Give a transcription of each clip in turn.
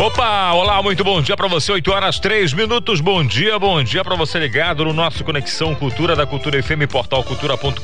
Opa, olá, muito bom dia para você, 8 horas 3 minutos. Bom dia, bom dia para você ligado no nosso Conexão Cultura da Cultura FM, portal cultura.com.br.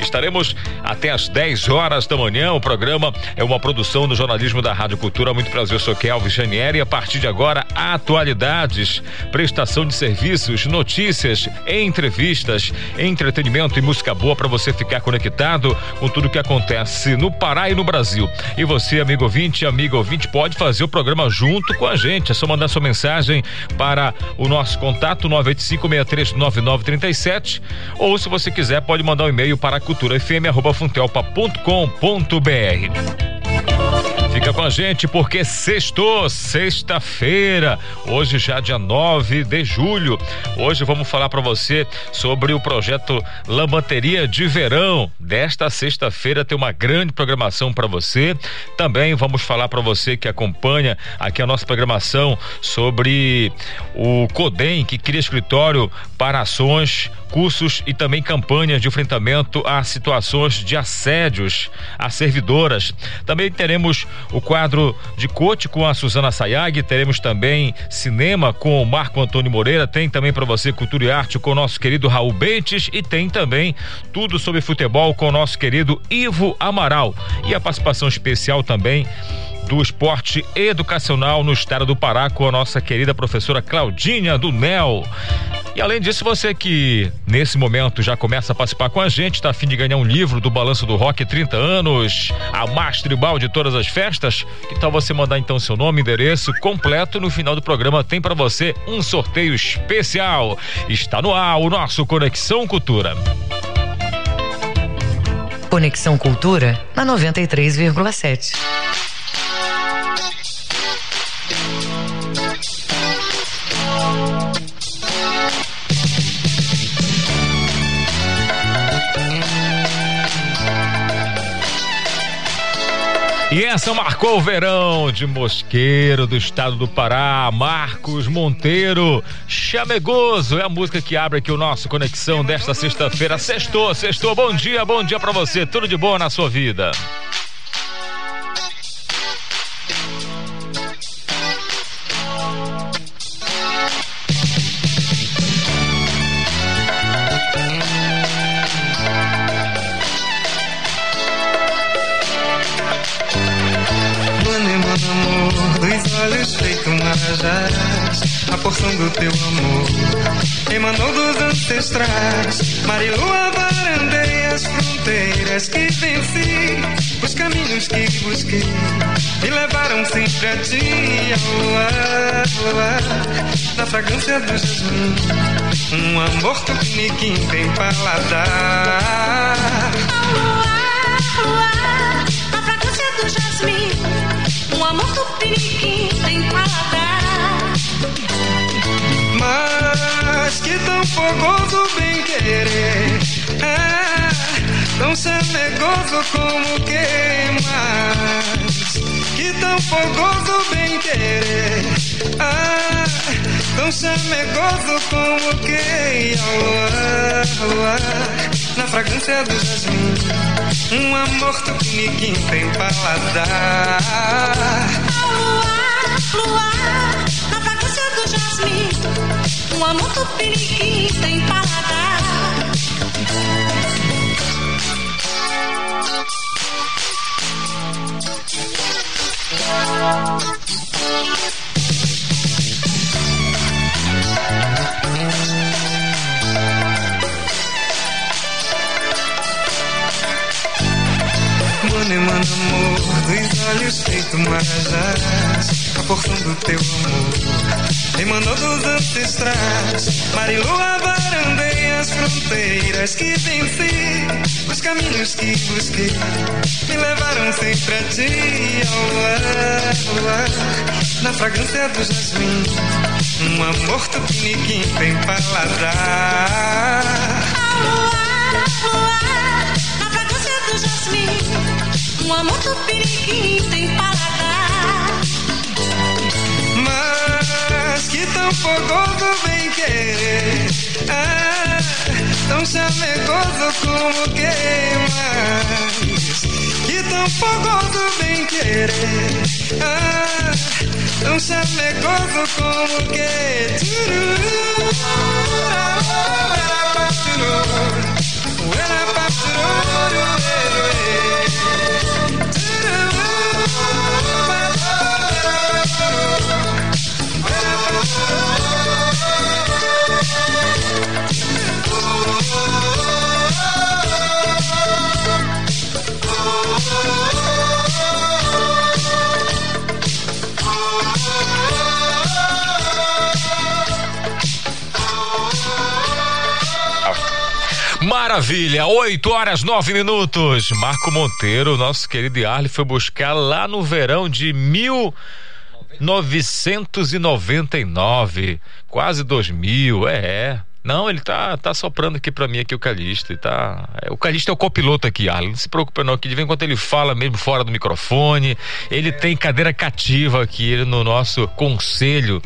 Estaremos até às 10 horas da manhã. O programa é uma produção do jornalismo da Rádio Cultura. Muito prazer, eu sou Kelvin Janieri. E a partir de agora, atualidades, prestação de serviços, notícias, entrevistas, entretenimento e música boa para você ficar conectado com tudo que acontece no Pará e no Brasil. E você, amigo ouvinte, amigo ouvinte, pode pode fazer o programa junto com a gente. É só mandar sua mensagem para o nosso contato 985-639937 ou se você quiser pode mandar um e-mail para culturafm@funtelpa.com.br. Fica com a gente porque sextou, sexta-feira, hoje já dia 9 de julho. Hoje vamos falar para você sobre o projeto Lambanteria de Verão. Desta sexta-feira tem uma grande programação para você. Também vamos falar para você que acompanha aqui a nossa programação sobre o CODEM, que cria escritório para ações cursos e também campanhas de enfrentamento a situações de assédios a servidoras. Também teremos o quadro de coach com a Suzana Sayag, teremos também cinema com o Marco Antônio Moreira, tem também para você cultura e arte com o nosso querido Raul Bentes e tem também tudo sobre futebol com o nosso querido Ivo Amaral. E a participação especial também do esporte educacional no estado do Pará com a nossa querida professora Claudinha do NEL. E além disso, você que nesse momento já começa a participar com a gente, está a fim de ganhar um livro do Balanço do Rock 30 anos, a mais tribal de todas as festas, que tal você mandar então seu nome, endereço completo no final do programa tem para você um sorteio especial. Está no ar o nosso Conexão Cultura. Conexão Cultura na 93,7. E essa marcou o verão de Mosqueiro, do estado do Pará, Marcos Monteiro. Chamegoso é a música que abre aqui o nosso Conexão desta sexta-feira. Sextou, sextou. Bom dia, bom dia para você. Tudo de bom na sua vida. A porção do teu amor emanou dos ancestrais. Marilua varandei as fronteiras que venci, os caminhos que busquei me levaram sempre a ti, ao luar, luar, na fragrância do jasmim. Um amor tupiniquim tem paladar. Ao luar, luar, na fragrância do jasmim. Um amor tupiniquim tem paladar. Tão chamegoso como queimas. Que tão fogoso bem querer ah, tão chamegoso como queima. Na fragrância do jasmim, um amor tupiniquim tem paladar. Luar, luar, na fragrância do jasmim, um amor tupiniquim tem paladar. Mano, amor, dos olhos feito marajás, a porção do teu amor emanou dos ancestrais. Marilua varandei as fronteiras que venci, os caminhos que busquei me levaram sempre a ti oh, ao oh, ar, oh, ao lar na fragrância do jasmim. Um amor tupiniquim tem paladar. Ao ar, ao lar, na fragrância do jasmim. Um amor tupiniquim tem paladar. Mas que tão fogoso vem querer. Ah, tão chamegoso como queimas. Que tão fogoso bem querer. Ah, tão chamegoso como que. Tururu, Maravilha, 8 horas 9 minutos. Marco Monteiro, nosso querido Arley, foi buscar lá no verão de 1999, quase 2000, é. Não, ele tá, tá soprando aqui para mim aqui o Calixto. Tá, é, o Calixto é o copiloto aqui, Arlen. Não se preocupe não, que de vez em quando ele fala mesmo fora do microfone. Ele tem cadeira cativa aqui no nosso conselho.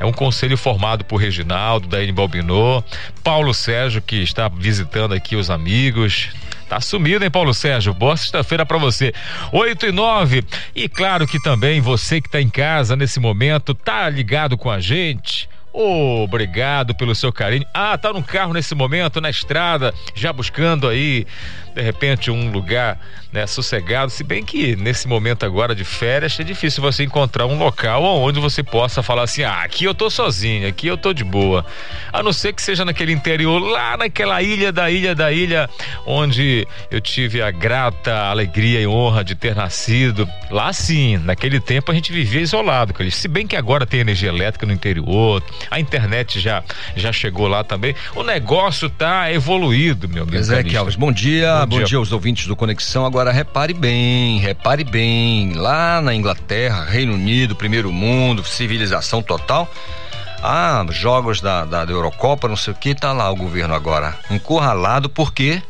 É um conselho formado por Reginaldo, Daine Balbinot, Paulo Sérgio, que está visitando aqui os amigos. Tá sumido, hein, Paulo Sérgio? Boa sexta-feira para você. 8 e 9. E claro que também você que tá em casa nesse momento, tá ligado com a gente Obrigado pelo seu carinho. Ah, tá no carro nesse momento, na estrada, já buscando aí, de repente, um lugar né, sossegado. Se bem que nesse momento agora de férias é difícil você encontrar um local onde você possa falar assim: ah, aqui eu tô sozinho, aqui eu tô de boa. A não ser que seja naquele interior, lá naquela ilha da ilha da ilha, onde eu tive a grata alegria e honra de ter nascido. Lá sim, naquele tempo a gente vivia isolado, se bem que agora tem energia elétrica no interior, a internet já, já chegou lá também. O negócio tá evoluído, meu amigo. Zé Alves, bom dia, bom, bom dia. dia aos ouvintes do Conexão. Agora repare bem, repare bem, lá na Inglaterra, Reino Unido, primeiro mundo, civilização total. Ah, jogos da, da, da Eurocopa, não sei o que, tá lá o governo agora encurralado, por quê?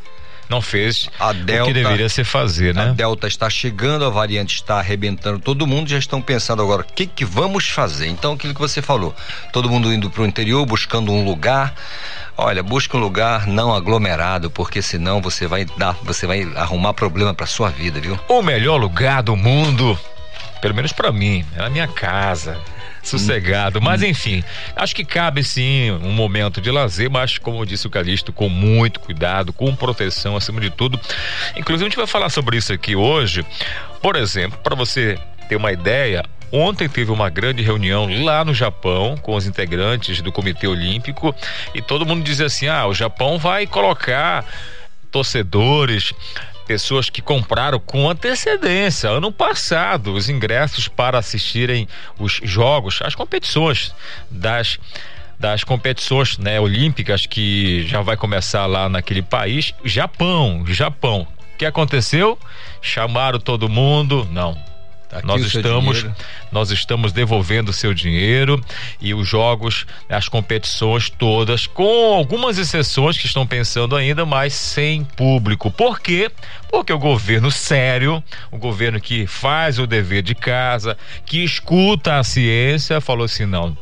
Não fez a Delta, o que deveria ser fazer, né? A Delta está chegando, a variante está arrebentando todo mundo, já estão pensando agora o que que vamos fazer. Então aquilo que você falou, todo mundo indo para o interior buscando um lugar. Olha, busque um lugar não aglomerado, porque senão você vai dar, você vai arrumar problema para sua vida, viu? O melhor lugar do mundo, pelo menos para mim, é a minha casa sossegado. Mas enfim, acho que cabe sim um momento de lazer, mas como disse o Calixto, com muito cuidado, com proteção acima de tudo. Inclusive, a gente vai falar sobre isso aqui hoje. Por exemplo, para você ter uma ideia, Ontem teve uma grande reunião lá no Japão com os integrantes do Comitê Olímpico e todo mundo dizia assim: ah, o Japão vai colocar torcedores pessoas que compraram com antecedência, ano passado, os ingressos para assistirem os jogos, as competições das das competições né, olímpicas que já vai começar lá naquele país, Japão, Japão. O que aconteceu? Chamaram todo mundo? Não, Tá nós estamos nós estamos devolvendo o seu dinheiro e os jogos, as competições todas, com algumas exceções que estão pensando ainda, mas sem público. Por quê? Porque o governo sério, o governo que faz o dever de casa, que escuta a ciência, falou assim: não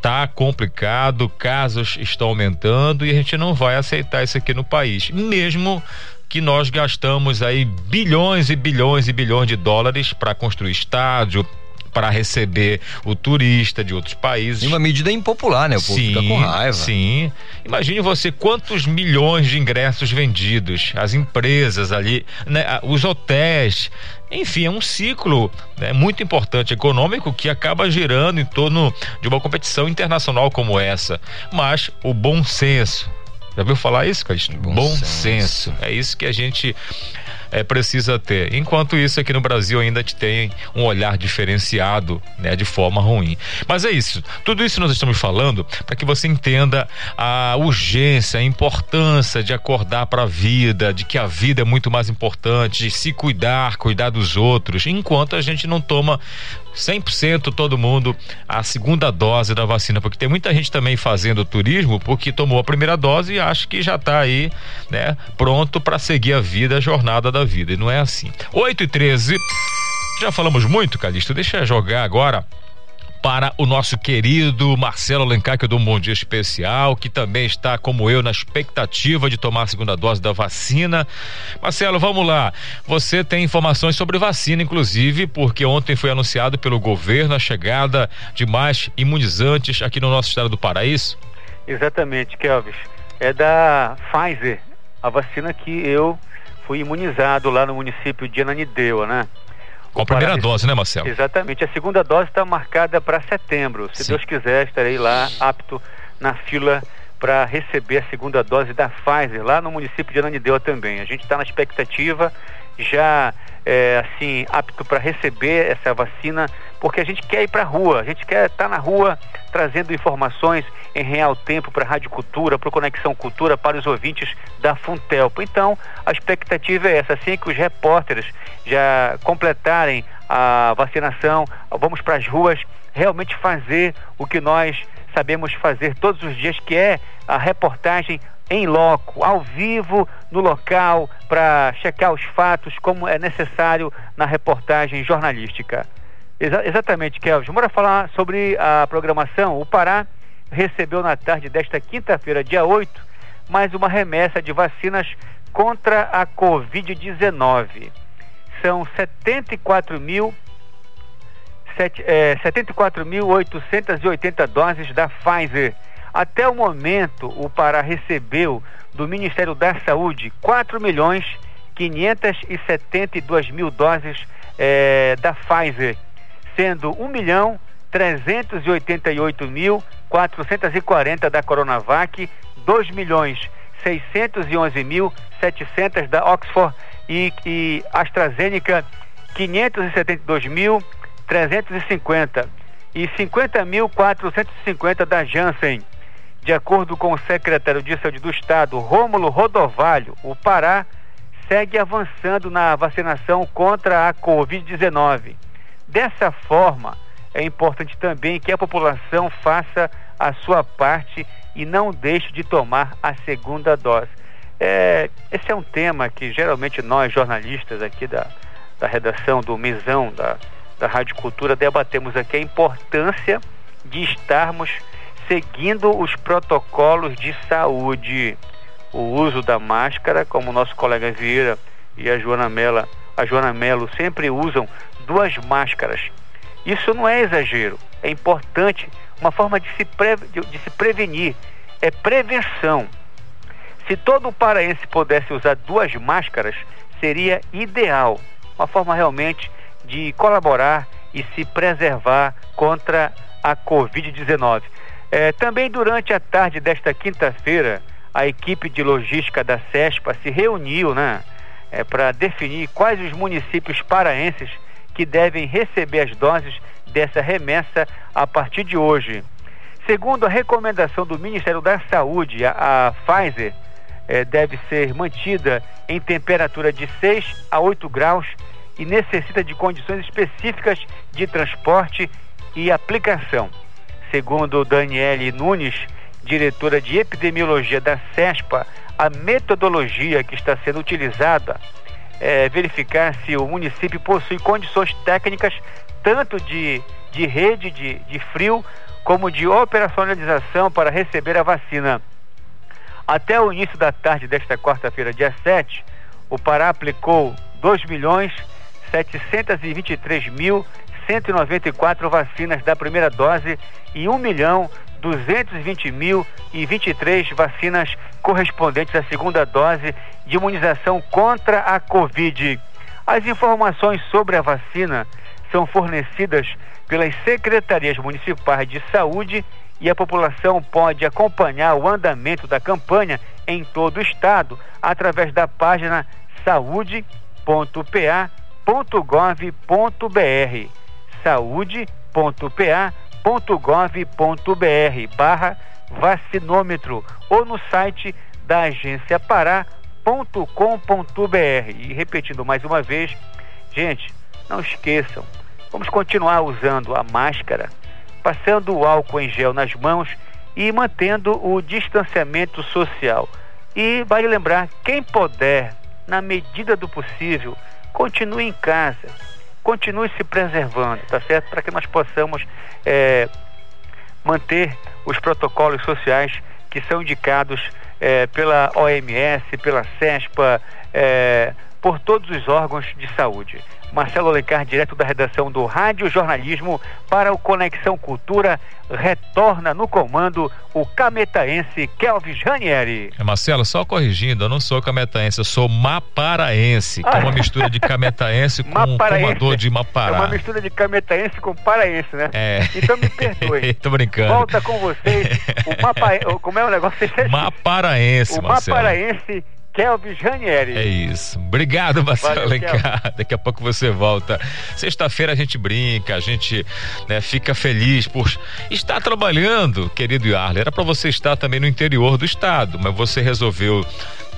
tá complicado, casos estão aumentando e a gente não vai aceitar isso aqui no país, mesmo que nós gastamos aí bilhões e bilhões e bilhões de dólares para construir estádio, para receber o turista de outros países. E uma medida impopular, né? O povo sim, fica com raiva. Sim. Imagine você quantos milhões de ingressos vendidos, as empresas ali, né? os hotéis. Enfim, é um ciclo né, muito importante econômico que acaba girando em torno de uma competição internacional como essa. Mas o bom senso, já viu falar isso, Calixto? Bom, Bom senso. senso. É isso que a gente é, precisa ter. Enquanto isso, aqui no Brasil ainda tem um olhar diferenciado, né, de forma ruim. Mas é isso. Tudo isso nós estamos falando para que você entenda a urgência, a importância de acordar para a vida, de que a vida é muito mais importante, de se cuidar, cuidar dos outros, enquanto a gente não toma 100% todo mundo a segunda dose da vacina, porque tem muita gente também fazendo turismo porque tomou a primeira dose e acha que já está aí, né, pronto para seguir a vida, a jornada da vida. E não é assim. 8 e 13 já falamos muito, Calixto. Deixa eu jogar agora para o nosso querido Marcelo Alencar, que eu dou um bom dia especial, que também está, como eu, na expectativa de tomar a segunda dose da vacina. Marcelo, vamos lá. Você tem informações sobre vacina, inclusive, porque ontem foi anunciado pelo governo a chegada de mais imunizantes aqui no nosso estado do Paraíso. Exatamente, Kelvis. É da Pfizer, a vacina que eu fui imunizado lá no município de Ananindeua, né? Com a primeira dose, né, Marcelo? Exatamente. A segunda dose está marcada para setembro. Se Sim. Deus quiser, estarei lá apto na fila para receber a segunda dose da Pfizer lá no município de Ananindeua também. A gente está na expectativa, já é, assim apto para receber essa vacina, porque a gente quer ir para a rua, a gente quer estar tá na rua trazendo informações em real tempo para a Rádio Cultura, para o Conexão Cultura, para os ouvintes da Funtelpo. Então, a expectativa é essa, assim que os repórteres já completarem a vacinação, vamos para as ruas realmente fazer o que nós sabemos fazer todos os dias, que é a reportagem em loco, ao vivo, no local, para checar os fatos, como é necessário na reportagem jornalística. Exa exatamente, Kelvin. Bora falar sobre a programação. O Pará recebeu na tarde desta quinta-feira, dia 8, mais uma remessa de vacinas contra a Covid-19. São 74 mil. É, 74.880 doses da Pfizer até o momento, o Pará recebeu do Ministério da Saúde 4 milhões 572 mil doses eh, da Pfizer, sendo 1 milhão 388 mil 440 da Coronavac, 2 milhões 611 mil 700 da Oxford e, e AstraZeneca 572 mil 350 e 50.450 da Janssen. De acordo com o secretário de Saúde do Estado, Rômulo Rodovalho, o Pará segue avançando na vacinação contra a Covid-19. Dessa forma, é importante também que a população faça a sua parte e não deixe de tomar a segunda dose. É, esse é um tema que geralmente nós, jornalistas aqui da, da redação do Misão, da, da Rádio Cultura, debatemos aqui a importância de estarmos seguindo os protocolos de saúde. O uso da máscara, como o nosso colega Vieira e a Joana Mela, a Joana Melo sempre usam duas máscaras. Isso não é exagero, é importante, uma forma de se, pre, de, se prevenir, é prevenção. Se todo paraense pudesse usar duas máscaras, seria ideal, uma forma realmente de colaborar e se preservar contra a Covid-19. É, também durante a tarde desta quinta-feira, a equipe de logística da CESPA se reuniu né, é, para definir quais os municípios paraenses que devem receber as doses dessa remessa a partir de hoje. Segundo a recomendação do Ministério da Saúde, a, a Pfizer é, deve ser mantida em temperatura de 6 a 8 graus e necessita de condições específicas de transporte e aplicação. Segundo Daniele Nunes, diretora de epidemiologia da CESPA, a metodologia que está sendo utilizada é verificar se o município possui condições técnicas tanto de, de rede de, de frio como de operacionalização para receber a vacina. Até o início da tarde desta quarta-feira, dia 7, o Pará aplicou 2 milhões 723 mil 194 vacinas da primeira dose e 1 milhão 220 mil e 23 vacinas correspondentes à segunda dose de imunização contra a Covid. As informações sobre a vacina são fornecidas pelas secretarias municipais de saúde e a população pode acompanhar o andamento da campanha em todo o estado através da página saúde.pa.gov.br saúde.pa.gov.br barra vacinômetro ou no site da agência pará.com.br. E repetindo mais uma vez, gente, não esqueçam, vamos continuar usando a máscara, passando o álcool em gel nas mãos e mantendo o distanciamento social. E vale lembrar, quem puder, na medida do possível, continue em casa, continue se preservando, tá certo? Para que nós possamos é, manter os protocolos sociais que são indicados é, pela OMS, pela CESPA, é, por todos os órgãos de saúde. Marcelo Alencar, direto da redação do Rádio Jornalismo, para o Conexão Cultura, retorna no comando o cametaense Kelvis Ranieri. É, Marcelo, só corrigindo, eu não sou cametaense, eu sou maparaense, que é uma mistura de cametaense com comador de Mapará. É uma mistura de cametaense com paraense, né? É. Então me perdoe. Tô brincando. Volta com vocês, o mapa... como é o negócio? Maparaense, o Marcelo. Maparaense Kelvis Ranieri. É isso. Obrigado, Marcelo Alencar. Daqui a pouco você volta. Sexta-feira a gente brinca, a gente né, fica feliz por estar trabalhando, querido Yarler. Era para você estar também no interior do estado, mas você resolveu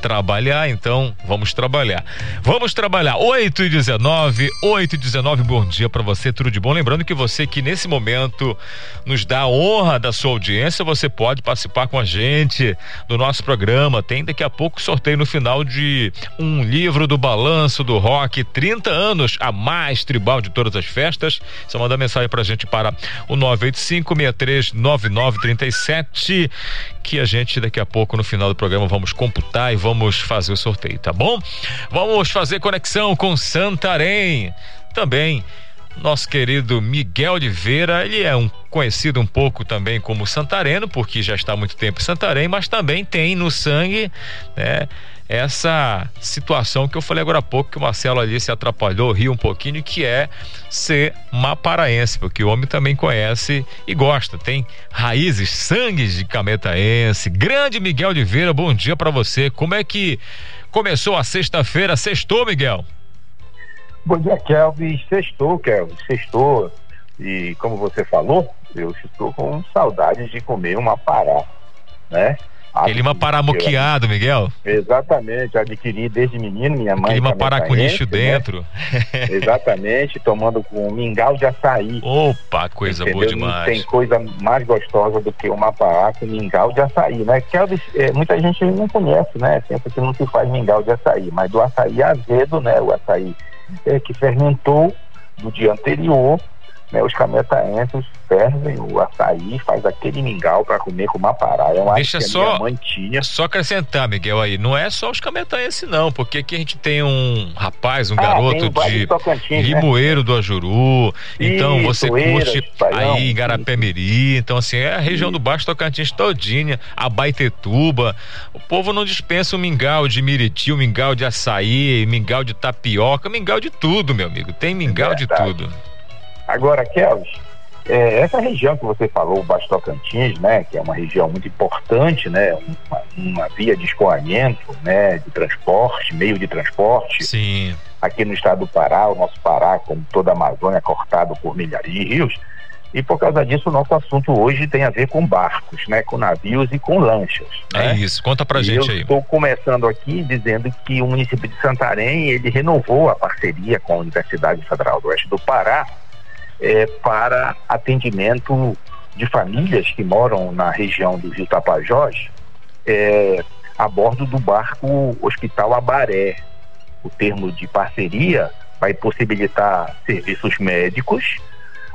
trabalhar, então vamos trabalhar. Vamos trabalhar. 8 e 19, 8 e 19, bom dia para você, tudo de bom. Lembrando que você que nesse momento nos dá a honra da sua audiência, você pode participar com a gente do nosso programa. Tem daqui a pouco sorteio no final de um livro do Balanço do Rock, 30 anos a mais tribal de todas as festas. Só mandar mensagem pra gente para o 985 63 9937 que a gente daqui a pouco no final do programa vamos computar e vamos fazer o sorteio, tá bom? Vamos fazer conexão com Santarém. Também nosso querido Miguel Oliveira, ele é um conhecido um pouco também como santareno, porque já está há muito tempo em Santarém, mas também tem no sangue, né, essa situação que eu falei agora há pouco que o Marcelo ali se atrapalhou, riu um pouquinho, que é ser maparaense, porque o homem também conhece e gosta, tem raízes, sangues de cametaense. Grande Miguel Oliveira, bom dia para você. Como é que começou a sexta-feira? Sextou, Miguel? Bom dia, Kelvin. Sextou, Kelvin. Sextou. E como você falou, eu estou com saudades de comer uma pará, né? Aquele mapará moqueado, Miguel. Exatamente, adquiri desde menino, minha mãe. Aquele com lixo né? dentro. Exatamente, tomando com mingau de açaí. Opa, coisa Entendeu? boa demais. Não tem coisa mais gostosa do que o mapará com mingau de açaí, né? Que é, muita gente não conhece, né? Pensa que não se faz mingau de açaí, mas do açaí azedo, né? O açaí é, que fermentou do dia anterior né, os cametaenses fervem o açaí, faz aquele mingau para comer com uma pará. É uma Deixa só, só acrescentar, Miguel, aí, não é só os cametaenses não, porque aqui a gente tem um rapaz, um ah, garoto de né? Limoeiro né? do Ajuru, então Isso, você curte aí em Garapé-Miri, então assim, é a região Isso. do Baixo Tocantins todinha, a Baitetuba, o povo não dispensa o mingau de miriti, o mingau de açaí, mingau de tapioca, mingau de tudo, meu amigo, tem mingau é de tudo. Agora, Kelvis, é, essa região que você falou, o Baixo Tocantins, né, que é uma região muito importante, né, uma, uma, via de escoamento, né, de transporte, meio de transporte. Sim. Aqui no estado do Pará, o nosso Pará, como toda a Amazônia, é cortado por milhares de rios. E por causa disso, o nosso assunto hoje tem a ver com barcos, né, com navios e com lanchas. É isso, conta pra e gente eu aí. Estou começando aqui dizendo que o município de Santarém ele renovou a parceria com a Universidade Federal do Oeste do Pará é, para atendimento de famílias que moram na região do Rio Tapajós é, a bordo do barco Hospital Abaré. O termo de parceria vai possibilitar serviços médicos,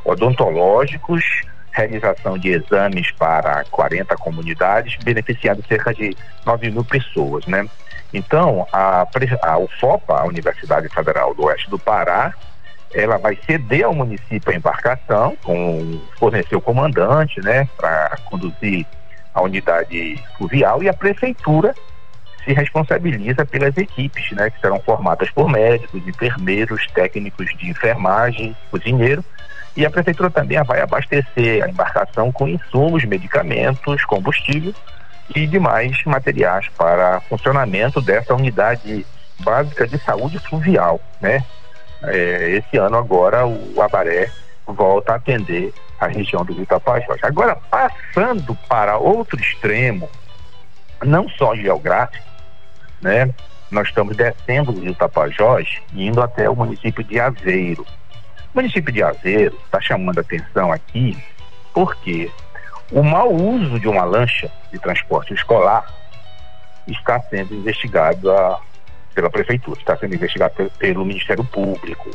odontológicos, realização de exames para 40 comunidades, beneficiando cerca de 9 mil pessoas, né? Então, a, a UFOPA, a Universidade Federal do Oeste do Pará, ela vai ceder ao município a embarcação, com fornecer o comandante, né, para conduzir a unidade fluvial e a prefeitura se responsabiliza pelas equipes, né, que serão formadas por médicos, enfermeiros, técnicos de enfermagem, cozinheiro, e a prefeitura também vai abastecer a embarcação com insumos, medicamentos, combustível e demais materiais para funcionamento dessa unidade básica de saúde fluvial, né? É, esse ano agora o Abaré volta a atender a região do Rio Tapajós. Agora, passando para outro extremo, não só geográfico, né? Nós estamos descendo do Rio Tapajós e indo até o município de Aveiro. O município de Azeiro está chamando atenção aqui porque o mau uso de uma lancha de transporte escolar está sendo investigado a, pela prefeitura, está sendo investigado pelo, pelo Ministério Público.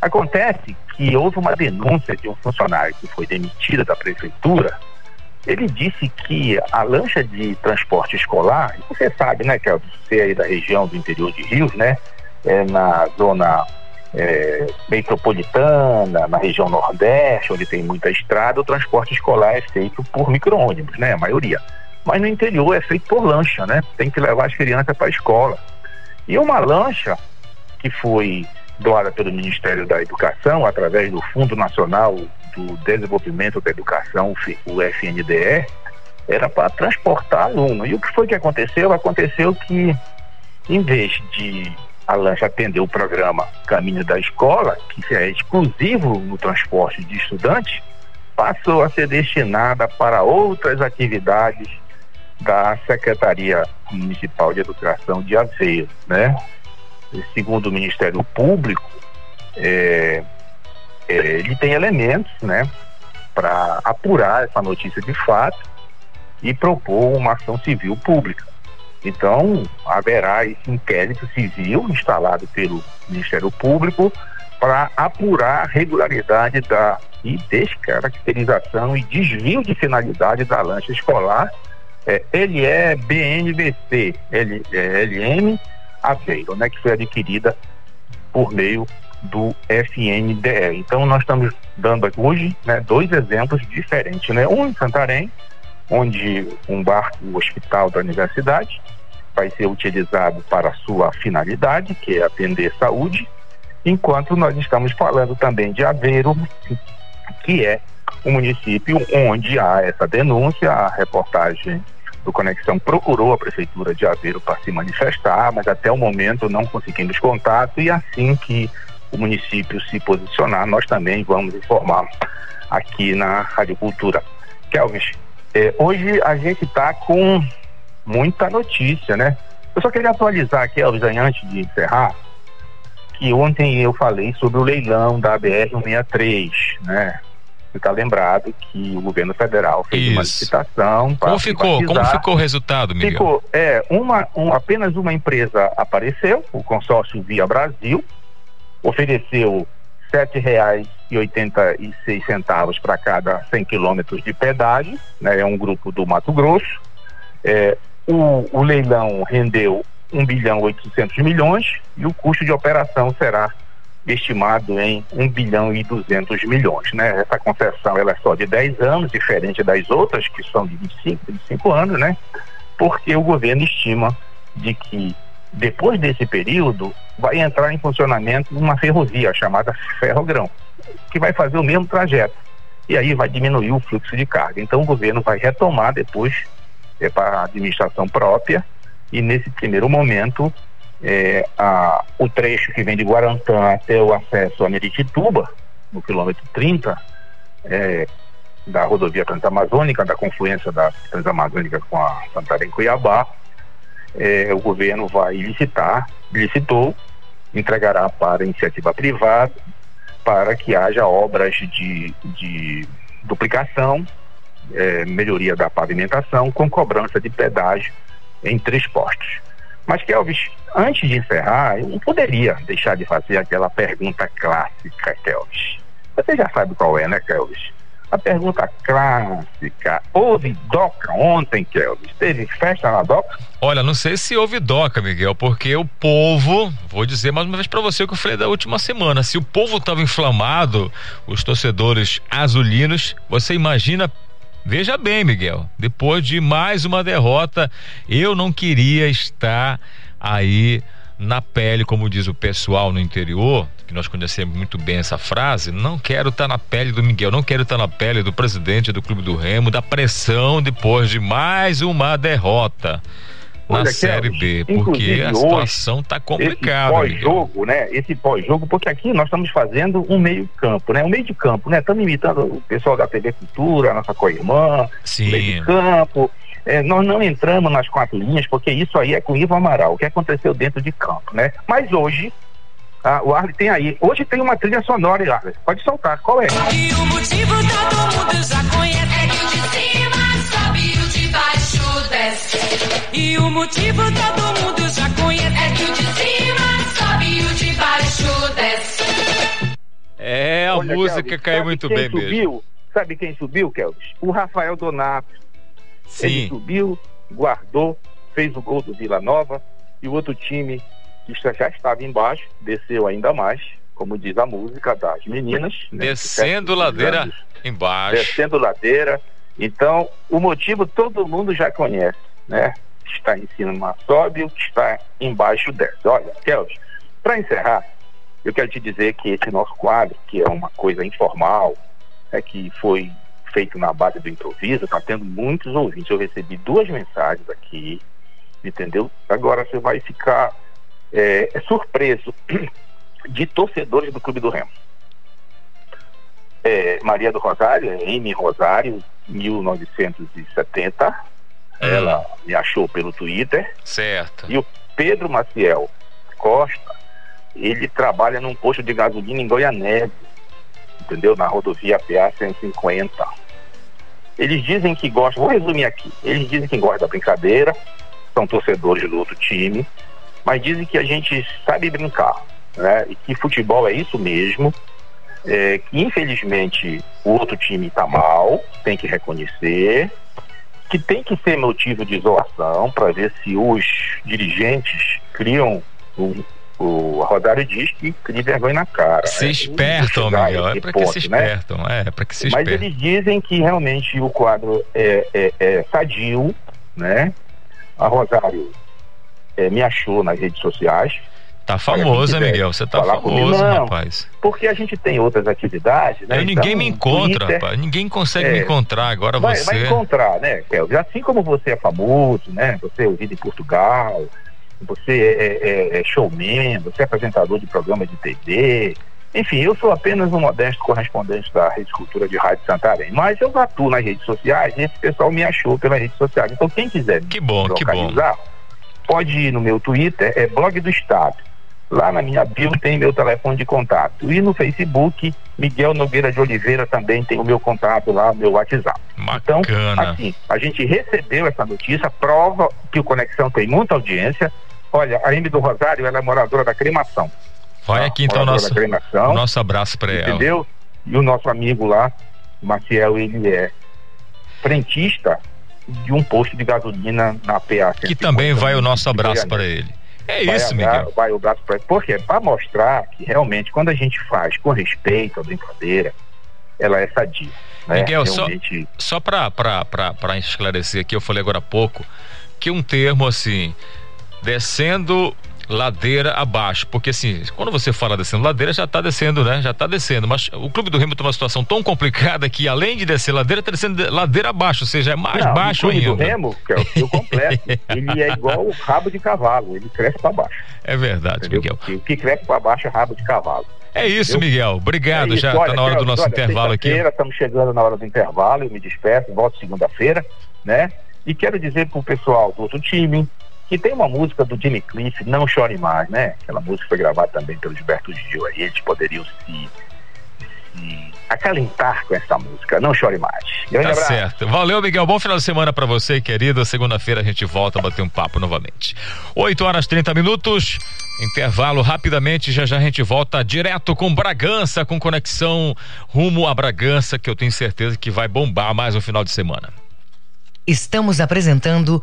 Acontece que houve uma denúncia de um funcionário que foi demitido da prefeitura. Ele disse que a lancha de transporte escolar, você sabe, né, que é você aí da região do interior de Rio, né, é na zona é, metropolitana, na região nordeste, onde tem muita estrada, o transporte escolar é feito por micro-ônibus, né, a maioria. Mas no interior é feito por lancha, né? Tem que levar as crianças para a escola. E uma lancha que foi doada pelo Ministério da Educação, através do Fundo Nacional do Desenvolvimento da Educação, o FNDE, era para transportar aluno. E o que foi que aconteceu? Aconteceu que, em vez de a lancha atender o programa Caminho da Escola, que é exclusivo no transporte de estudantes, passou a ser destinada para outras atividades da Secretaria Municipal de Educação de Aveiro, né? Segundo o Ministério Público, é, é, ele tem elementos, né, para apurar essa notícia de fato e propor uma ação civil pública. Então, haverá esse inquérito civil instalado pelo Ministério Público para apurar a regularidade da e descaracterização e desvio de finalidade da lancha escolar é, ele é BNVC, L, é, LM Aveiro, né, que foi adquirida por meio do FNDE. Então nós estamos dando hoje né, dois exemplos diferentes, né? Um em Santarém, onde um barco hospital da universidade vai ser utilizado para sua finalidade, que é atender saúde, enquanto nós estamos falando também de Aveiro, que é um município onde há essa denúncia, a reportagem do Conexão procurou a Prefeitura de Aveiro para se manifestar, mas até o momento não conseguimos contato e assim que o município se posicionar, nós também vamos informar aqui na Rádio Cultura. Kelvis, eh, hoje a gente está com muita notícia, né? Eu só queria atualizar, Kelvis, antes de encerrar, que ontem eu falei sobre o leilão da BR-163, né? Está lembrado que o governo federal fez Isso. uma licitação para Como ficou? Como ficou o resultado, Miguel? Ficou, é, uma, um, apenas uma empresa apareceu, o consórcio Via Brasil, ofereceu R$ 7,86 para cada 100 quilômetros de pedágio, né, é um grupo do Mato Grosso. É, o, o leilão rendeu 1 bilhão 800 milhões e o custo de operação será estimado em 1 bilhão e 200 milhões. Né? Essa concessão ela é só de 10 anos, diferente das outras, que são de 25, 25 anos, né? porque o governo estima de que depois desse período vai entrar em funcionamento uma ferrovia chamada Ferrogrão, que vai fazer o mesmo trajeto. E aí vai diminuir o fluxo de carga. Então o governo vai retomar depois é, para a administração própria e nesse primeiro momento é, a, o trecho que vem de Guarantã até o acesso a Meritituba, no quilômetro 30, é, da rodovia Transamazônica, da confluência da Transamazônica com a Santarém Cuiabá, é, o governo vai licitar, licitou, entregará para iniciativa privada para que haja obras de, de duplicação, é, melhoria da pavimentação com cobrança de pedágio em três postos. Mas, Kelvis, antes de encerrar, eu não poderia deixar de fazer aquela pergunta clássica, Kelvis. Você já sabe qual é, né, Kelvis? A pergunta clássica. Houve DOCA ontem, Kelvis? Teve festa na DOCA? Olha, não sei se houve DOCA, Miguel, porque o povo, vou dizer mais uma vez para você o que eu falei da última semana. Se o povo estava inflamado, os torcedores azulinos, você imagina Veja bem, Miguel, depois de mais uma derrota, eu não queria estar aí na pele, como diz o pessoal no interior, que nós conhecemos muito bem essa frase, não quero estar na pele do Miguel, não quero estar na pele do presidente do Clube do Remo, da pressão depois de mais uma derrota na Olha, Série B, porque a situação está complicada. Esse pós-jogo, né? Esse pós-jogo, porque aqui nós estamos fazendo um meio-campo, né? Um meio de campo, né? Estamos imitando o pessoal da TV Cultura, a nossa co-irmã, meio de campo. É, nós não entramos nas quatro linhas, porque isso aí é com o Ivo Amaral, o que aconteceu dentro de campo, né? Mas hoje, Ah, o Arley tem aí. Hoje tem uma trilha sonora, Arley. Pode soltar. Qual é? E o motivo todo mundo já conhece. É que o desce. E o motivo todo mundo já conhece. É que o de cima sobe e o de baixo desce. É, a Olha, música Kelvis, caiu muito quem bem subiu? mesmo. Sabe quem subiu, Kelvis? O Rafael Donato. Ele Sim. subiu, guardou, fez o gol do Vila Nova e o outro time que já já estava embaixo desceu ainda mais, como diz a música das meninas. né, Descendo ladeira anos, embaixo. Descendo ladeira. Então, o motivo todo mundo já conhece, né? Está em cima sobe, o que está embaixo desce. Olha, Kelvis, para encerrar, eu quero te dizer que esse nosso quadro, que é uma coisa informal, é que foi feito na base do improviso, está tendo muitos ouvintes. Eu recebi duas mensagens aqui, entendeu? Agora você vai ficar é, é surpreso de torcedores do Clube do Remo. É, Maria do Rosário, é M Rosário, 1970. Ela me achou pelo Twitter. Certo. E o Pedro Maciel Costa, ele trabalha num posto de gasolina em Goianese, entendeu? Na rodovia PA 150. Eles dizem que gostam, vou resumir aqui, eles dizem que gostam da brincadeira, são torcedores do outro time, mas dizem que a gente sabe brincar, né? E que futebol é isso mesmo, é, que infelizmente o outro time está mal, tem que reconhecer, que tem que ser motivo de zoação para ver se os dirigentes criam o, o Rosário diz que cria vergonha na cara. Se É, espertam, chegar a Miguel. É esse pra que se ponto, né? espertam. É, pra que se Mas espertam. eles dizem que realmente o quadro é, é, é sadio, né? A Rosário é, me achou nas redes sociais, Tá famoso, Miguel? Você tá comigo, famoso, não. rapaz. porque a gente tem outras atividades, né? Eu, ninguém Então, me encontra, Twitter, rapaz. Ninguém consegue É. me encontrar. Agora Vai, você. vai encontrar, né, Kelvin? Assim como você é famoso, né? Você é ouvido em Portugal, você é, é- é showman, você é apresentador de programa de TV. Enfim, eu sou apenas um modesto correspondente da Rede Cultura de Rádio Santarém. Mas eu atuo nas redes sociais e esse pessoal me achou pelas redes sociais. Então, quem quiser me Que bom, que bom. localizar, pode ir no meu Twitter, é blog do Estado. Lá na minha bio tem meu telefone de contato. E no Facebook, Miguel Nogueira de Oliveira também tem o meu contato lá, meu WhatsApp. Então, Bacana. assim, a gente recebeu essa notícia, prova que o Conexão tem muita audiência. Olha, a Amy do Rosário, ela é moradora da cremação. Vai tá? aqui então nosso, cremação, nosso abraço pra ela. entendeu? E o nosso amigo lá, Maciel, ele é frentista de um posto de gasolina na PA. Que também vai o nosso abraço para ele. É Vai isso, a- Miguel. Vai o braço para Por quê? Para mostrar que realmente, quando a gente faz com respeito à brincadeira, ela é sadia. Né? Miguel, só- realmente, Só pra, pra, pra, pra esclarecer aqui, eu falei agora há pouco que um termo assim, descendo ladeira abaixo, porque assim, quando você fala descendo ladeira, já tá descendo, né? Já tá descendo, mas o Clube do Remo tem uma situação tão complicada que além de descer ladeira, tá descendo de- ladeira abaixo, ou seja, é mais Não, baixo o clube ainda. do Remo, que é o seu completo, ele é igual o rabo de cavalo, ele cresce para baixo. É verdade, Entendeu? Miguel. O que cresce para baixo é rabo de cavalo. É isso, Entendeu? Miguel. Obrigado, É isso. já Olha, tá na hora do nosso olha, intervalo aqui. Estamos chegando na hora do intervalo, eu me despeço, volto segunda-feira, né? E quero dizer pro pessoal do outro time que tem uma música do Jimmy Cliff, Não Chore Mais, né? Aquela música foi gravada também pelo Gilberto Gil, aí eles poderiam se, se acalentar com essa música, Não Chore Mais. Grande Tá abraço. certo. Valeu, Miguel. Bom final de semana pra você, querido. Segunda-feira a gente volta a bater um papo novamente. 8 horas 30 minutos. Intervalo rapidamente, já já a gente volta direto com Bragança, com conexão rumo a Bragança, que eu tenho certeza que vai bombar mais um final de semana. Estamos apresentando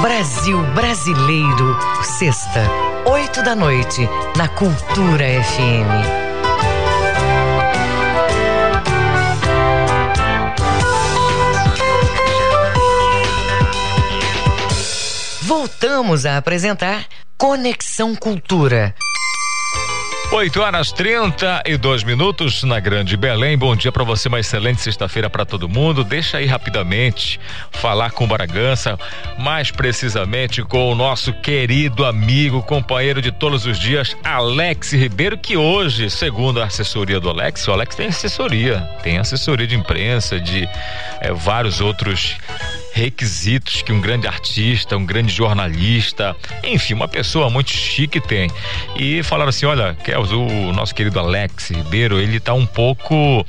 Brasil Brasileiro, sexta, oito da noite, na Cultura FM. Voltamos a apresentar Conexão Cultura. 8 horas 32 minutos na Grande Belém. Bom dia para você, uma excelente sexta-feira para todo mundo. Deixa aí rapidamente falar com Bragança, mais precisamente com o nosso querido amigo, companheiro de todos os dias, Alex Ribeiro, que hoje, segundo a assessoria do Alex, o Alex tem assessoria, tem assessoria de imprensa, de é, vários outros requisitos que um grande artista, um grande jornalista, enfim, uma pessoa muito chique tem. E falaram assim: olha, Kels, o nosso querido Alex Ribeiro, ele tá um pouco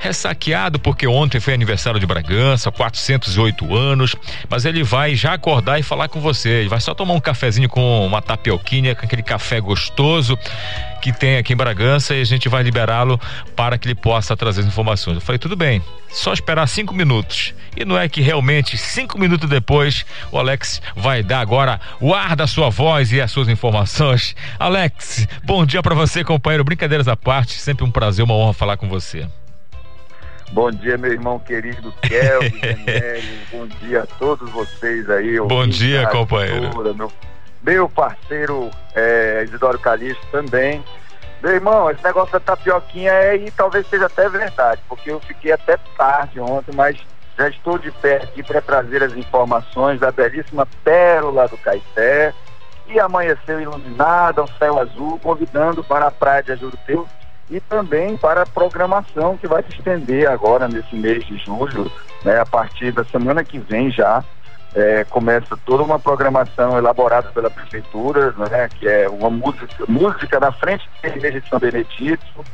ressaqueado porque ontem foi aniversário de Bragança, 408 anos, mas ele vai já acordar e falar com você. Ele vai só tomar um cafezinho com uma tapioquinha, com aquele café gostoso que tem aqui em Bragança e a gente vai liberá-lo para que ele possa trazer as informações. Eu falei, tudo bem, só esperar cinco minutos. E não é que realmente cinco minutos depois o Alex vai dar agora o ar da sua voz e as suas informações. Alex, bom dia para você, companheiro. Brincadeiras à parte, sempre um prazer, uma honra falar com você. Bom dia, meu irmão querido Kelvin, bom dia a todos vocês aí. Bom dia, companheiro. meu meu parceiro é, Isidoro Calixto também. Meu irmão, esse negócio da tapioquinha é e talvez seja até verdade, porque eu fiquei até tarde ontem, mas já estou de pé aqui para trazer as informações da belíssima pérola do Caeté e amanheceu iluminada, um céu azul, convidando para a praia de Ajuruteu e também para a programação que vai se estender agora nesse mês de julho, né, a partir da semana que vem já, é, começa toda uma programação elaborada pela prefeitura, né, que é uma música, música na frente da igreja de São Benedito,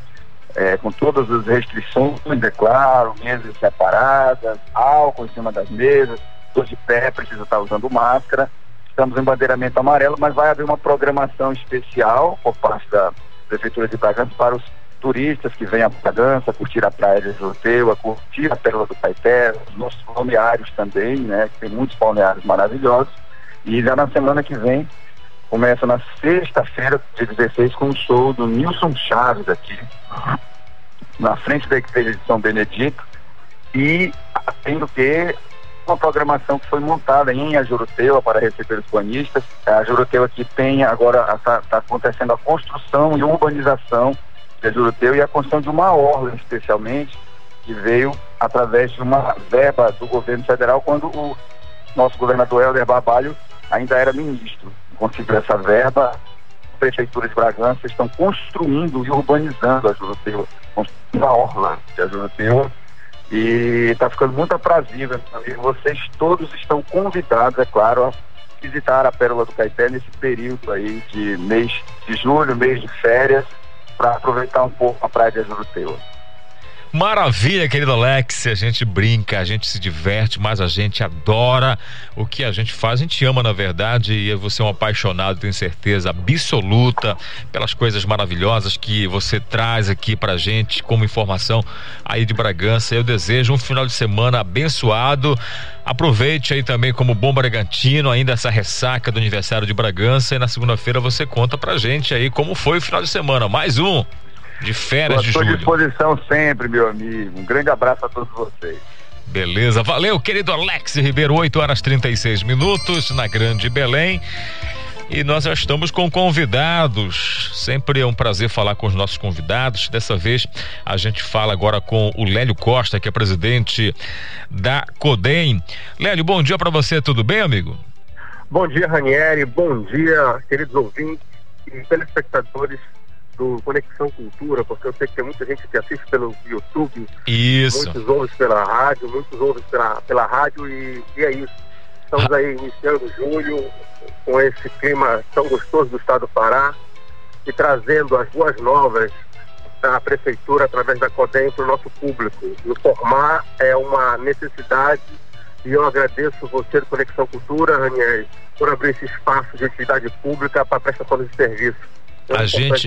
é, com todas as restrições, é claro, mesas separadas, álcool em cima das mesas, todos de pé, precisa estar usando máscara. Estamos em bandeiramento amarelo, mas vai haver uma programação especial por parte da Prefeitura de Bragança para os turistas que vêm a Bragança, curtir a praia de Joteu, curtir a Pérola do Caeté, os nossos balneários também, né? Tem muitos balneários maravilhosos. E já na semana que vem, começa na sexta-feira, dia 16, com o show do Nilson Chaves aqui, na frente da igreja de São Benedito. E tendo que uma programação que foi montada em Ajuruteua para receber os banhistas. A Juruteua aqui tem agora, está tá acontecendo a construção e urbanização de Juruteu e a construção de uma orla, especialmente, que veio através de uma verba do governo federal quando o nosso governador Helder Barbalho ainda era ministro. Conseguiu essa verba, a Prefeitura de Bragança estão construindo e urbanizando a Juruteu, construindo a orla de Juruteu e está ficando muito aprazível. Vocês todos estão convidados, é claro, a visitar a Pérola do Caeté nesse período aí de mês de julho, mês de férias, para aproveitar um pouco a praia de Ajuruteua. Maravilha, querido Alex. A gente brinca, a gente se diverte, mas a gente adora o que a gente faz. A gente ama, na verdade, e você é um apaixonado, tenho certeza absoluta, pelas coisas maravilhosas que você traz aqui pra gente como informação aí de Bragança. Eu desejo um final de semana abençoado. Aproveite aí também como bom bragantino, ainda essa ressaca do aniversário de Bragança e na segunda-feira você conta pra gente aí como foi o final de semana. Mais um de férias de julho. à disposição sempre, meu amigo. Um grande abraço a todos vocês. Beleza, valeu, querido Alex Ribeiro, 8 horas 36 minutos na Grande Belém. E nós já estamos com convidados. Sempre é um prazer falar com os nossos convidados. Dessa vez a gente fala agora com o Lélio Costa, que é presidente da Codem. Lélio, bom dia para você, tudo bem, amigo? Bom dia, Ranieri. Bom dia, queridos ouvintes e telespectadores do Conexão Cultura, porque eu sei que tem muita gente que assiste pelo YouTube. Isso. Muitos ouvem pela rádio, muitos ouvem pela, pela rádio e, e é isso. Estamos aí iniciando julho com esse clima tão gostoso do estado do Pará e trazendo as boas novas da prefeitura através da CODEM para o nosso público. Informar é uma necessidade e eu agradeço você do Conexão Cultura, Ranieri, por abrir esse espaço de atividade pública para prestação de serviço a gente,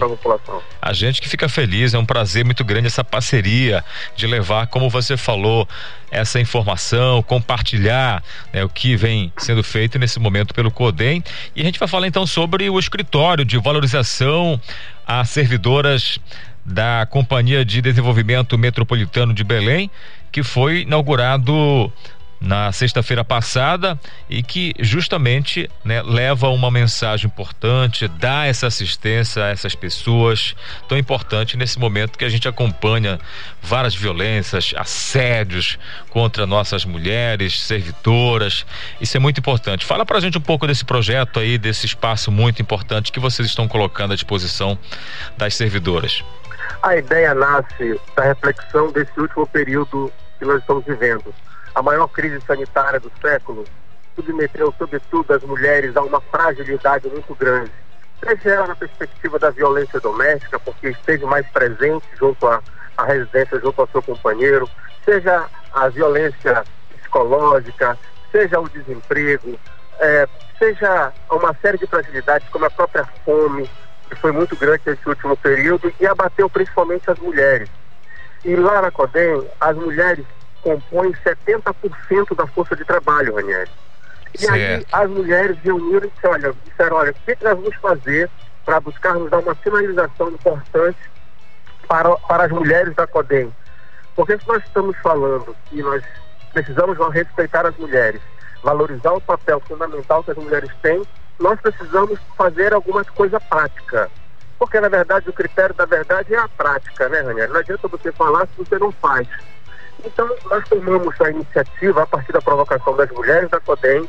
a gente que fica feliz, é um prazer muito grande essa parceria de levar, como você falou, essa informação, compartilhar né, o que vem sendo feito nesse momento pelo CODEM. E a gente vai falar então sobre o escritório de valorização a servidoras da Companhia de Desenvolvimento Metropolitano de Belém, que foi inaugurado na sexta-feira passada e que justamente né, leva uma mensagem importante, dá essa assistência a essas pessoas tão importante nesse momento que a gente acompanha várias violências, assédios contra nossas mulheres, servidoras. Isso é muito importante. Fala pra gente um pouco desse projeto aí, desse espaço muito importante que vocês estão colocando à disposição das servidoras. A ideia nasce da reflexão desse último período que nós estamos vivendo a maior crise sanitária do século, submeteu, sobretudo, as mulheres a uma fragilidade muito grande. Seja ela na perspectiva da violência doméstica, porque esteve mais presente junto à, à residência, junto ao seu companheiro, seja a violência psicológica, seja o desemprego, é, seja uma série de fragilidades, como a própria fome, que foi muito grande nesse último período e abateu principalmente as mulheres. E lá na CODEM, as mulheres compõem 70% da força de trabalho, Ranieri. E certo. aí as mulheres reuniram e disseram, olha, disseram, olha, o que nós vamos fazer para buscarmos dar uma sinalização importante para, para as mulheres da CODEM? Porque se nós estamos falando que nós precisamos respeitar as mulheres, valorizar o papel fundamental que as mulheres têm, nós precisamos fazer alguma coisa prática. Porque, na verdade, o critério da verdade é a prática, né, Ranieri? Não adianta você falar se você não faz. Então, nós tomamos a iniciativa, a partir da provocação das mulheres da CODEM,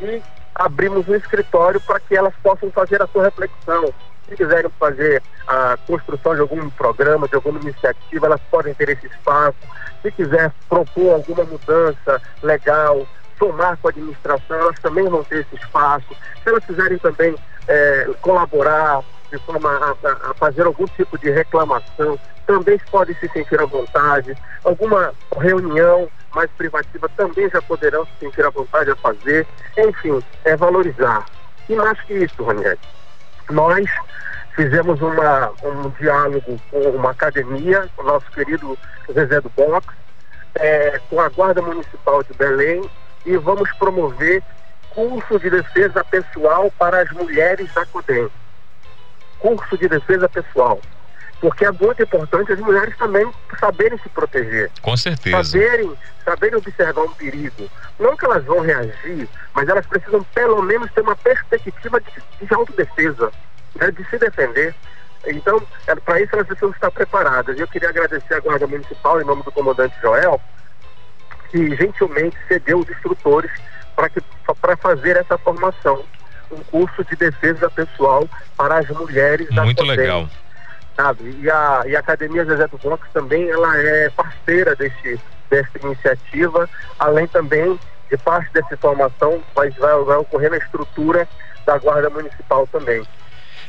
e abrimos um escritório para que elas possam fazer a sua reflexão. Se quiserem fazer a construção de algum programa, de alguma iniciativa, elas podem ter esse espaço. Se quiser propor alguma mudança legal, somar com a administração, elas também vão ter esse espaço. Se elas quiserem também é, colaborar de forma a, a, fazer algum tipo de reclamação, também podem se sentir à vontade. Alguma reunião mais privativa também já poderão se sentir à vontade a fazer. Enfim, é valorizar. E mais que isso, Ranieri, nós fizemos uma, um diálogo com uma academia, o nosso querido Zezé do Box, é, com a Guarda Municipal de Belém e vamos promover curso de defesa pessoal para as mulheres da CODEM curso de defesa pessoal. Porque é muito importante as mulheres também saberem se proteger. Com certeza. Saberem, saberem observar um perigo. Não que elas vão reagir, mas elas precisam pelo menos ter uma perspectiva de, de autodefesa, né, de se defender. Então, é, para isso elas precisam estar preparadas. Eu queria agradecer à Guarda Municipal, em nome do comandante Joel, que gentilmente cedeu os instrutores para fazer essa formação um curso de defesa pessoal para as mulheres da Muito legal. Sabe? E a, e a Academia Zezé do Box também ela é parceira deste, desta iniciativa, além também de parte dessa formação vai, vai, vai ocorrer na estrutura da Guarda Municipal também.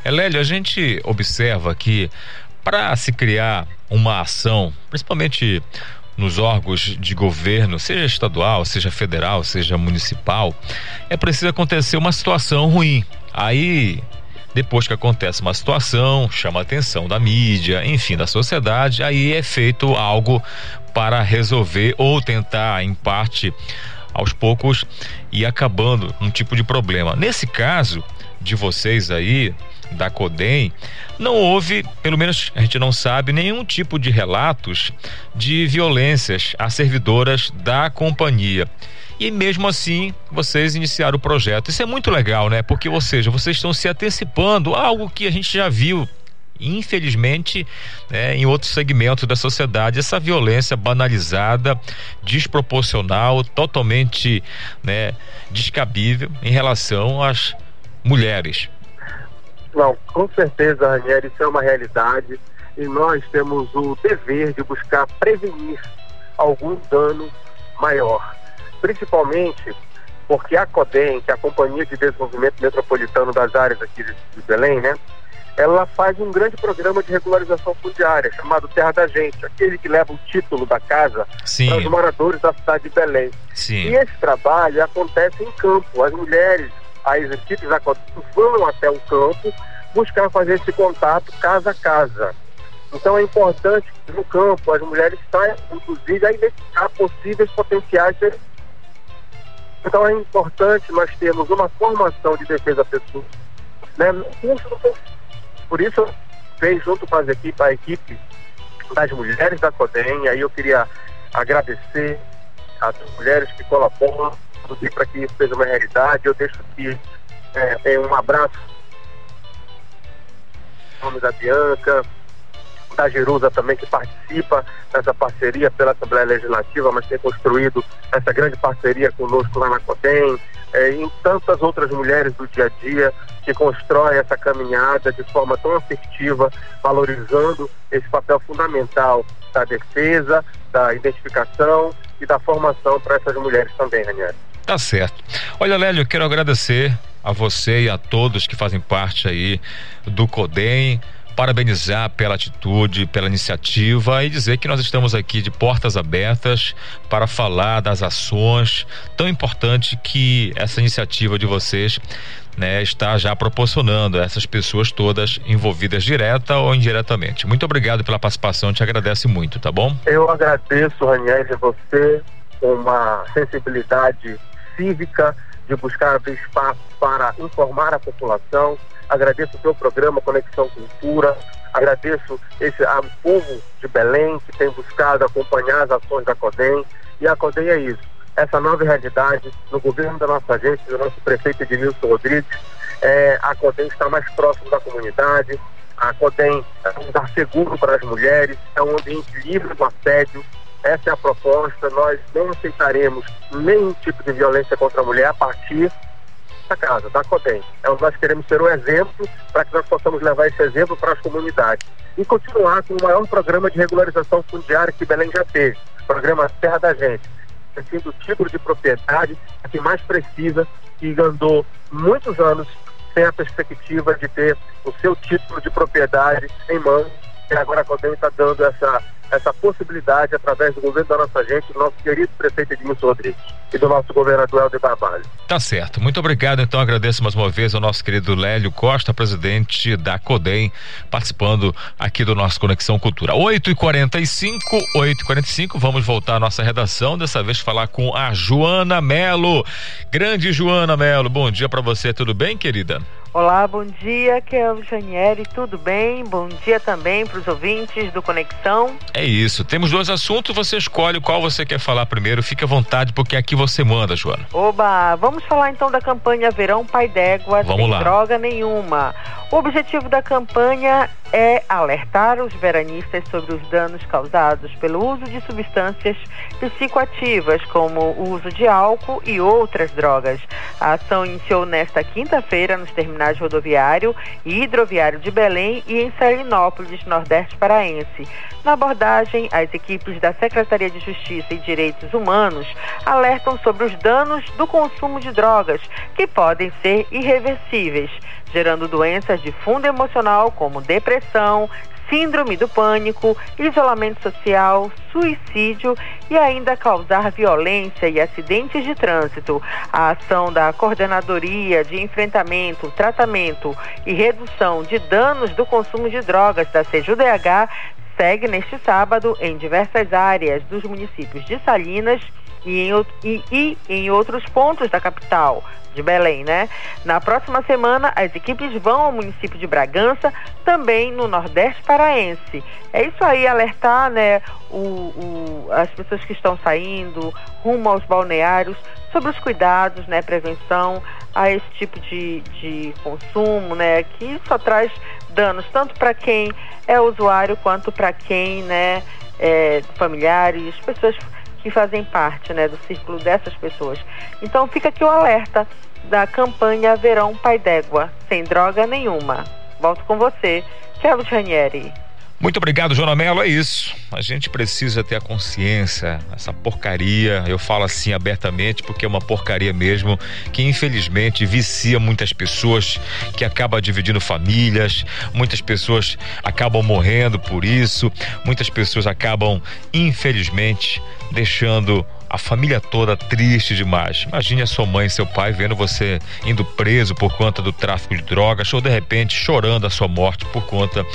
Elélio, a gente observa que para se criar uma ação, principalmente nos órgãos de governo, seja estadual, seja federal, seja municipal, é preciso acontecer uma situação ruim. Aí depois que acontece uma situação, chama a atenção da mídia, enfim, da sociedade, aí é feito algo para resolver ou tentar, em parte, aos poucos, ir acabando um tipo de problema. Nesse caso de vocês aí, da CODEM, não houve, pelo menos a gente não sabe, nenhum tipo de relatos de violências a servidoras da companhia. E mesmo assim, vocês iniciaram o projeto. Isso é muito legal, né? Porque, ou seja, vocês estão se antecipando a algo que a gente já viu infelizmente, né, em outros segmentos da sociedade, essa violência banalizada, desproporcional, totalmente né, descabível em relação às mulheres. Não, com certeza, Ranieri, isso é uma realidade e nós temos o dever de buscar prevenir algum dano maior. Principalmente porque a CODEM, que é a Companhia de Desenvolvimento Metropolitano das Áreas aqui de, Belém, né? Ela faz um grande programa de regularização fundiária chamado Terra da Gente, aquele que leva o título da casa Sim. para os moradores da cidade de Belém. Sim. E esse trabalho acontece em campo. As mulheres as equipes vão até o campo buscar fazer esse contato casa a casa. Então é importante que no campo as mulheres saiam, inclusive, a identificar possíveis potenciais. Então é importante nós termos uma formação de defesa pessoal. Né? Por isso, fez junto com as equipes, a equipe das mulheres da CODEM, aí eu queria agradecer as mulheres que colaboram para que isso seja uma realidade. Eu deixo aqui é, um abraço nome da Bianca, da Jerusa também, que participa dessa parceria pela Assembleia Legislativa, mas tem construído essa grande parceria conosco lá na CODEM, é, em tantas outras mulheres do dia a dia que constroem essa caminhada de forma tão assertiva, valorizando esse papel fundamental da defesa, da identificação e da formação para essas mulheres também, Ranieri. Tá certo. Olha, Lélio, quero agradecer a você e a todos que fazem parte aí do CODEM, parabenizar pela atitude, pela iniciativa e dizer que nós estamos aqui de portas abertas para falar das ações tão importante que essa iniciativa de vocês né, está já proporcionando a essas pessoas todas envolvidas direta ou indiretamente. Muito obrigado pela participação, te agradece muito, tá bom? Eu agradeço, Raniel, você uma sensibilidade cívica de buscar espaço para informar a população. Agradeço o seu programa Conexão Cultura, agradeço esse ao povo de Belém que tem buscado acompanhar as ações da CODEM. E a CODEM é isso, essa nova realidade no governo da nossa gente, do nosso prefeito Edmilson Rodrigues. É, a CODEM está mais próximo da comunidade, a CODEM é um lugar seguro para as mulheres, é um ambiente livre do assédio, essa é a proposta. Nós não aceitaremos nenhum tipo de violência contra a mulher a partir da casa, da CODEM. É nós queremos ser um exemplo para que nós possamos levar esse exemplo para as comunidades. E continuar com o maior programa de regularização fundiária que Belém já teve, programa Terra da Gente. Sendo o título de propriedade a que mais precisa e andou muitos anos sem a perspectiva de ter o seu título de propriedade em mãos. E agora a CODEM está dando essa essa possibilidade através do governo da nossa gente, do nosso querido prefeito Edmilson Rodrigues e do nosso governador Helder Barbalho. Tá certo. Muito obrigado. Então agradeço mais uma vez ao nosso querido Lélio Costa, presidente da CODEM, participando aqui do nosso Conexão Cultura. 8 e 45 8 e 45 vamos voltar à nossa redação, dessa vez falar com a Joana Melo. Grande Joana Melo, bom dia para você, tudo bem, querida? Olá, bom dia, que é o Janieri, tudo bem? Bom dia também para os ouvintes do Conexão. É isso, temos dois assuntos, você escolhe qual você quer falar primeiro, fique à vontade, porque aqui você manda, Joana. Oba, vamos falar então da campanha Verão Pai d'Égua, sem lá. droga nenhuma. O objetivo da campanha é alertar os veranistas sobre os danos causados pelo uso de substâncias psicoativas, como o uso de álcool e outras drogas. A ação iniciou nesta quinta-feira nos terminais rodoviário e hidroviário de Belém e em Salinópolis, Nordeste Paraense. Na abordagem, as equipes da Secretaria de Justiça e Direitos Humanos alertam sobre os danos do consumo de drogas, que podem ser irreversíveis, gerando doenças de fundo emocional como depressão, síndrome do pânico, isolamento social, suicídio e ainda causar violência e acidentes de trânsito. A ação da Coordenadoria de Enfrentamento, Tratamento e Redução de Danos do Consumo de Drogas da CJUDH segue neste sábado em diversas áreas dos municípios de Salinas e em, e, e em outros pontos da capital, de Belém, né? Na próxima semana, as equipes vão ao município de Bragança, também no Nordeste Paraense. É isso aí, alertar, né, o, o, as pessoas que estão saindo rumo aos balneários sobre os cuidados, né, prevenção a esse tipo de, de consumo, né, que só traz danos tanto para quem é usuário quanto para quem, né, é, familiares, pessoas que fazem parte né, do círculo dessas pessoas. Então fica aqui o alerta da campanha Verão Pai d'Égua, sem droga nenhuma. Volto com você, Kelvin Ranieri. Muito obrigado, Joana Mello. É isso. A gente precisa ter a consciência, essa porcaria. Eu falo assim abertamente porque é uma porcaria mesmo, que infelizmente vicia muitas pessoas, que acaba dividindo famílias, muitas pessoas acabam morrendo por isso, muitas pessoas acabam, infelizmente, deixando a família toda triste demais. Imagine a sua mãe e seu pai vendo você indo preso por conta do tráfico de drogas ou de repente chorando a sua morte por conta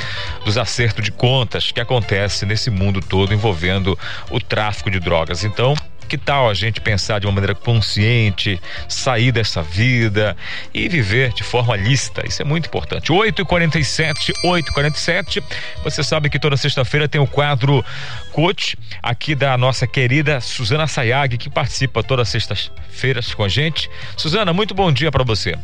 dos acertos de contas que acontece nesse mundo todo envolvendo o tráfico de drogas. Então, Que tal a gente pensar de uma maneira consciente, sair dessa vida e viver de forma lícita? Isso é muito importante. 8h47, 8h47. Você sabe que toda sexta-feira tem o quadro coach aqui da nossa querida Suzana Sayag, que participa todas as sextas-feiras com a gente. Suzana, muito bom dia para você.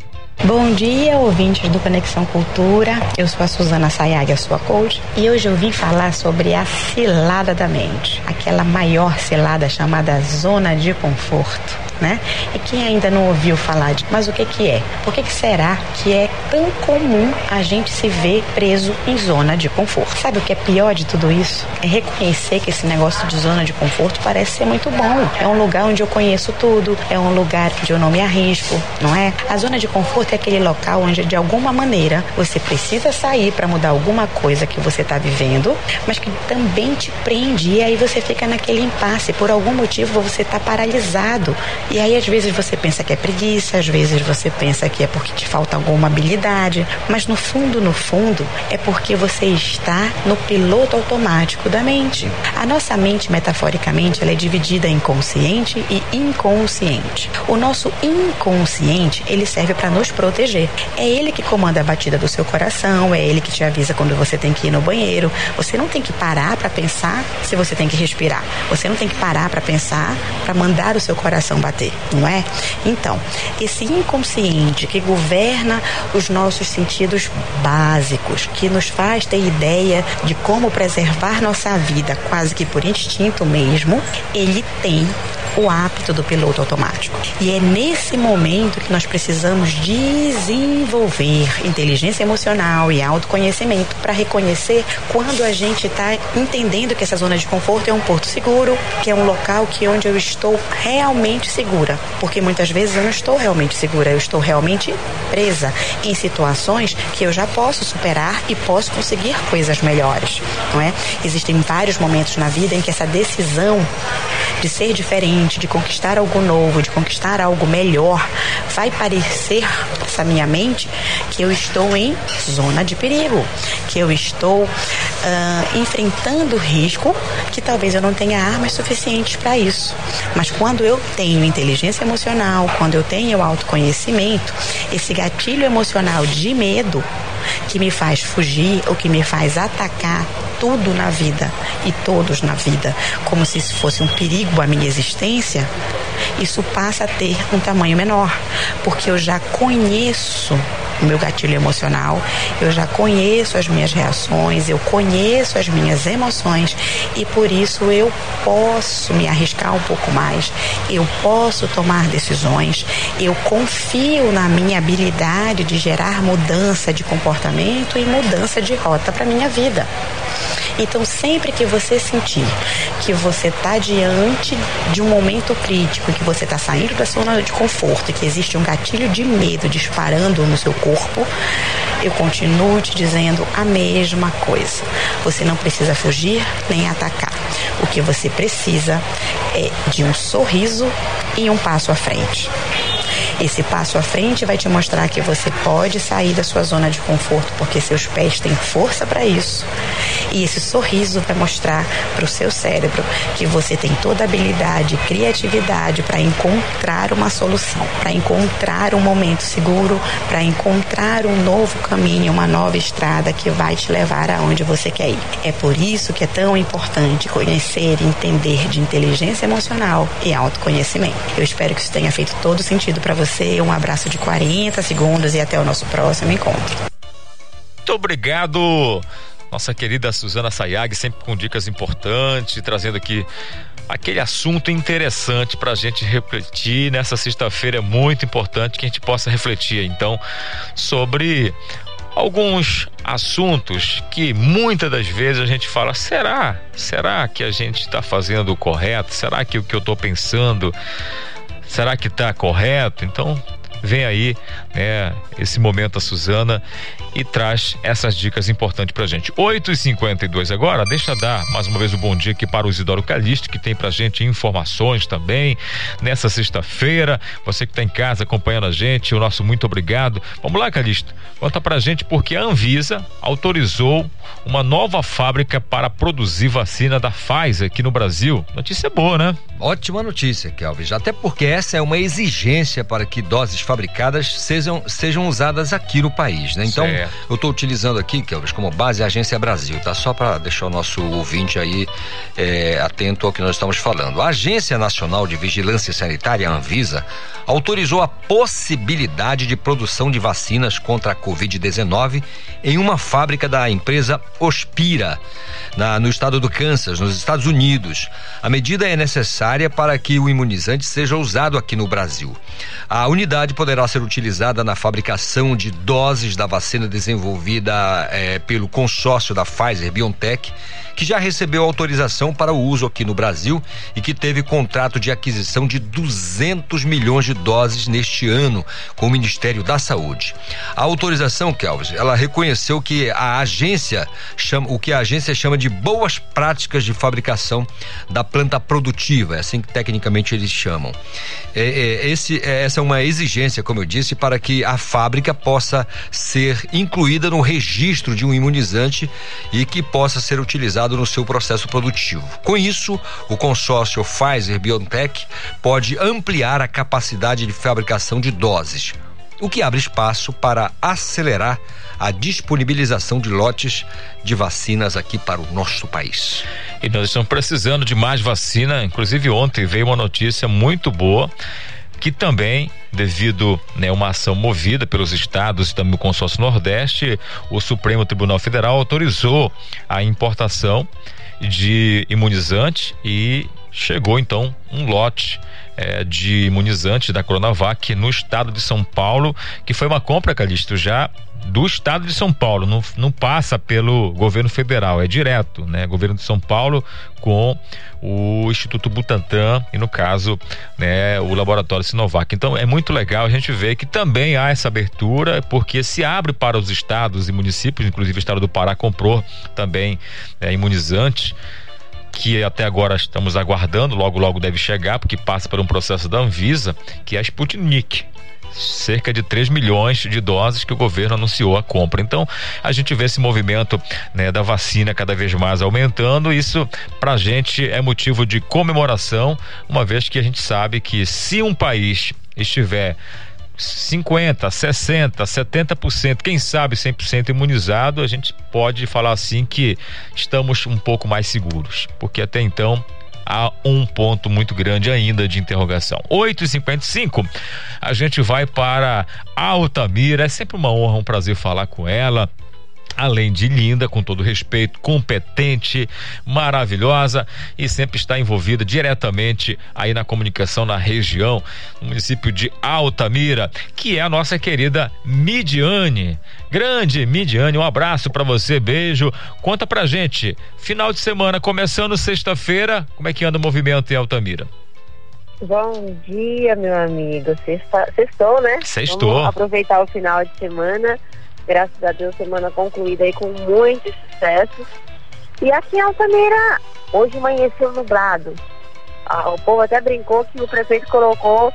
Bom dia, ouvintes do Conexão Cultura. Eu sou a Suzana Sayag, a sua coach, e hoje eu vim falar sobre a cilada da mente, aquela maior cilada chamada zona de conforto né? E quem ainda não ouviu falar de, mas o que que é? Por que, que será que é tão comum a gente se ver preso em zona de conforto? Sabe o que é pior de tudo isso? É reconhecer que esse negócio de zona de conforto parece ser muito bom. É um lugar onde eu conheço tudo, é um lugar onde eu não me arrisco, não é? A zona de conforto é aquele local onde de alguma maneira você precisa sair para mudar alguma coisa que você está vivendo, mas que também te prende e aí você fica naquele impasse. Por algum motivo você está paralisado e aí, às vezes, você pensa que é preguiça, às vezes você pensa que é porque te falta alguma habilidade, mas no fundo, no fundo, é porque você está no piloto automático da mente. A nossa mente, metaforicamente, ela é dividida em consciente e inconsciente. O nosso inconsciente, ele serve para nos proteger. É ele que comanda a batida do seu coração, é ele que te avisa quando você tem que ir no banheiro. Você não tem que parar para pensar se você tem que respirar. Você não tem que parar para pensar para mandar o seu coração bater não é? Então, esse inconsciente que governa os nossos sentidos básicos, que nos faz ter ideia de como preservar nossa vida quase que por instinto mesmo, ele tem o hábito do piloto automático. E é nesse momento que nós precisamos desenvolver inteligência emocional e autoconhecimento para reconhecer quando a gente está entendendo que essa zona de conforto é um porto seguro, que é um local que onde eu estou realmente segura, porque muitas vezes eu não estou realmente segura, eu estou realmente presa em situações que eu já posso superar e posso conseguir coisas melhores, não é? Existem vários momentos na vida em que essa decisão de ser diferente, de conquistar algo novo, de conquistar algo melhor, vai parecer essa minha mente que eu estou em zona de perigo, que eu estou uh, enfrentando risco, que talvez eu não tenha armas suficientes para isso. Mas quando eu tenho inteligência emocional, quando eu tenho autoconhecimento, esse gatilho emocional de medo que me faz fugir ou que me faz atacar tudo na vida e todos na vida, como se isso fosse um perigo à minha existência, isso passa a ter um tamanho menor, porque eu já conheço o meu gatilho emocional, eu já conheço as minhas reações, eu conheço as minhas emoções e por isso eu posso me arriscar um pouco mais, eu posso tomar decisões, eu confio na minha habilidade de gerar mudança de comportamento e mudança de rota para minha vida. Então, sempre que você sentir que você está diante de um momento crítico, que você está saindo da zona de conforto, que existe um gatilho de medo disparando no seu corpo, eu continuo te dizendo a mesma coisa. Você não precisa fugir nem atacar. O que você precisa é de um sorriso e um passo à frente. Esse passo à frente vai te mostrar que você pode sair da sua zona de conforto porque seus pés têm força para isso. E esse sorriso vai mostrar para o seu cérebro que você tem toda a habilidade criatividade para encontrar uma solução, para encontrar um momento seguro, para encontrar um novo caminho, uma nova estrada que vai te levar aonde você quer ir. É por isso que é tão importante conhecer e entender de inteligência emocional e autoconhecimento. Eu espero que isso tenha feito todo sentido para você um abraço de 40 segundos e até o nosso próximo encontro. Muito obrigado, nossa querida Suzana Sayag, sempre com dicas importantes, trazendo aqui aquele assunto interessante para a gente refletir nessa sexta-feira. É muito importante que a gente possa refletir, então, sobre alguns assuntos que muitas das vezes a gente fala: será? Será que a gente está fazendo o correto? Será que o que eu estou pensando Será que está correto? Então, vem aí, né, esse momento a Suzana e traz essas dicas importantes pra gente. 8 e 52 agora, deixa dar mais uma vez o um bom dia aqui para o Isidoro Calixto, que tem pra gente informações também nessa sexta-feira. Você que está em casa acompanhando a gente, o nosso muito obrigado. Vamos lá, Calixto, conta pra gente porque a Anvisa autorizou uma nova fábrica para produzir vacina da Pfizer aqui no Brasil. Notícia boa, né? Ótima notícia, Kelvis. Até porque essa é uma exigência para que doses fabricadas sejam, sejam usadas aqui no país, né? Então, certo. eu estou utilizando aqui, Kelvis, como base a Agência Brasil, tá? Só para deixar o nosso ouvinte aí é, atento ao que nós estamos falando. A Agência Nacional de Vigilância Sanitária, a Anvisa, autorizou a possibilidade de produção de vacinas contra a Covid-19 em uma fábrica da empresa Ospira, na, no estado do Kansas, nos Estados Unidos. A medida é necessária para que o imunizante seja usado aqui no Brasil. A unidade poderá ser utilizada na fabricação de doses da vacina desenvolvida eh, pelo consórcio da Pfizer BioNTech, que já recebeu autorização para o uso aqui no Brasil e que teve contrato de aquisição de 200 milhões de doses neste ano com o Ministério da Saúde. A autorização, Kelvis, ela reconheceu que a agência chama, o que a agência chama de boas práticas de fabricação da planta produtiva, é assim que tecnicamente eles chamam. É, é, esse, é, essa é uma exigência, como eu disse, para que a fábrica possa ser incluída no registro de um imunizante e que possa ser utilizado no seu processo produtivo. Com isso, o consórcio Pfizer BioNTech pode ampliar a capacidade de fabricação de doses, o que abre espaço para acelerar a disponibilização de lotes de vacinas aqui para o nosso país. E nós estamos precisando de mais vacina. Inclusive, ontem veio uma notícia muito boa que também, devido a né, uma ação movida pelos estados e também o consórcio Nordeste, o Supremo Tribunal Federal autorizou a importação de imunizante e chegou então um lote é, de imunizante da Coronavac no estado de São Paulo, que foi uma compra, Calixto, já do estado de São Paulo, não, não passa pelo governo federal, é direto, né? Governo de São Paulo com o Instituto Butantan e no caso, né, o laboratório Sinovac. Então é muito legal a gente ver que também há essa abertura, porque se abre para os estados e municípios, inclusive o estado do Pará comprou também é, imunizantes que até agora estamos aguardando, logo logo deve chegar, porque passa por um processo da Anvisa, que é a Sputnik cerca de 3 milhões de doses que o governo anunciou a compra. Então, a gente vê esse movimento né, da vacina cada vez mais aumentando. Isso, para a gente, é motivo de comemoração, uma vez que a gente sabe que se um país estiver 50, 60, 70%, quem sabe 100% imunizado, a gente pode falar assim que estamos um pouco mais seguros, porque até então há um ponto muito grande ainda de interrogação. 8h55, a gente vai para Altamira. É sempre uma honra, um prazer falar com ela além de linda, com todo respeito, competente, maravilhosa e sempre está envolvida diretamente aí na comunicação na região, no município de Altamira, que é a nossa querida Midiane. Grande Midiane, um abraço para você, beijo. Conta pra gente, final de semana começando sexta-feira, como é que anda o movimento em Altamira? Bom dia, meu amigo. Sexta, sextou, né? Sextou. Vamos aproveitar o final de semana Graças a Deus, semana concluída aí com muitos sucessos. E aqui em Altamira, hoje amanheceu nublado. Ah, o povo até brincou que o prefeito colocou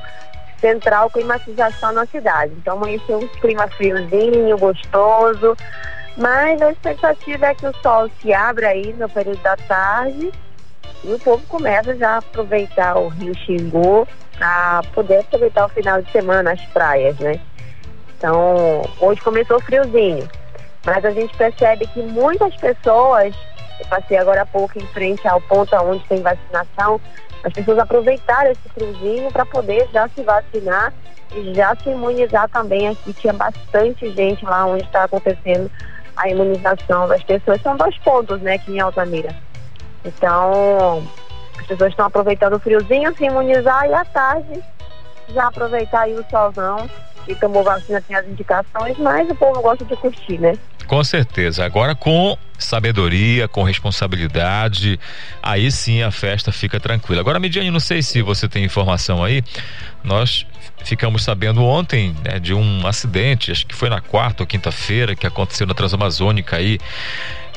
central climatização na cidade. Então amanheceu um clima friozinho, gostoso. Mas a expectativa é que o sol se abra aí no período da tarde e o povo começa já a aproveitar o Rio Xingu para poder aproveitar o final de semana, as praias, né? Então, hoje começou friozinho, mas a gente percebe que muitas pessoas, eu passei agora há pouco em frente ao ponto onde tem vacinação, as pessoas aproveitaram esse friozinho para poder já se vacinar e já se imunizar também. Aqui tinha bastante gente lá onde está acontecendo a imunização das pessoas. São dois pontos, né, aqui em Altamira. Então, as pessoas estão aproveitando o friozinho, se imunizar e à tarde já aproveitar aí o solzão e tomou vacina tem as indicações, mas o povo gosta de curtir, né? Com certeza. Agora com sabedoria, com responsabilidade, aí sim a festa fica tranquila. Agora, Midiane, não sei se você tem informação aí, nós ficamos sabendo ontem né, de um acidente, acho que foi na quarta ou quinta-feira, que aconteceu na Transamazônica aí,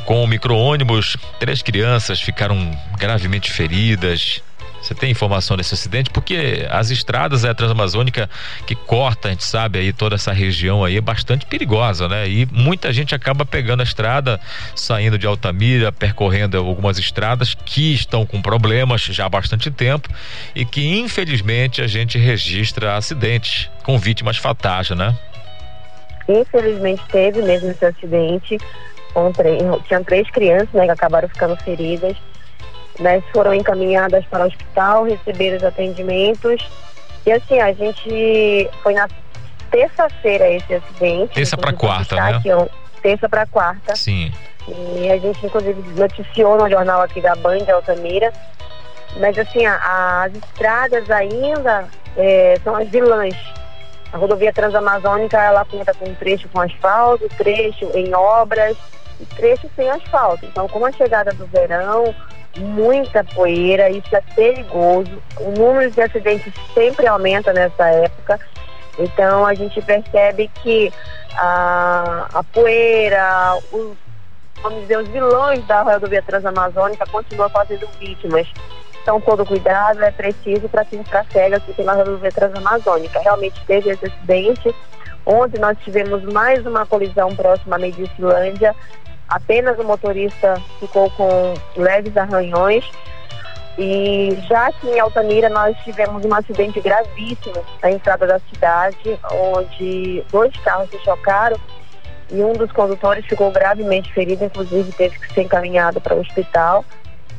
com o micro-ônibus, três crianças ficaram gravemente feridas, você tem informação desse acidente? Porque as estradas é a Transamazônica que corta, a gente sabe aí toda essa região aí é bastante perigosa, né? E muita gente acaba pegando a estrada, saindo de Altamira, percorrendo algumas estradas que estão com problemas já há bastante tempo e que infelizmente a gente registra acidentes com vítimas fatais, né? Infelizmente teve mesmo esse acidente. Com três, tinham três crianças né, que acabaram ficando feridas né, foram encaminhadas para o hospital, receberam os atendimentos. E assim, a gente foi na terça-feira esse acidente. Terça para quarta, né? Aqui, terça para quarta. Sim. E a gente, inclusive, noticiou no jornal aqui da Band de Altamira. Mas assim, a, as estradas ainda é, são as vilãs. A rodovia Transamazônica, ela conta com trecho com asfalto, trecho em obras e trecho sem asfalto. Então, com a chegada do verão, muita poeira, isso é perigoso. O número de acidentes sempre aumenta nessa época. Então a gente percebe que a, a poeira, os, vamos dizer, os vilões da rodovia transamazônica continuam fazendo vítimas. Então todo cuidado é preciso para quem está cega aqui pela rodovia transamazônica. Realmente teve esse acidente. Ontem nós tivemos mais uma colisão próxima à Medicilândia Apenas o motorista ficou com leves arranhões. E já aqui em Altamira nós tivemos um acidente gravíssimo na entrada da cidade, onde dois carros se chocaram e um dos condutores ficou gravemente ferido, inclusive teve que ser encaminhado para o hospital.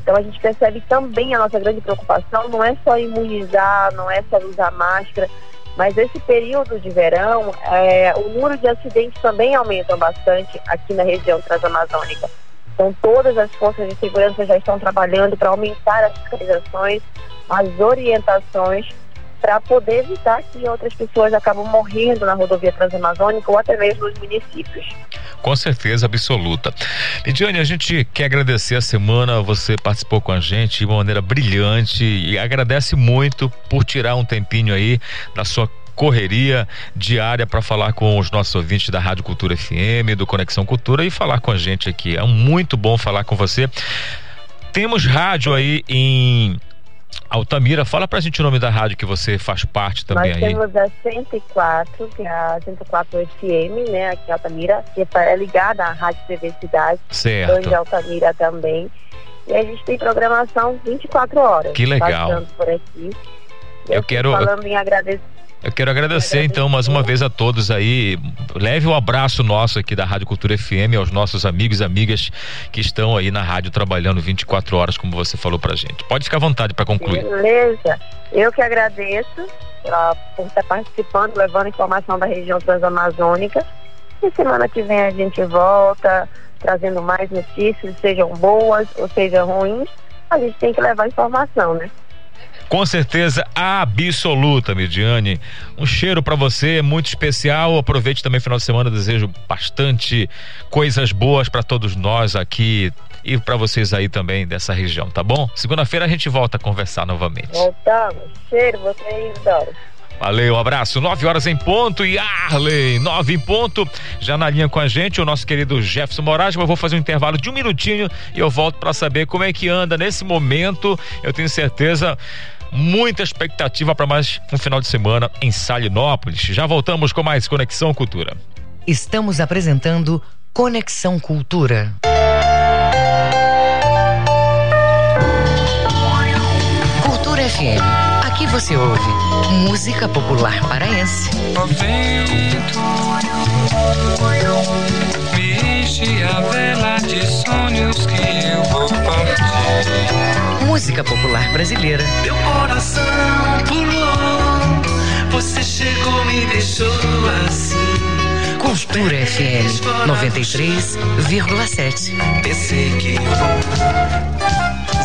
Então a gente percebe também a nossa grande preocupação não é só imunizar, não é só usar máscara, mas esse período de verão, é, o número de acidentes também aumenta bastante aqui na região transamazônica. Então, todas as forças de segurança já estão trabalhando para aumentar as fiscalizações, as orientações, para poder evitar que outras pessoas acabam morrendo na rodovia transamazônica ou até mesmo nos municípios. Com certeza absoluta. Lidiane, a gente quer agradecer a semana, você participou com a gente de uma maneira brilhante e agradece muito por tirar um tempinho aí da sua correria diária para falar com os nossos ouvintes da Rádio Cultura FM, do Conexão Cultura e falar com a gente aqui. É muito bom falar com você. Temos rádio aí em Altamira, fala pra gente o nome da rádio que você faz parte também Nós aí. Nós temos a 104, que é a 104 FM, né, aqui em Altamira, que é ligada à Rádio TV Cidade. Certo. De Altamira também. E a gente tem programação 24 horas. Que legal. por aqui. Eu quero. Falando em agradecer eu quero agradecer então mais uma vez a todos aí. Leve o um abraço nosso aqui da Rádio Cultura FM aos nossos amigos e amigas que estão aí na rádio trabalhando 24 horas, como você falou pra gente. Pode ficar à vontade para concluir. Beleza. Eu que agradeço pra, por estar participando, levando informação da região transamazônica. E semana que vem a gente volta trazendo mais notícias, sejam boas ou sejam ruins. A gente tem que levar informação, né? Com certeza absoluta, Midiane. Um cheiro para você muito especial. Aproveite também o final de semana. Desejo bastante coisas boas para todos nós aqui e para vocês aí também dessa região, tá bom? Segunda-feira a gente volta a conversar novamente. Voltamos. Cheiro, vocês, Doro. Valeu, um abraço. Nove horas em ponto e Arley, nove em ponto. Já na linha com a gente, o nosso querido Jefferson Moraes. Eu vou fazer um intervalo de um minutinho e eu volto para saber como é que anda nesse momento. Eu tenho certeza muita expectativa para mais um final de semana em Salinópolis. Já voltamos com mais Conexão Cultura. Estamos apresentando Conexão Cultura. Cultura FM. Aqui você ouve música popular paraense. Enche a vela de sonhos que eu vou partir. Música popular brasileira. Meu coração pulou, você chegou, me deixou assim. Cultura FM 93,7. Pensei que vou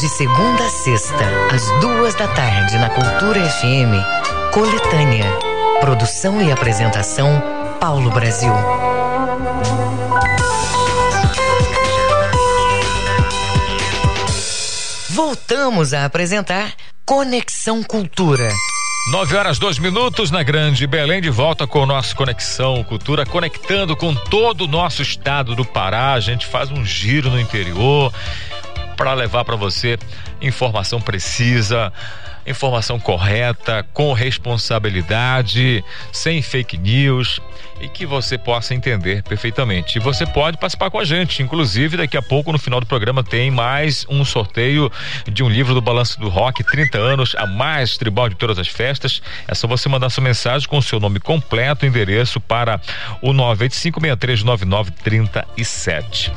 De segunda a sexta, às duas da tarde, na Cultura FM, Coletânea. Produção e apresentação, Paulo Brasil. Voltamos a apresentar Conexão Cultura. 9 horas, dois minutos na Grande Belém, de volta com o nosso Conexão Cultura, conectando com todo o nosso estado do Pará. A gente faz um giro no interior para levar para você informação precisa, informação correta, com responsabilidade, sem fake news e que você possa entender perfeitamente. E você pode participar com a gente. Inclusive, daqui a pouco, no final do programa, tem mais um sorteio de um livro do Balanço do Rock, 30 anos, a mais tribal de todas as festas. É só você mandar sua mensagem com o seu nome completo, endereço para o 985639937.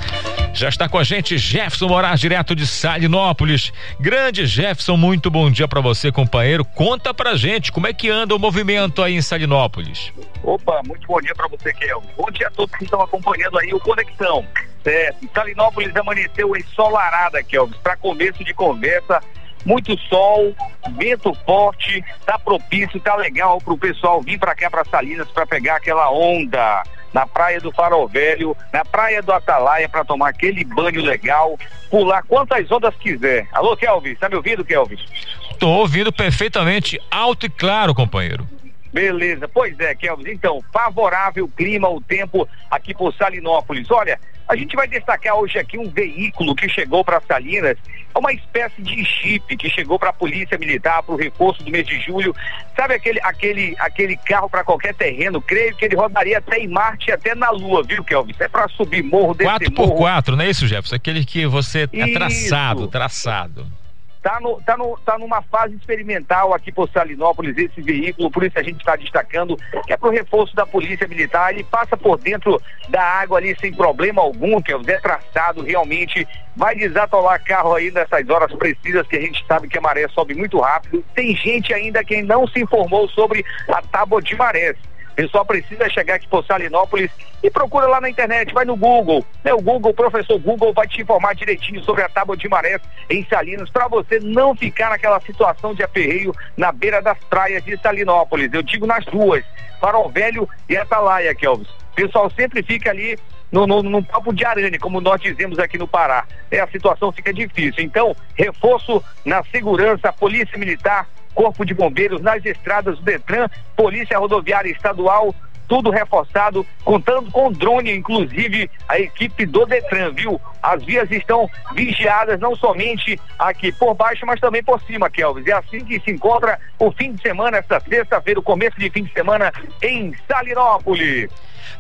Já está com a gente Jefferson Moraes, direto de Salinópolis. Grande Jefferson, muito bom dia para você, companheiro. Conta pra gente como é que anda o movimento aí em Salinópolis. Opa, muito bom dia para você, Kelvin. Bom dia a todos que estão acompanhando aí o Conexão. É, Salinópolis amanheceu ensolarada, Kelvin, para começo de conversa. Muito sol, vento forte, tá propício, tá legal pro pessoal vir para cá para Salinas para pegar aquela onda na praia do Farol Velho, na praia do Atalaia para tomar aquele banho legal, pular quantas ondas quiser. Alô, Kelvin, tá me ouvindo, Kelvin? Tô ouvindo perfeitamente alto e claro, companheiro. Beleza, pois é, Kelvis. Então, favorável clima, o tempo aqui por Salinópolis. Olha, a gente vai destacar hoje aqui um veículo que chegou para Salinas, é uma espécie de chip que chegou para a Polícia Militar, para o reforço do mês de julho. Sabe aquele, aquele, aquele carro para qualquer terreno? Creio que ele rodaria até em Marte e até na Lua, viu, Kelvis? É para subir morro, descer 4x4, não é isso, Jefferson? Aquele que você é traçado, traçado. Tá, no, tá, no, tá numa fase experimental aqui por Salinópolis esse veículo, por isso a gente está destacando que é para o reforço da Polícia Militar. Ele passa por dentro da água ali sem problema algum, que é o Zé traçado, realmente vai desatolar carro aí nessas horas precisas que a gente sabe que a maré sobe muito rápido. Tem gente ainda que não se informou sobre a tábua de marés. O pessoal precisa chegar aqui por Salinópolis e procura lá na internet, vai no Google. Né? O Google, o professor Google vai te informar direitinho sobre a tábua de marés em Salinas, para você não ficar naquela situação de aperreio na beira das praias de Salinópolis. Eu digo nas duas, Farol Velho e Atalaia, Kelvis. O pessoal sempre fica ali no, no, no papo de arame, como nós dizemos aqui no Pará. É, a situação fica difícil. Então, reforço na segurança, Polícia Militar, Corpo de Bombeiros, nas estradas do Detran, Polícia Rodoviária Estadual, tudo reforçado, contando com drone, inclusive a equipe do Detran, viu? As vias estão vigiadas não somente aqui por baixo, mas também por cima, Kelvis. É assim que se encontra o fim de semana, esta sexta-feira, o começo de fim de semana em Salinópolis.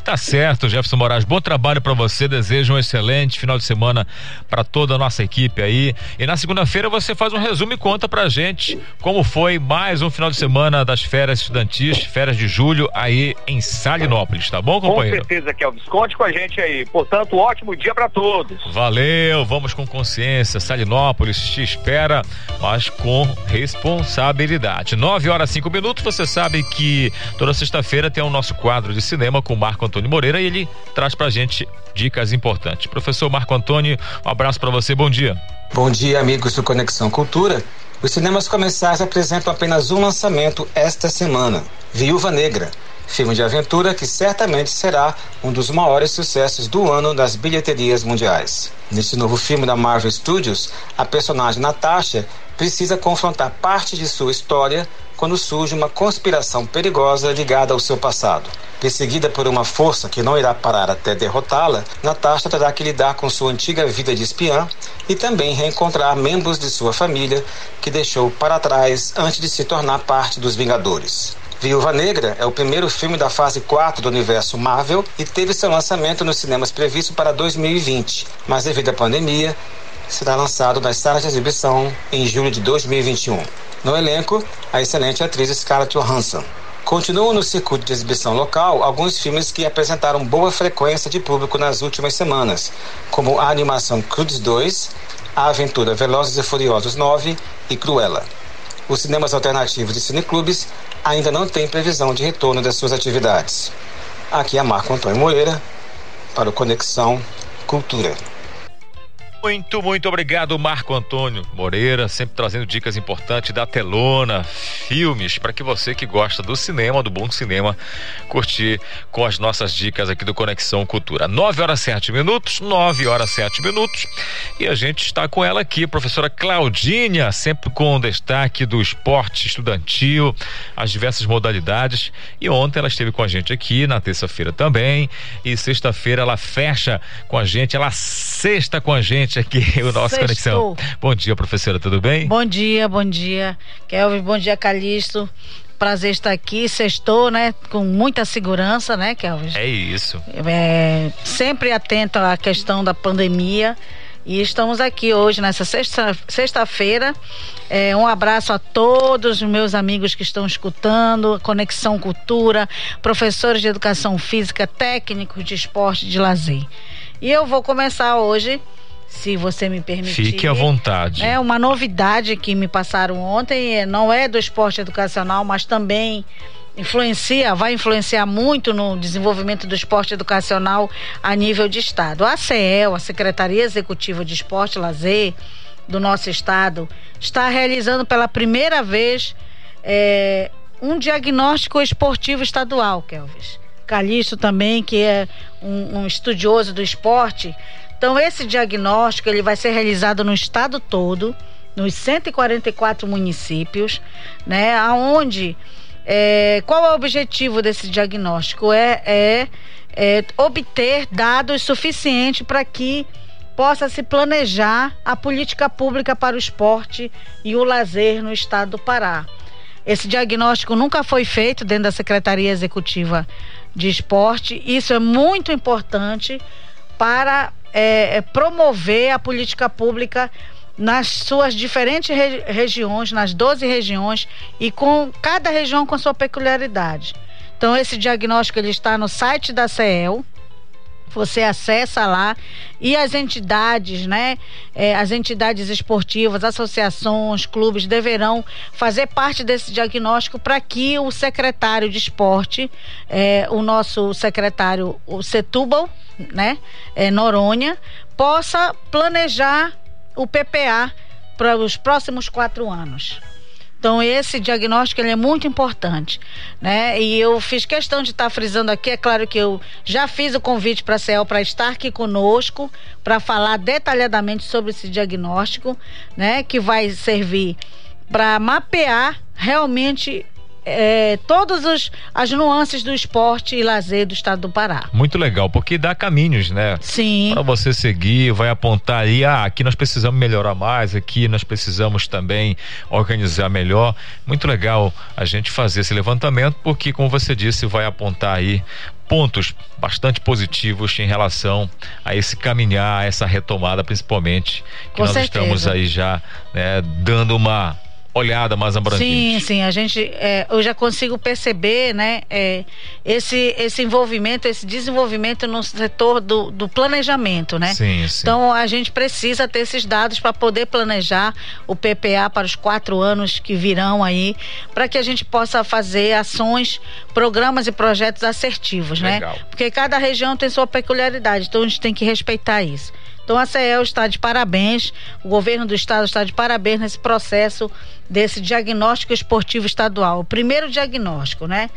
Tá certo, Jefferson Moraes. Bom trabalho para você. Desejo um excelente final de semana para toda a nossa equipe aí. E na segunda-feira você faz um resumo e conta pra gente como foi mais um final de semana das férias estudantis, férias de julho aí em Salinópolis, tá bom, companheiro? Com certeza, Kelvis. Conte com a gente aí. Portanto, ótimo dia para todos. Valeu, vamos com consciência. Salinópolis te espera, mas com responsabilidade. 9 horas 5 minutos. Você sabe que toda sexta-feira tem o nosso quadro de cinema com o Marco Antônio Moreira e ele traz pra gente dicas importantes. Professor Marco Antônio, um abraço para você. Bom dia. Bom dia, amigos do Conexão Cultura. Os cinemas comerciais apresentam apenas um lançamento esta semana: Viúva Negra, filme de aventura que certamente será um dos maiores sucessos do ano nas bilheterias mundiais. Neste novo filme da Marvel Studios, a personagem Natasha precisa confrontar parte de sua história quando surge uma conspiração perigosa ligada ao seu passado. Perseguida por uma força que não irá parar até derrotá-la, Natasha terá que lidar com sua antiga vida de espiã e também reencontrar membros de sua família que deixou para trás antes de se tornar parte dos Vingadores. Viúva Negra é o primeiro filme da fase 4 do universo Marvel e teve seu lançamento nos cinemas previsto para 2020, mas devido à pandemia, será lançado nas salas de exibição em julho de 2021. No elenco, a excelente atriz Scarlett Johansson. Continuam no circuito de exibição local alguns filmes que apresentaram boa frequência de público nas últimas semanas, como a animação Cruz 2, a aventura Velozes e Furiosos 9 e Cruella. Os cinemas alternativos e cineclubes ainda não têm previsão de retorno das suas atividades. Aqui é Marco Antônio Moreira para o Conexão Cultura. Muito, muito obrigado, Marco Antônio Moreira, sempre trazendo dicas importantes da telona, filmes, para que você que gosta do cinema, do bom cinema, curtir com as nossas dicas aqui do Conexão Cultura. 9 horas 7 minutos, 9 horas 7 minutos. E a gente está com ela aqui, professora Claudinha, sempre com destaque do esporte estudantil, as diversas modalidades. E ontem ela esteve com a gente aqui, na terça-feira também. E sexta-feira ela fecha com a gente, ela sexta com a gente aqui o nosso Sextou. Conexão. Bom dia, professora, tudo bem? Bom dia, bom dia. Kelvin, bom dia, Calixto. Prazer estar aqui, sextou, né? Com muita segurança, né, Kelvin? É isso. É, sempre atento à questão da pandemia. E estamos aqui hoje, nessa sexta-feira. Sexta é, um abraço a todos os meus amigos que estão escutando, Conexão Cultura, professores de educação física, técnicos de esporte de lazer. E eu vou começar hoje se você me permitir. Fique à vontade. É uma novidade que me passaram ontem, é, não é do esporte educacional, mas também influencia, vai influenciar muito no desenvolvimento do esporte educacional a nível de estado. A CEL, a Secretaria Executiva de Esporte e Lazer do nosso estado, está realizando pela primeira vez é, um diagnóstico esportivo estadual, Kelvis. Calixto também, que é um, um estudioso do esporte, então esse diagnóstico ele vai ser realizado no estado todo, nos 144 municípios, né? Aonde é, qual é o objetivo desse diagnóstico? É, é, é obter dados suficientes para que possa se planejar a política pública para o esporte e o lazer no estado do Pará. Esse diagnóstico nunca foi feito dentro da Secretaria Executiva de Esporte. Isso é muito importante para é, é, promover a política pública nas suas diferentes re regiões, nas 12 regiões e com cada região com sua peculiaridade. Então esse diagnóstico ele está no site da CEL. Você acessa lá e as entidades, né? É, as entidades esportivas, associações, clubes deverão fazer parte desse diagnóstico para que o secretário de esporte, é, o nosso secretário, o Setúbal, né, é, Noronha, possa planejar o PPA para os próximos quatro anos. Então esse diagnóstico ele é muito importante, né? E eu fiz questão de estar tá frisando aqui, é claro que eu já fiz o convite para a CEL para estar aqui conosco para falar detalhadamente sobre esse diagnóstico, né? Que vai servir para mapear realmente é, todas as nuances do esporte e lazer do estado do Pará. Muito legal, porque dá caminhos, né? Sim. Para você seguir, vai apontar aí, ah, aqui nós precisamos melhorar mais, aqui nós precisamos também organizar melhor. Muito legal a gente fazer esse levantamento, porque, como você disse, vai apontar aí pontos bastante positivos em relação a esse caminhar, a essa retomada, principalmente, que Com nós certeza. estamos aí já né, dando uma olhada mais abrangente. Sim, sim, a gente, é, eu já consigo perceber, né, é, esse, esse envolvimento, esse desenvolvimento no setor do, do planejamento, né? Sim, sim. Então a gente precisa ter esses dados para poder planejar o PPA para os quatro anos que virão aí, para que a gente possa fazer ações, programas e projetos assertivos, né? Legal. né? Porque cada região tem sua peculiaridade, então a gente tem que respeitar isso. Então a CEL está de parabéns, o governo do estado está de parabéns nesse processo desse diagnóstico esportivo estadual. O primeiro diagnóstico, né?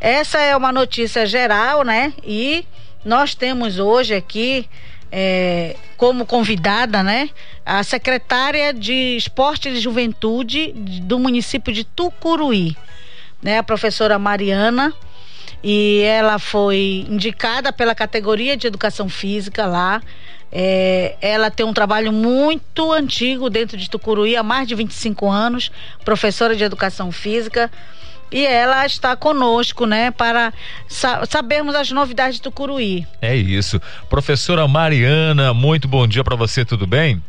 Essa é uma notícia geral, né? E nós temos hoje aqui é, como convidada, né, a secretária de Esporte e Juventude do município de Tucuruí, né, a professora Mariana, e ela foi indicada pela categoria de Educação Física lá é, ela tem um trabalho muito antigo dentro de Tucuruí, há mais de 25 anos, professora de educação física. E ela está conosco, né, para sa sabermos as novidades de Tucuruí. É isso. Professora Mariana, muito bom dia para você, tudo bem?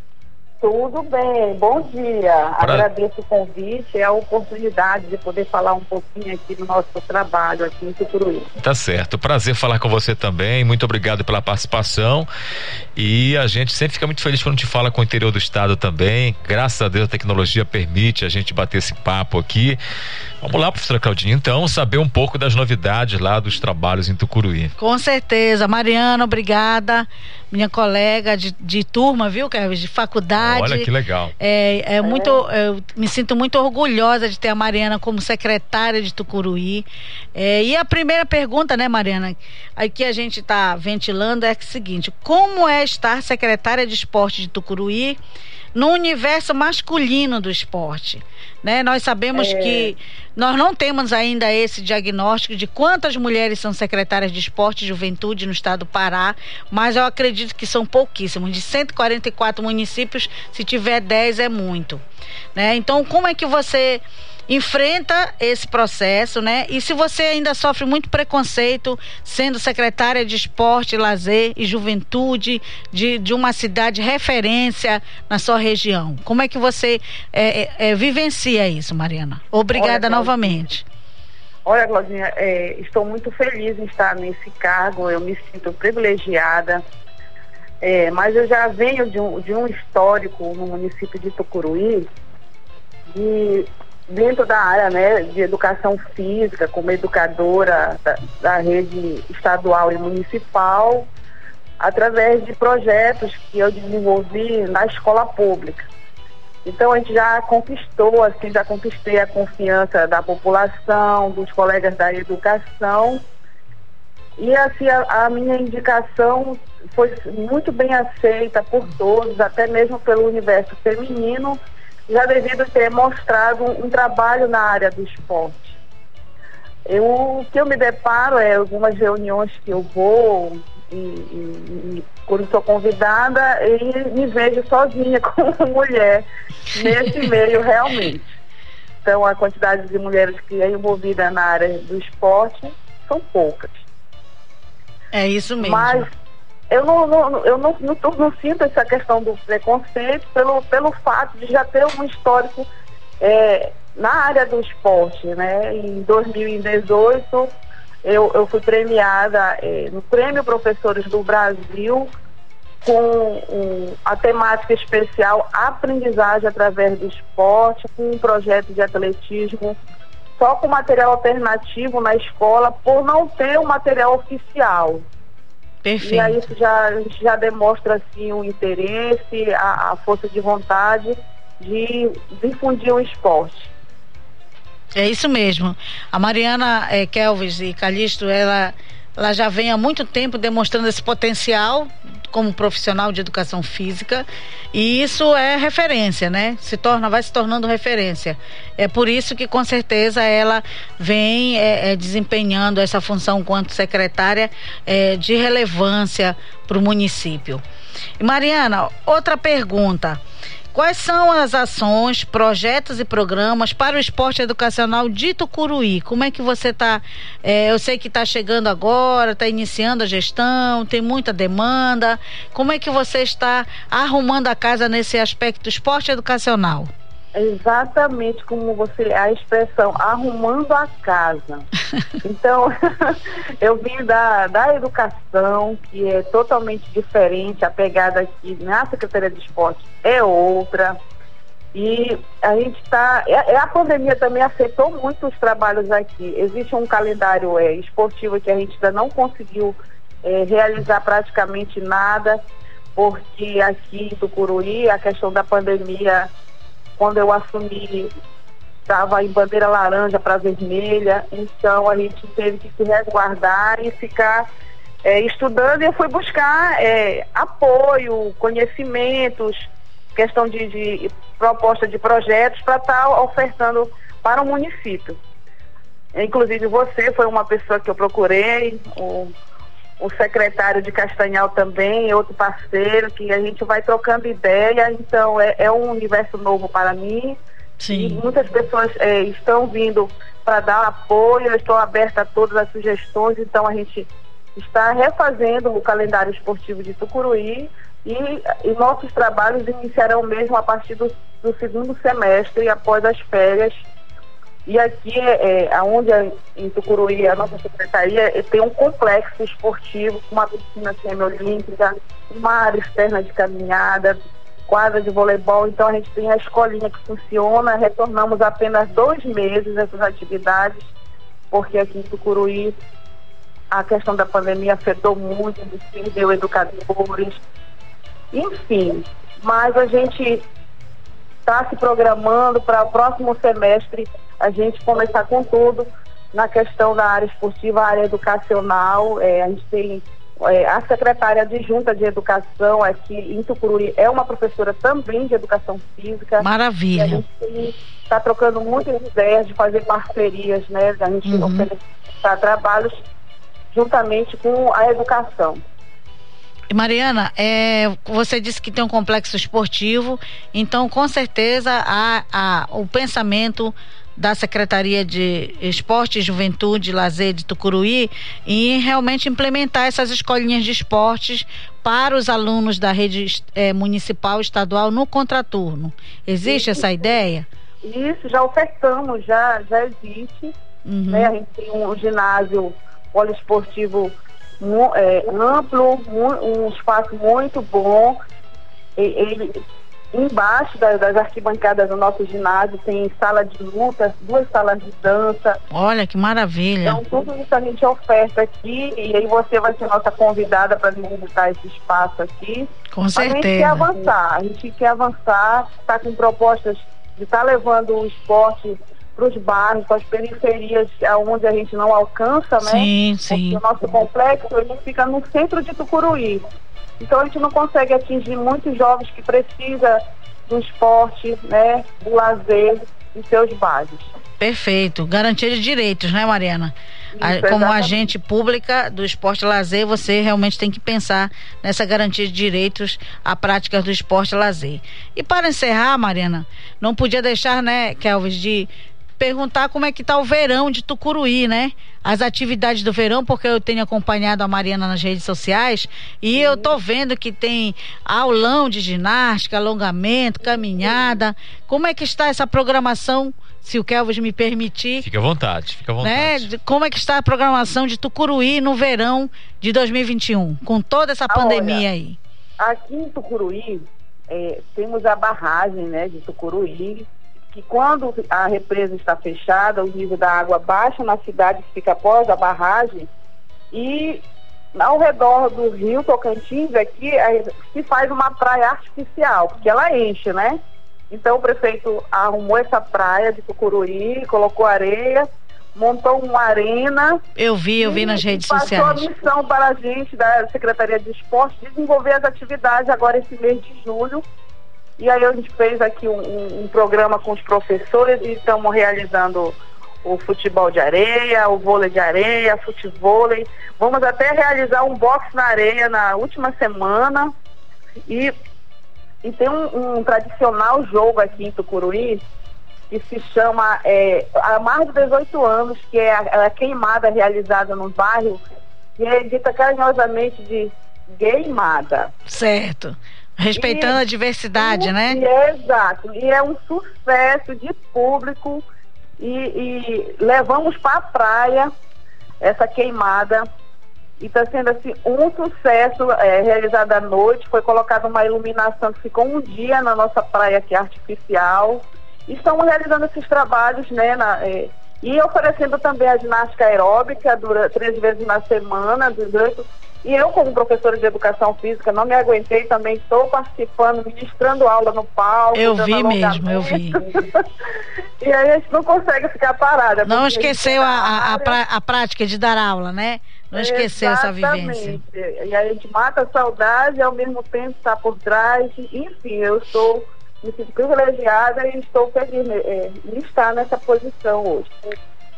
Tudo bem, bom dia. Pra... Agradeço o convite e a oportunidade de poder falar um pouquinho aqui do nosso trabalho aqui em Tucuruí. Tá certo, prazer falar com você também, muito obrigado pela participação e a gente sempre fica muito feliz quando a gente fala com o interior do estado também, graças a Deus a tecnologia permite a gente bater esse papo aqui. Vamos lá, professora Claudinha, então, saber um pouco das novidades lá dos trabalhos em Tucuruí. Com certeza. Mariana, obrigada. Minha colega de, de turma, viu, Kevin? De faculdade. Olha que legal. É, é muito, eu me sinto muito orgulhosa de ter a Mariana como secretária de Tucuruí. É, e a primeira pergunta, né, Mariana, aí que a gente está ventilando é a seguinte: como é estar secretária de esporte de Tucuruí? No universo masculino do esporte. Né? Nós sabemos é. que nós não temos ainda esse diagnóstico de quantas mulheres são secretárias de esporte e juventude no estado do Pará, mas eu acredito que são pouquíssimos. De 144 municípios, se tiver 10 é muito. Né? Então, como é que você enfrenta esse processo, né? E se você ainda sofre muito preconceito sendo secretária de esporte, lazer e juventude de, de uma cidade referência na sua região, como é que você é, é, é vivencia isso, Mariana? Obrigada Olha, novamente. Olha, Claudinha, é, estou muito feliz em estar nesse cargo, eu me sinto privilegiada. É, mas eu já venho de um, de um histórico no município de Tucuruí de dentro da área né, de educação física, como educadora da, da, rede estadual e municipal, através de projetos que eu desenvolvi na escola pública. Então a gente já conquistou, assim, já conquistei a confiança da população, dos colegas da educação. E assim, a, a minha indicação foi muito bem aceita por todos, até mesmo pelo universo feminino, já devido ter mostrado um, trabalho na área do esporte. Eu, o que eu me deparo é algumas reuniões que eu vou e, e, e quando sou convidada e me vejo sozinha como mulher nesse meio realmente. Então a quantidade de mulheres que é envolvida na área do esporte são poucas. É isso mesmo. Mas eu não, não eu não, não, não, sinto essa questão do preconceito pelo, pelo fato de já ter um histórico é, na área do esporte, né? Em 2018 eu, eu fui premiada é, no Prêmio Professores do Brasil com um, a temática especial Aprendizagem através do esporte, com um projeto de atletismo só com material alternativo na escola por não ter o um material oficial. Perfeito. E aí isso já, já demonstra assim, o interesse, a, a força de vontade de difundir o esporte. É isso mesmo. A Mariana é, Kelvis e Calixto, ela, ela já vem há muito tempo demonstrando esse potencial como profissional de educação física e isso é referência, né? Se torna, vai se tornando referência. É por isso que com certeza ela vem é, é, desempenhando essa função quanto secretária é, de relevância para o município. Mariana, outra pergunta. Quais são as ações, projetos e programas para o esporte educacional de Tucuruí? Como é que você está? É, eu sei que está chegando agora, está iniciando a gestão, tem muita demanda. Como é que você está arrumando a casa nesse aspecto esporte educacional? Exatamente como você, a expressão arrumando a casa. Então, eu vim da, da educação, que é totalmente diferente, a pegada aqui na Secretaria de Esporte é outra. E a gente está. A pandemia também afetou muito os trabalhos aqui. Existe um calendário é, esportivo que a gente ainda não conseguiu é, realizar praticamente nada, porque aqui em Tucuruí a questão da pandemia quando eu assumi, estava em bandeira laranja para vermelha, então a gente teve que se resguardar e ficar é, estudando e eu fui buscar é, apoio, conhecimentos, questão de, de proposta de projetos para estar tá ofertando para o município. Inclusive você foi uma pessoa que eu procurei, o o secretário de Castanhal também, outro parceiro, que a gente vai trocando ideia, então é, é um universo novo para mim. Sim. E muitas pessoas é, estão vindo para dar apoio, eu estou aberta a todas as sugestões, então a gente está refazendo o calendário esportivo de Tucuruí E, e nossos trabalhos iniciarão mesmo a partir do, do segundo semestre, após as férias. E aqui, é, é, onde é, em Tucuruí, a nossa secretaria é, tem um complexo esportivo, uma piscina semi-olímpica, uma área externa de caminhada, quadra de voleibol. Então, a gente tem a escolinha que funciona. Retornamos apenas dois meses essas atividades, porque aqui em Tucuruí a questão da pandemia afetou muito, perdeu educadores, enfim. Mas a gente está se programando para o próximo semestre a gente começar com tudo na questão da área esportiva, área educacional. É, a gente tem é, a secretária adjunta de educação aqui em Tucuruí é uma professora também de educação física. Maravilha. a gente está trocando muitas ideias de fazer parcerias, né? A gente uhum. oferecer trabalhos juntamente com a educação. Mariana, é, você disse que tem um complexo esportivo, então com certeza há o pensamento da Secretaria de Esporte, Juventude e Lazer de Tucuruí em realmente implementar essas escolinhas de esportes para os alunos da rede é, municipal estadual no contraturno. Existe Isso. essa ideia? Isso, já ofertamos, já, já existe. Uhum. Né? A gente tem um ginásio poliesportivo é, amplo, um espaço muito bom. Ele, embaixo das, das, arquibancadas do nosso ginásio tem sala de lutas, duas salas de dança. Olha que maravilha. Então tudo isso a gente oferta aqui e aí você vai ser nossa convidada para visitar esse espaço aqui. Com certeza. A gente quer avançar, a gente quer avançar, está com propostas de estar tá levando o esporte para os bairros, para as periferias, onde a gente não alcança, né? Sim, sim. Porque o nosso complexo ele fica no centro de Tucuruí. Então a gente não consegue atingir muitos jovens que precisam do esporte, né, do lazer em seus bairros. Perfeito. Garantia de direitos, né, Mariana? Isso, Como exatamente. agente pública do esporte e lazer, você realmente tem que pensar nessa garantia de direitos à prática do esporte e lazer. E para encerrar, Mariana, não podia deixar, né, Kelvis, de perguntar como é que tá o verão de Tucuruí, né? As atividades do verão, porque eu tenho acompanhado a Mariana nas redes sociais e eu tô vendo que tem aulão de ginástica, alongamento, caminhada. Como é que está essa programação? Se o Kelvis me permitir. Fique à vontade, fica à né? vontade. Né? Como é que está a programação de Tucuruí no verão de 2021, com toda essa pandemia Olha, aí? Aqui em Tucuruí, é, temos a barragem né, de Tucuruí, que quando a represa está fechada, o nível da água baixa na cidade fica após a barragem e ao redor do rio Tocantins aqui se faz uma praia artificial, porque ela enche, né? Então o prefeito arrumou essa praia de Tucuruí, colocou areia, montou uma arena. Eu vi, eu vi nas redes passou sociais. Passou a missão para a gente da Secretaria de Esporte desenvolver as atividades agora esse mês de julho e aí a gente fez aqui um, um, um programa com os professores e estamos realizando o futebol de areia, o vôlei de areia, futevôlei. Vamos até realizar um boxe na areia na última semana. E, e tem um, um tradicional jogo aqui em Tucuruí que se chama é, há mais de 18 anos, que é a, a queimada realizada no bairro, que é dita carinhosamente de gaymada. Certo. Respeitando e, a diversidade, e, né? E é, exato. E é um sucesso de público. E, e levamos para a praia essa queimada. E está sendo assim um sucesso é, realizado à noite. Foi colocada uma iluminação que ficou um dia na nossa praia aqui artificial. E estamos realizando esses trabalhos, né? Na, é, e oferecendo também a ginástica aeróbica dura, três vezes na semana, durante e eu, como professora de educação física, não me aguentei, também estou participando, ministrando aula no palco. Eu vi mesmo, eu vi. e aí a gente não consegue ficar parada. Não esqueceu a, a, a, a, prática de dar aula, né? Não esqueceu Exatamente. essa vivência. E aí a gente mata a saudade e ao mesmo tempo está por trás. Enfim, eu estou me sinto privilegiada e estou feliz é, em estar nessa posição hoje.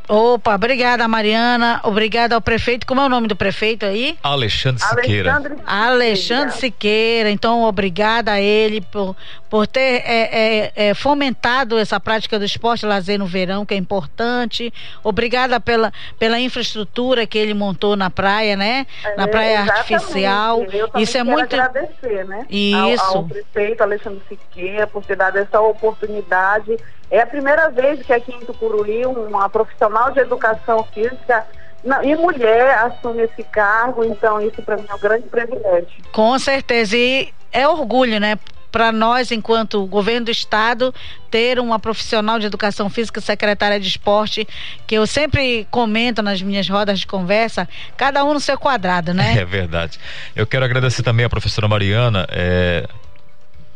Opa, obrigada, Mariana. Obrigada ao prefeito. Como é o nome do prefeito aí? Alexandre Siqueira. Alexandre, Alexandre Siqueira. Então, obrigada a ele por, por ter é, é, é, fomentado essa prática do esporte lazer no verão, que é importante. Obrigada pela, pela infraestrutura que ele montou na praia, né? Na É, praia artificial. Isso é muito. agradecer, né? Isso. Ao, ao prefeito Alexandre Siqueira por ter dado essa oportunidade. É a primeira vez que aqui em Tucuruí uma profissional de educação física não, e mulher assume esse cargo, então isso para mim é um grande privilégio. Com certeza. E é orgulho, né? Para nós, enquanto governo do estado, ter uma profissional de educação física, secretária de esporte, que eu sempre comento nas minhas rodas de conversa, cada um no seu quadrado, né? É verdade. Eu quero agradecer também a professora Mariana. é,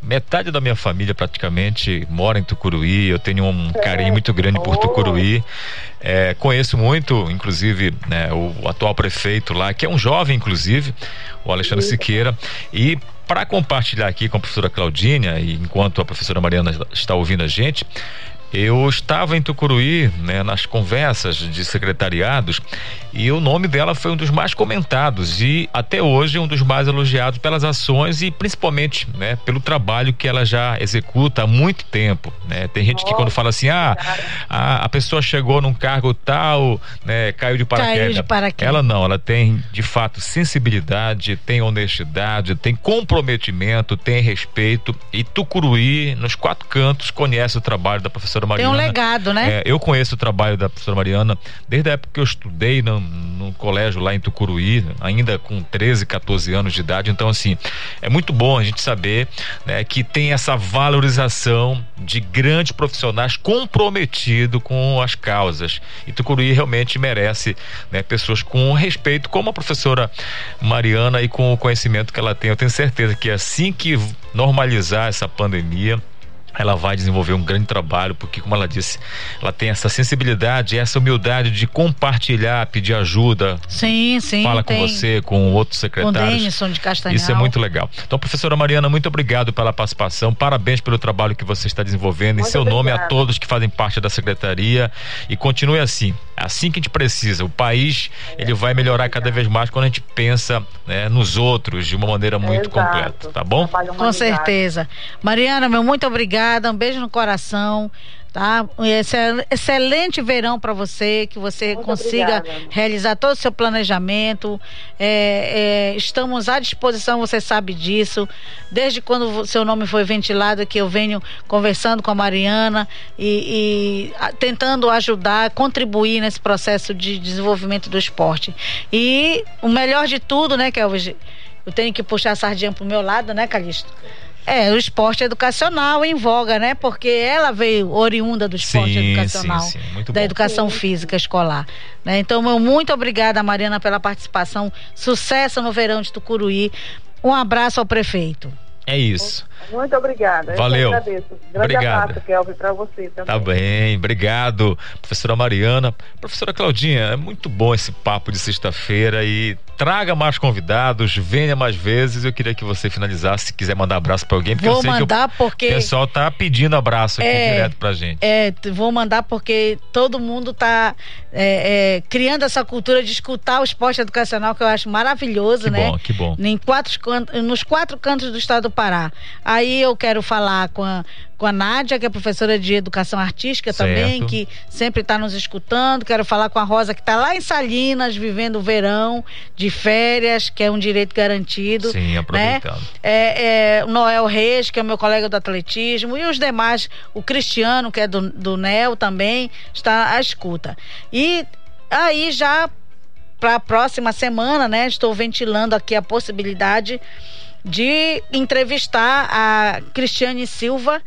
Metade da minha família praticamente mora em Tucuruí. Eu tenho um carinho muito grande por Tucuruí. É, conheço muito, inclusive, né, o atual prefeito lá, que é um jovem, inclusive, o Alexandre Siqueira. E para compartilhar aqui com a professora Claudinha, e enquanto a professora Mariana está ouvindo a gente, eu estava em Tucuruí, né, nas conversas de secretariados, e o nome dela foi um dos mais comentados e até hoje um dos mais elogiados pelas ações e principalmente, né, pelo trabalho que ela já executa há muito tempo, né? Tem gente que quando fala assim, ah, a, a pessoa chegou num cargo tal, né, caiu de paraquedas. Caiu de paraquedas. Ela não, ela tem de fato sensibilidade, tem honestidade, tem comprometimento, tem respeito e Tucuruí, nos quatro cantos, conhece o trabalho da professora Tem Mariana. um legado, né? É, eu conheço o trabalho da professora Mariana desde a época que eu estudei no, no colégio lá em Tucuruí, ainda com 13, 14 anos de idade. Então, assim, é muito bom a gente saber né, que tem essa valorização de grandes profissionais comprometidos com as causas. E Tucuruí realmente merece né, pessoas com respeito, como a professora Mariana e com o conhecimento que ela tem. Eu tenho certeza que assim que normalizar essa pandemia, ela vai desenvolver um grande trabalho, porque, como ela disse, ela tem essa sensibilidade, essa humildade de compartilhar, pedir ajuda. Sim, sim. Fala com tem. você, com outros Com secretários. Denison de Castanhal. Isso é muito legal. Então, professora Mariana, muito obrigado pela participação. Parabéns pelo trabalho que você está desenvolvendo. em Muito seu nome a obrigada. todos que fazem parte da secretaria. E continue assim. É assim que a gente precisa. O país ele vai melhorar cada vez mais quando a gente pensa né, nos outros de uma maneira muito Exato. completa. Tá bom? Com certeza. Mariana, meu muito obrigada. Um beijo no coração. Tá? Esse excelente verão para você, que você consiga obrigada. realizar todo o seu planejamento. É, é, estamos à disposição, você sabe disso. Desde quando o seu nome foi ventilado, que eu venho conversando com a Mariana e, e, a- tentando ajudar, contribuir nesse processo de desenvolvimento do esporte. E o melhor de tudo, né, Kelvin? Eu tenho que puxar a sardinha pro meu lado, né, Calixto? É, o esporte educacional em voga, né? Porque ela veio oriunda do esporte Sim, educacional, sim, sim. Da educação física escolar. Né? Então, meu muito obrigada, Mariana, pela participação. Sucesso no verão de Tucuruí. Um abraço ao prefeito. É isso. Muito obrigada. Valeu. Eu que agradeço. Grande Obrigado. abraço, Kelvin, para você também. Tá bem, obrigado, professora Mariana. Professora Claudinha, é muito bom esse papo de sexta-feira e traga mais convidados, venha mais vezes. Eu queria que você finalizasse, se quiser mandar abraço pra alguém, porque Vou eu sei mandar que o porque- pessoal tá pedindo abraço aqui É, direto pra gente. É, vou mandar porque todo mundo está criando essa cultura de escutar o esporte educacional, que eu acho maravilhoso, Que né? bom, que bom. Em quatro, nos quatro cantos do estado do Pará. Aí eu quero falar com a, com a Nádia, que é professora de educação artística também, Certo. que sempre está nos escutando. Quero falar com a Rosa, que está lá em Salinas, vivendo o verão de férias, que é um direito garantido. Sim, né? aproveitando. É, é, o Noel Reis, que é meu colega do atletismo, e os demais, o Cristiano, que é do, do NEL também, está à escuta. E aí já para a próxima semana, né, estou ventilando aqui a possibilidade de entrevistar a Cristiane Silva,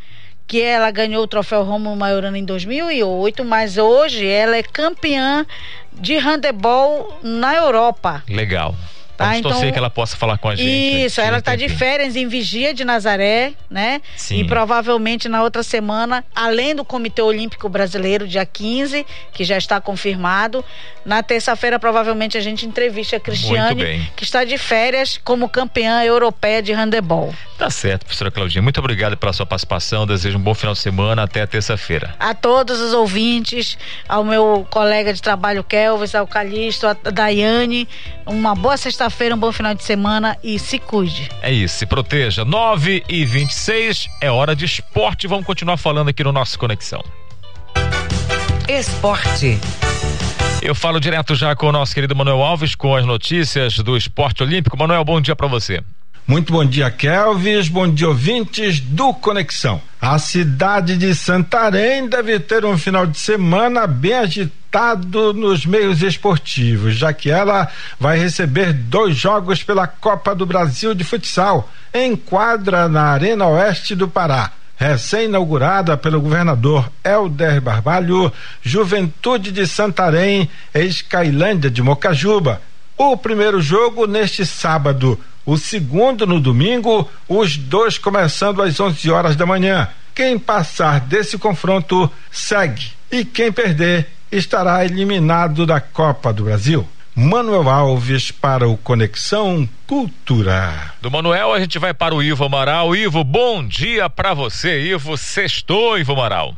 que ela ganhou o troféu Romulo Maiorana em 2008, mas hoje ela é campeã de handebol na Europa. Legal. Tá? Vamos então, torcer que ela possa falar com a gente. Isso, ela está de férias em Vigia de Nazaré, né? Sim. E provavelmente na outra semana, além do Comitê Olímpico Brasileiro, dia 15, que já está confirmado, na terça-feira provavelmente a gente entrevista a Cristiane, que está de férias como campeã europeia de handebol. Tá certo, professora Claudinha. Muito obrigado pela sua participação. Desejo um bom final de semana. Até a terça-feira. A todos os ouvintes, ao meu colega de trabalho Kelvis, ao Calixto, a Daiane, uma boa sexta-feira, um bom final de semana e se cuide. É isso, se proteja. 9 e 26 é hora de esporte. Vamos continuar falando aqui no nosso Conexão. Esporte. Eu falo direto já com o nosso querido Manuel Alves com as notícias do esporte olímpico. Manuel, bom dia para você. Muito bom dia, Kelvis. Bom dia, ouvintes do Conexão. A cidade de Santarém deve ter um final de semana bem agitado nos meios esportivos, já que ela vai receber dois jogos pela Copa do Brasil de Futsal, em quadra na Arena Oeste do Pará. Recém-inaugurada pelo governador Helder Barbalho, Juventude de Santarém, ex-Cailândia de Mocajuba. O primeiro jogo neste sábado, o segundo no domingo, os dois começando às 11 horas da manhã. Quem passar desse confronto segue e quem perder estará eliminado da Copa do Brasil. Manuel Alves para o Conexão Cultura. Do Manuel a gente vai para o Ivo Amaral. Ivo, bom dia para você. Ivo, sextou, Ivo Amaral.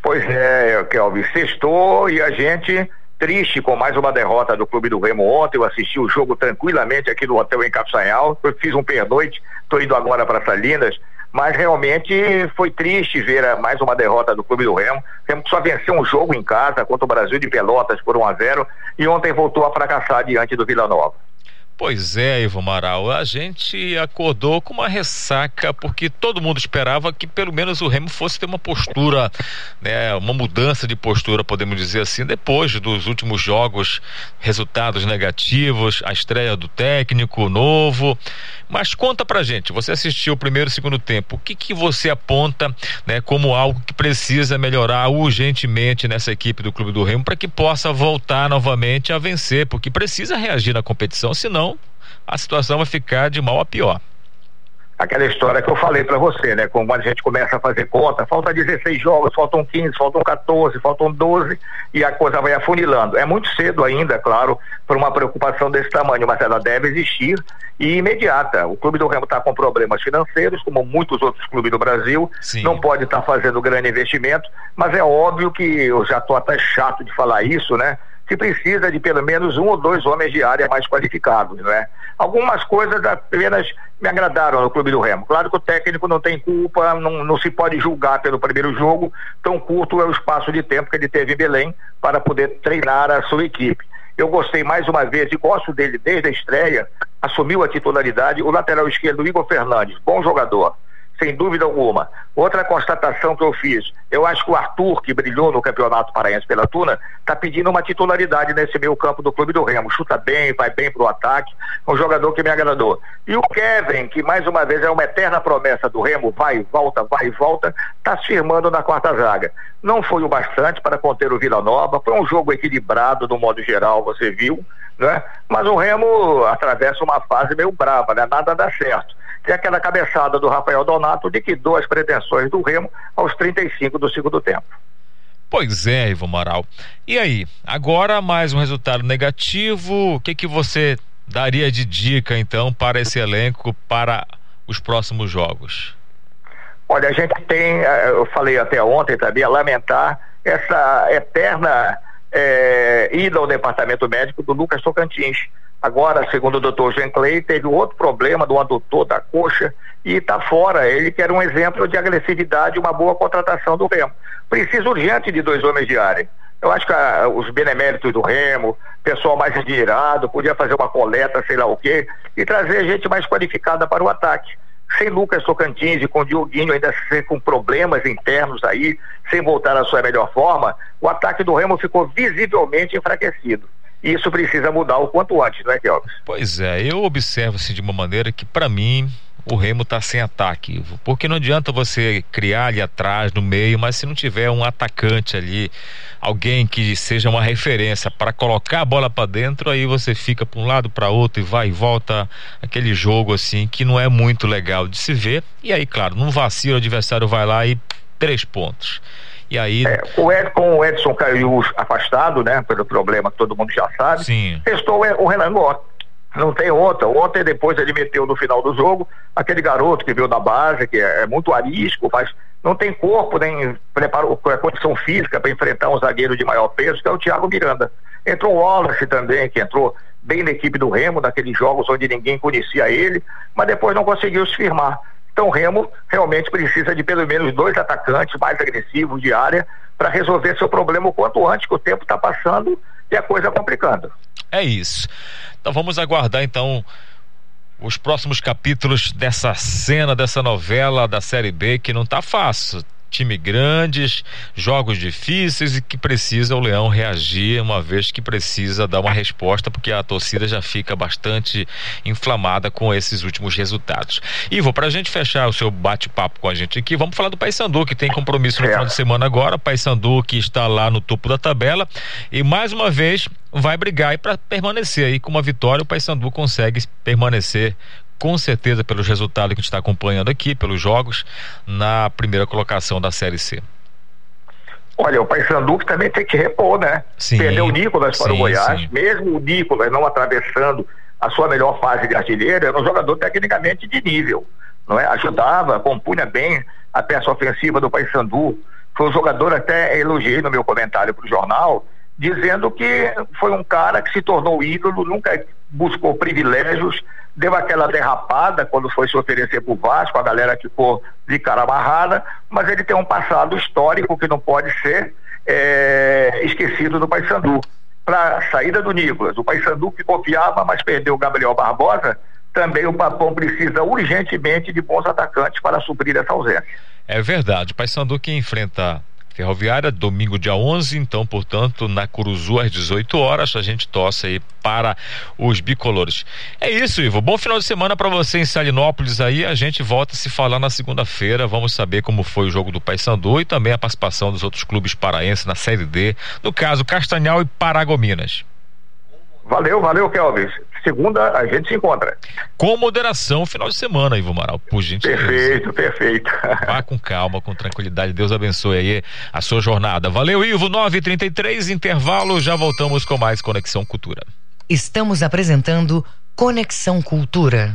Pois é, Kelvin, sextou e a gente triste com mais uma derrota do Clube do Remo ontem. Eu assisti o jogo tranquilamente aqui no hotel em Capsanhal. Eu fiz um pernoite, estou indo agora para Salinas. Mas realmente foi triste ver a- mais uma derrota do Clube do Remo. O Remo só venceu um jogo em casa contra o Brasil de Pelotas por 1 a 0 e ontem voltou a fracassar diante do Vila Nova. Pois é, Ivo Amaral, a gente acordou com uma ressaca porque todo mundo esperava que pelo menos o Remo fosse ter uma postura, né, uma mudança de postura, podemos dizer assim, depois dos últimos jogos, resultados negativos, a estreia do técnico novo. Mas conta pra gente, você assistiu o primeiro e segundo tempo, o que que você aponta, né, como algo que precisa melhorar urgentemente nessa equipe do Clube do Remo para que possa voltar novamente a vencer, porque precisa reagir na competição, senão a situação vai ficar de mal a pior. Aquela história que eu falei para você, né? Quando a gente começa a fazer conta, falta 16 jogos, faltam 15, faltam 14, faltam 12 e a coisa vai afunilando. É muito cedo ainda, claro, por uma preocupação desse tamanho, mas ela deve existir e imediata. O Clube do Remo está com problemas financeiros, como muitos outros clubes do Brasil, não pode estar fazendo grande investimento, mas é óbvio que eu já estou até chato de falar isso, né? Que precisa de pelo menos um ou dois homens de área mais qualificados, né? Algumas coisas apenas me agradaram no Clube do Remo. Claro que o técnico não tem culpa, não, não se pode julgar pelo primeiro jogo, tão curto é o espaço de tempo que ele teve em Belém para poder treinar a sua equipe. Eu gostei mais uma vez e gosto dele desde a estreia, assumiu a titularidade o lateral esquerdo Igor Fernandes, bom jogador sem dúvida alguma. Outra constatação que eu fiz, eu acho que o Arthur, que brilhou no Campeonato Paraense pela Tuna, está pedindo uma titularidade nesse meio campo do Clube do Remo. Chuta bem, vai bem pro ataque, é um jogador que me agradou. E o Kevin, que mais uma vez é uma eterna promessa do Remo, vai e volta, vai e volta, está se firmando na quarta zaga. Não foi o bastante para conter o Vila Nova, foi um jogo equilibrado do modo geral, você viu, né? Mas o Remo atravessa uma fase meio brava, né? Nada dá certo tem aquela cabeçada do Rafael Donato liquidou as pretensões do Remo aos 35 do segundo tempo. Pois é, Ivo Amaral. E aí, agora mais um resultado negativo, o que que você daria de dica então para esse elenco para os próximos jogos? Olha, a gente tem, eh, eu falei até ontem também, a lamentar essa eterna eh, ida ao departamento médico do Lucas Tocantins. Agora, segundo o doutor Jean Clay, teve outro problema do adutor da coxa e está fora. Ele que era um exemplo de agressividade, uma boa contratação do Remo. Precisa urgente de dois homens de área. Eu acho que ah, os beneméritos do Remo, pessoal mais endinheirado, podia fazer uma coleta, sei lá o quê, e trazer gente mais qualificada para o ataque. Sem Lucas Tocantins e com Dioguinho ainda com problemas internos aí, sem voltar à sua melhor forma, o ataque do Remo ficou visivelmente enfraquecido. E isso precisa mudar o quanto antes, não é, Kelvis? Pois é, eu observo assim de uma maneira que para mim o Remo está sem ataque. Porque não adianta você criar ali atrás, no meio, mas se não tiver um atacante ali, alguém que seja uma referência para colocar a bola para dentro, aí você fica para um lado, para outro e vai e volta aquele jogo assim que não é muito legal de se ver. E aí, claro, num vacilo o adversário vai lá e três pontos. E aí. É, o Ed, com o Edson caiu afastado, né? Pelo problema que todo mundo já sabe. Sim. Testou o Renan Gota. Não tem outra. Ontem, depois, ele meteu no final do jogo aquele garoto que veio da base, que é, é muito arisco, mas não tem corpo, nem preparo, condição física para enfrentar um zagueiro de maior peso, que é o Thiago Miranda. Entrou o Wallace também, que entrou bem na equipe do Remo, daqueles jogos onde ninguém conhecia ele, mas depois não conseguiu se firmar. Então o Remo realmente precisa de pelo menos dois atacantes mais agressivos de área para resolver seu problema o quanto antes, que o tempo está passando e a coisa complicando. É isso. Então vamos aguardar então os próximos capítulos dessa cena, dessa novela da Série B que não está fácil time grandes, jogos difíceis e que precisa o Leão reagir uma vez que precisa dar uma resposta, porque a torcida já fica bastante inflamada com esses últimos resultados. Ivo, para a gente fechar o seu bate-papo com a gente aqui, vamos falar do Paysandu, que tem compromisso no final de semana agora. Paysandu que está lá no topo da tabela e mais uma vez vai brigar para permanecer aí com uma vitória. O Paysandu consegue permanecer com certeza pelos resultados que a gente está acompanhando aqui, pelos jogos, na primeira colocação da Série C. Olha, o Paysandu também tem que repor, né? Sim, Perdeu o Nicolas para sim, o Goiás, sim. mesmo o Nicolas não atravessando a sua melhor fase de artilheiro, era um jogador tecnicamente de nível, não é? Ajudava, compunha bem a peça ofensiva do Paysandu. Foi um jogador até elogiei no meu comentário para o jornal, dizendo que foi um cara que se tornou ídolo, nunca buscou privilégios, deu aquela derrapada quando foi se oferecer para o Vasco, a galera ficou de cara amarrada, mas ele tem um passado histórico que não pode ser é, esquecido do Paysandu. Para a saída do Nicolas, o Paysandu que confiava, mas perdeu o Gabriel Barbosa, também o Papão precisa urgentemente de bons atacantes para suprir essa ausência. É verdade. Paysandu que enfrenta Ferroviária, domingo dia 11, então, portanto, na Curuzu às 18 horas, a gente torce aí para os bicolores. É isso, Ivo. Bom final de semana para você em Salinópolis aí. A gente volta a se falar na segunda-feira. Vamos saber como foi o jogo do Paysandu e também a participação dos outros clubes paraenses na Série D, no caso Castanhal e Paragominas. Valeu, valeu, Kelvis. Segunda a gente se encontra. Com moderação, final de semana, Ivo Amaral, por gentileza. Perfeito, perfeito. Vá com calma, com tranquilidade. Deus abençoe aí a sua jornada. Valeu, Ivo. 9h33, intervalo. Já voltamos com mais Conexão Cultura. Estamos apresentando Conexão Cultura.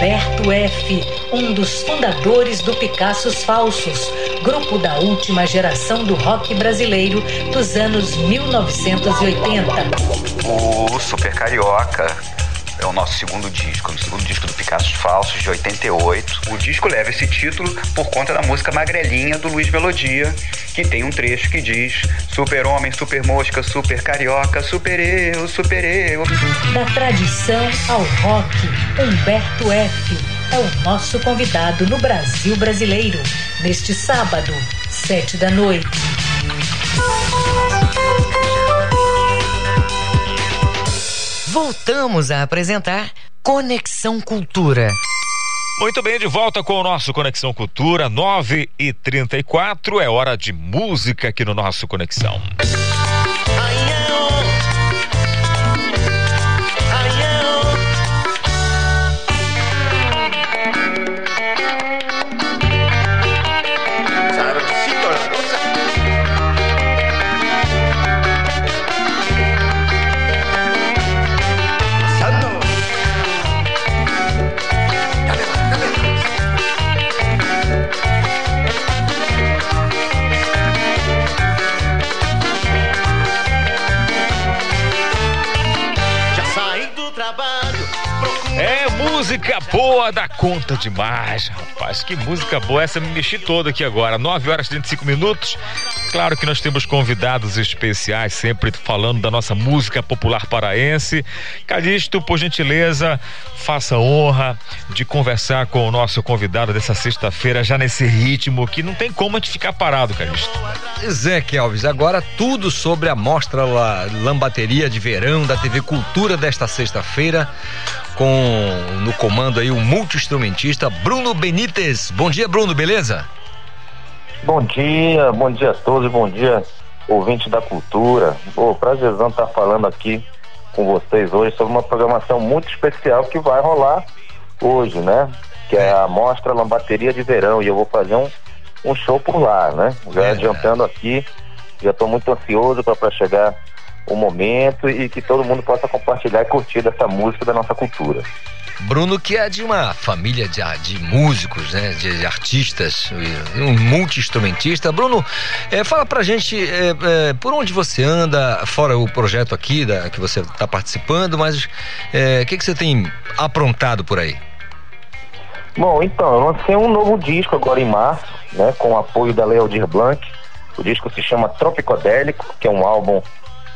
Humberto F., um dos fundadores do Picassos Falsos, grupo da última geração do rock brasileiro dos anos 1980. O Super Carioca é o nosso segundo disco, o segundo disco do Picassos Falsos, de 88. O disco leva esse título por conta da música Magrelinha do Luiz Melodia, que tem um trecho que diz: Super homem, super mosca, super carioca, super eu, super eu. Da tradição ao rock, Humberto F. é o nosso convidado no Brasil Brasileiro, neste sábado, sete da noite. Voltamos a apresentar Conexão Cultura. Muito bem, de volta com o nosso Conexão Cultura, 9 e 34 é hora de música aqui no nosso Conexão. Boa da conta demais, rapaz. Que música boa. Essa me mexi toda aqui agora. 9 horas e 35 minutos. Claro que nós temos convidados especiais, sempre falando da nossa música popular paraense. Calixto, por gentileza, faça honra de conversar com o nosso convidado dessa sexta-feira, já nesse ritmo que não tem como a gente ficar parado, Calixto. Zé Kelvis, agora tudo sobre a mostra Lambateria de Verão da TV Cultura desta sexta-feira com no comando aí o multi-instrumentista Bruno Benítez. Bom dia, Bruno, beleza? Bom dia, bom dia a todos, bom dia, ouvinte da cultura. Pô, prazerzão estar falando aqui com vocês hoje sobre uma programação muito especial que vai rolar hoje, né? Que é a Mostra Lambateria de Verão. E eu vou fazer um, um show por lá, né? Já é, adiantando aqui, já estou muito ansioso para chegar o momento e que todo mundo possa compartilhar e curtir dessa música da nossa cultura. Bruno, que é de uma família de, de músicos, né, de, de artistas, um multi-instrumentista. Bruno, é, fala pra gente é, é, por onde você anda, fora o projeto aqui da, que você está participando, mas o que, que você tem aprontado por aí? Bom, então, eu lancei um novo disco agora em março, né, com o apoio da Leodir Blanc. O disco se chama Tropicodélico, que é um álbum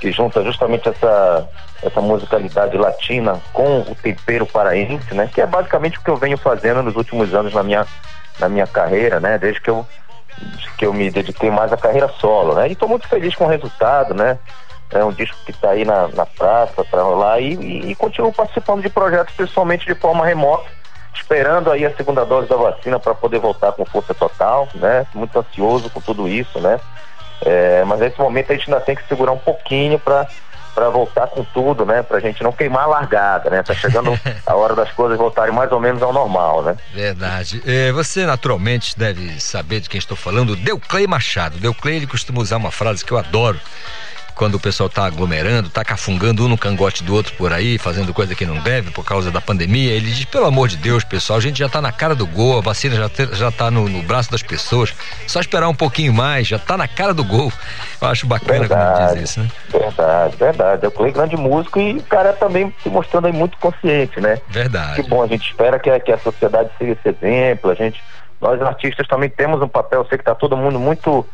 que junta justamente essa, essa musicalidade latina com o tempero paraense, né? Que é basicamente o que eu venho fazendo nos últimos anos na minha, na minha carreira, né? Desde que eu, que eu me dediquei mais à carreira solo, né? E estou muito feliz com o resultado, né? É um disco que está aí na, na praça para rolar e, e, e continuo participando de projetos, principalmente de forma remota, esperando aí a segunda dose da vacina para poder voltar com força total, né? Muito ansioso com tudo isso, né? É, mas nesse momento a gente ainda tem que segurar um pouquinho para para voltar com tudo, né? Pra gente não queimar a largada, né? Tá chegando a hora das coisas voltarem mais ou menos ao normal, né? Verdade. É, você naturalmente deve saber de quem estou falando, Deuclei Machado. Deuclei ele costuma usar uma frase que eu adoro quando o pessoal tá aglomerando, tá cafungando um no cangote do outro por aí, fazendo coisa que não deve por causa da pandemia, ele diz, pelo amor de Deus, pessoal, a gente já tá na cara do gol, a vacina já, te, já tá no, no, braço das pessoas, só esperar um pouquinho mais, já tá na cara do gol. Eu acho bacana verdade, quando diz isso, né? Verdade, verdade. Eu fui grande músico e o cara também se mostrando aí muito consciente, né? Verdade. Que bom, a gente espera que, que a sociedade siga esse exemplo, a gente, nós artistas também temos um papel, eu sei que tá todo mundo muito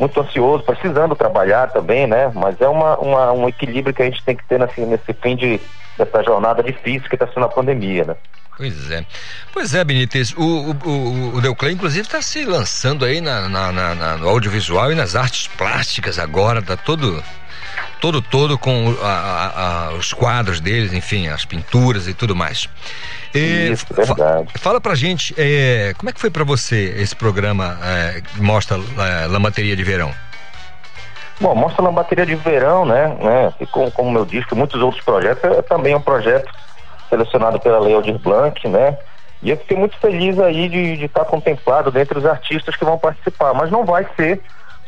muito ansioso, precisando trabalhar também, né? Mas é uma, uma, um equilíbrio que a gente tem que ter nesse, nesse fim de dessa jornada difícil que está sendo a pandemia, né? Pois é. Pois é, Benítez, o, o, o, Deuclé, inclusive, está se lançando aí na, na, na, no audiovisual e nas artes plásticas agora, tá todo todo todo com a, a, a, os quadros deles, enfim, as pinturas e tudo mais. E, Isso, verdade. Fa fala pra gente, é, como é que foi para você esse programa é, Mostra é, Lambateria de Verão? Bom, Mostra Lambateria de Verão, né, né e com, como eu disse, muitos outros projetos, é também um projeto selecionado pela Lei Aldir Blanc, né, e eu fiquei muito feliz aí de estar tá contemplado dentre os artistas que vão participar, mas não vai ser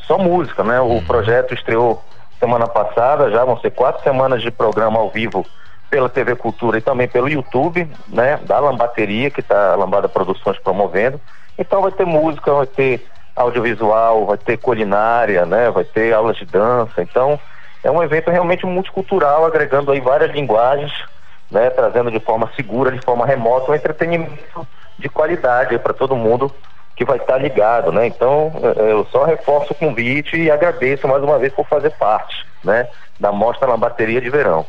só música, né, o projeto estreou semana passada, já vão ser quatro semanas de programa ao vivo pela TV Cultura e também pelo YouTube, né, da Lambateria, que está a Lambada Produções promovendo. Então vai ter música, vai ter audiovisual, vai ter culinária, né, vai ter aulas de dança. Então é um evento realmente multicultural, agregando aí várias linguagens, né, trazendo de forma segura, de forma remota, um entretenimento de qualidade para todo mundo que vai estar tá ligado, né? Então eu só reforço o convite e agradeço mais uma vez por fazer parte, né, da Mostra Lambateria de Verão.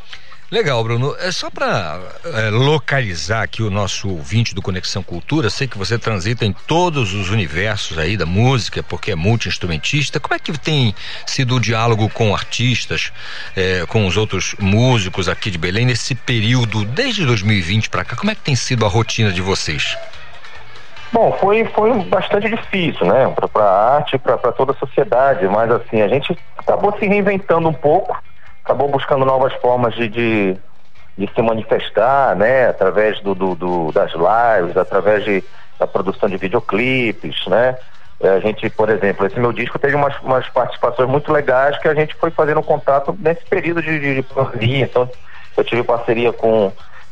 Legal, Bruno. É só para é, localizar aqui o nosso ouvinte do Conexão Cultura. Sei que você transita em todos os universos aí da música, porque é multi-instrumentista. Como é que tem sido o diálogo com artistas, é, com os outros músicos aqui de Belém nesse período, desde 2020 para cá? Como é que tem sido a rotina de vocês? Bom, foi, foi bastante difícil, né? Para a arte, para toda a sociedade, mas assim, a gente acabou se reinventando um pouco acabou buscando novas formas de, de, de se manifestar, né? Através do, do, do, das lives, através de, da produção de videoclipes, né? É, a gente, por exemplo, esse meu disco teve umas, umas participações muito legais que a gente foi fazendo contato nesse período de, de, de pandemia. Então, eu tive parceria com,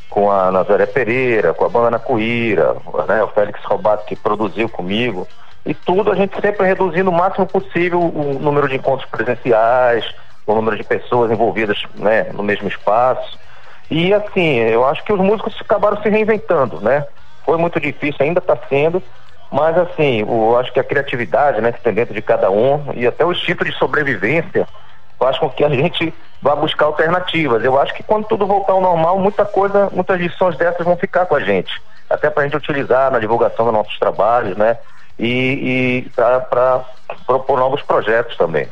com a Nazaré Pereira, com a banda Nacuíra, né? O Félix Robato que produziu comigo. E tudo a gente sempre reduzindo o máximo possível o número de encontros presenciais, o número de pessoas envolvidas né, no mesmo espaço. E assim, eu acho que os músicos acabaram se reinventando, né? Foi muito difícil, ainda está sendo, mas assim, eu acho que a criatividade, né, que tem dentro de cada um e até o instinto de sobrevivência faz com que a gente vá buscar alternativas. Eu acho que quando tudo voltar ao normal, muita coisa, muitas lições dessas vão ficar com a gente, até para a gente utilizar na divulgação dos nossos trabalhos, né? E, e para propor novos projetos também.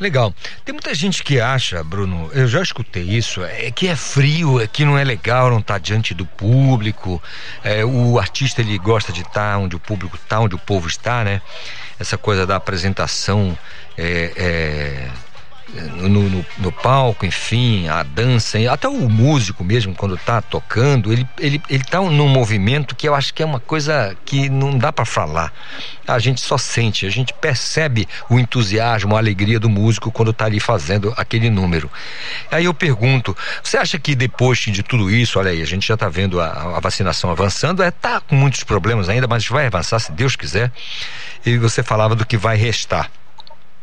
Legal. Tem muita gente que acha, Bruno, eu já escutei isso, é que é frio, é que não é legal não estar tá diante do público. É, o artista ele gosta de estar tá onde o público está, onde o povo está, né? Essa coisa da apresentação é, é no, no, no, palco, enfim, a dança, até o músico mesmo, quando está tocando, ele, ele, ele tá num movimento que eu acho que é uma coisa que não dá para falar. A gente só sente, a gente percebe o entusiasmo, a alegria do músico quando está ali fazendo aquele número. Aí eu pergunto, você acha que depois de tudo isso, olha aí, a gente já está vendo a, a, vacinação avançando, é, tá com muitos problemas ainda, mas vai avançar se Deus quiser. E você falava do que vai restar.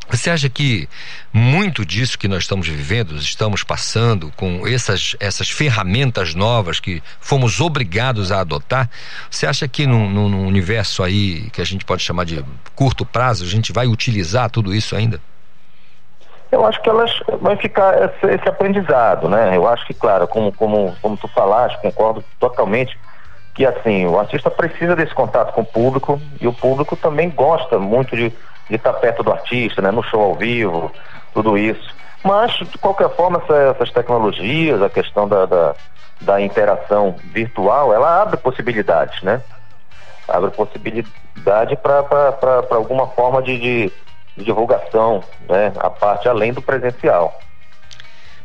Você acha que muito disso que nós estamos vivendo, estamos passando com essas, essas ferramentas novas que fomos obrigados a adotar, você acha que num, num universo aí que a gente pode chamar de curto prazo, a gente vai utilizar tudo isso ainda? Eu acho que elas vai ficar esse, esse, aprendizado, né? Eu acho que, claro, como, como, como tu falaste, concordo totalmente que assim, o artista precisa desse contato com o público e o público também gosta muito de de estar perto do artista, né, no show ao vivo, tudo isso. Mas, de qualquer forma, essa, essas tecnologias, a questão da, da, da, interação virtual, ela abre possibilidades, né? Abre possibilidade para alguma forma de, de, de divulgação, né? A parte além do presencial.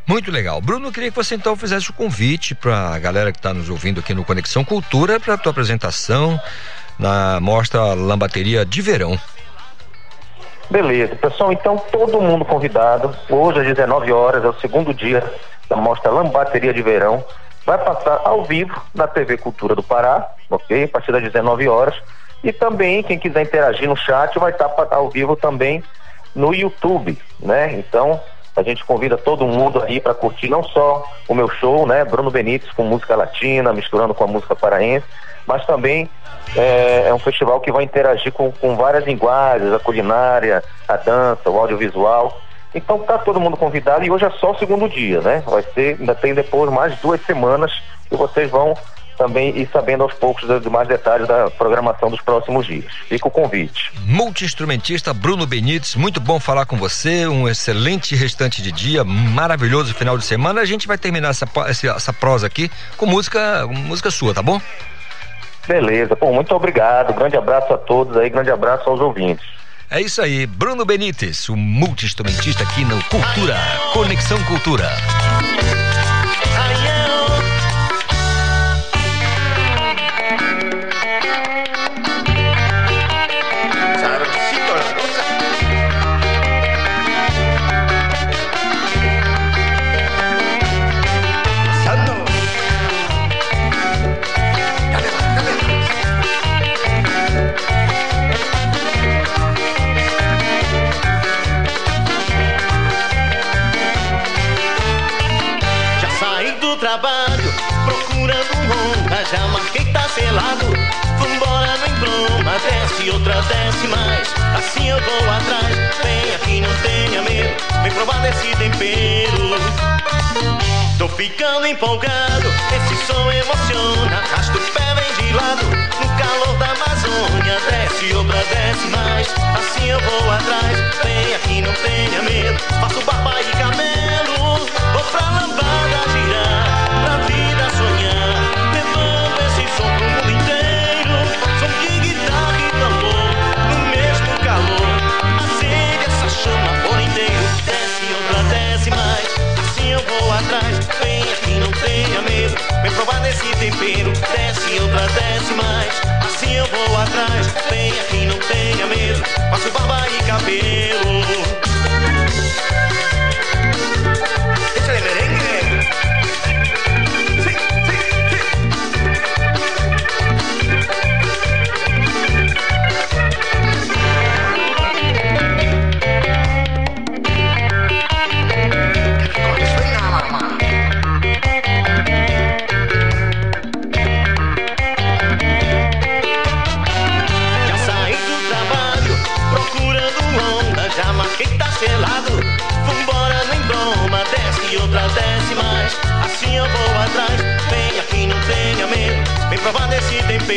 Muito legal. Bruno, queria que você então fizesse o convite para a galera que está nos ouvindo aqui no Conexão Cultura para a tua apresentação na mostra Lambateria de Verão. Beleza, pessoal, então todo mundo convidado. Hoje às 19 horas é o segundo dia da mostra Lambateria de Verão. Vai passar ao vivo na TV Cultura do Pará, ok? A partir das 19 horas. E também, quem quiser interagir no chat, vai estar ao vivo também no YouTube, né? Então, a gente convida todo mundo aí para curtir não só o meu show, né? Bruno Benites com música latina, misturando com a música paraense, mas também é, é, um festival que vai interagir com, com várias linguagens, a culinária, a dança, o audiovisual. Então tá todo mundo convidado e hoje é só o segundo dia, né? Vai ser, ainda tem depois mais duas semanas e vocês vão também ir sabendo aos poucos de mais detalhes da programação dos próximos dias. Fica o convite. Multi-instrumentista Bruno Benites, muito bom falar com você, um excelente restante de dia, maravilhoso final de semana. A gente vai terminar essa, essa, essa prosa aqui com música, música sua, tá bom? Beleza, pô, muito obrigado. Grande abraço a todos aí, grande abraço aos ouvintes. É isso aí, Bruno Benites, o multi-instrumentista aqui no Cultura, Conexão Cultura. Desce outra, desce mais. Assim eu vou atrás. Vem aqui, não tenha medo. Vem provar desse tempero. Tô ficando empolgado, esse som emociona. Arrasta o pé, vem de lado. No calor da Amazônia, desce outra, desce mais. Assim eu vou atrás. Vem aqui, não tenha medo. Faço barba e cabelo. Vou pra lambada desse tempero, desce outra, desce mais. Assim eu vou atrás, vem aqui, não tenha medo. Passo barba e cabelo.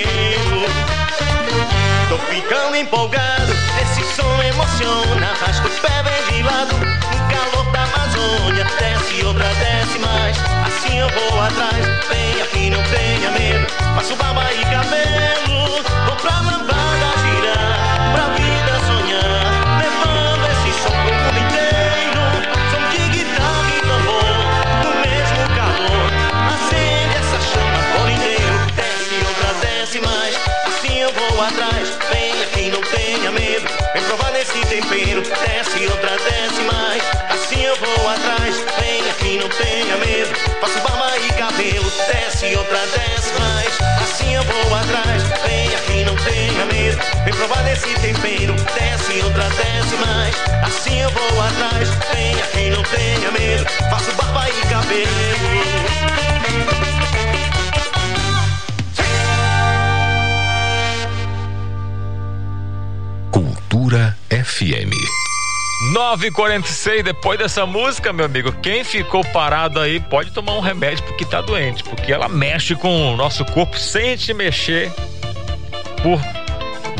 cabelo. Tô ficando empolgado, esse som emociona. Arrasta os pés bem de lado, o calor da Amazônia. Desce, outra desce mais, assim eu vou atrás. Venha aqui, não tenha medo, passo barba e cabelo. Faço barba e cabelo. Desce outra, desce mais. Assim eu vou atrás, vem aqui, não tenha medo. Vem provar desse tempero. Desce outra, desce mais. Assim eu vou atrás, vem aqui, não tenha medo. Faço barba e cabelo. 9h46, depois dessa música, meu amigo, quem ficou parado aí pode tomar um remédio porque tá doente, porque ela mexe com o nosso corpo sem te mexer por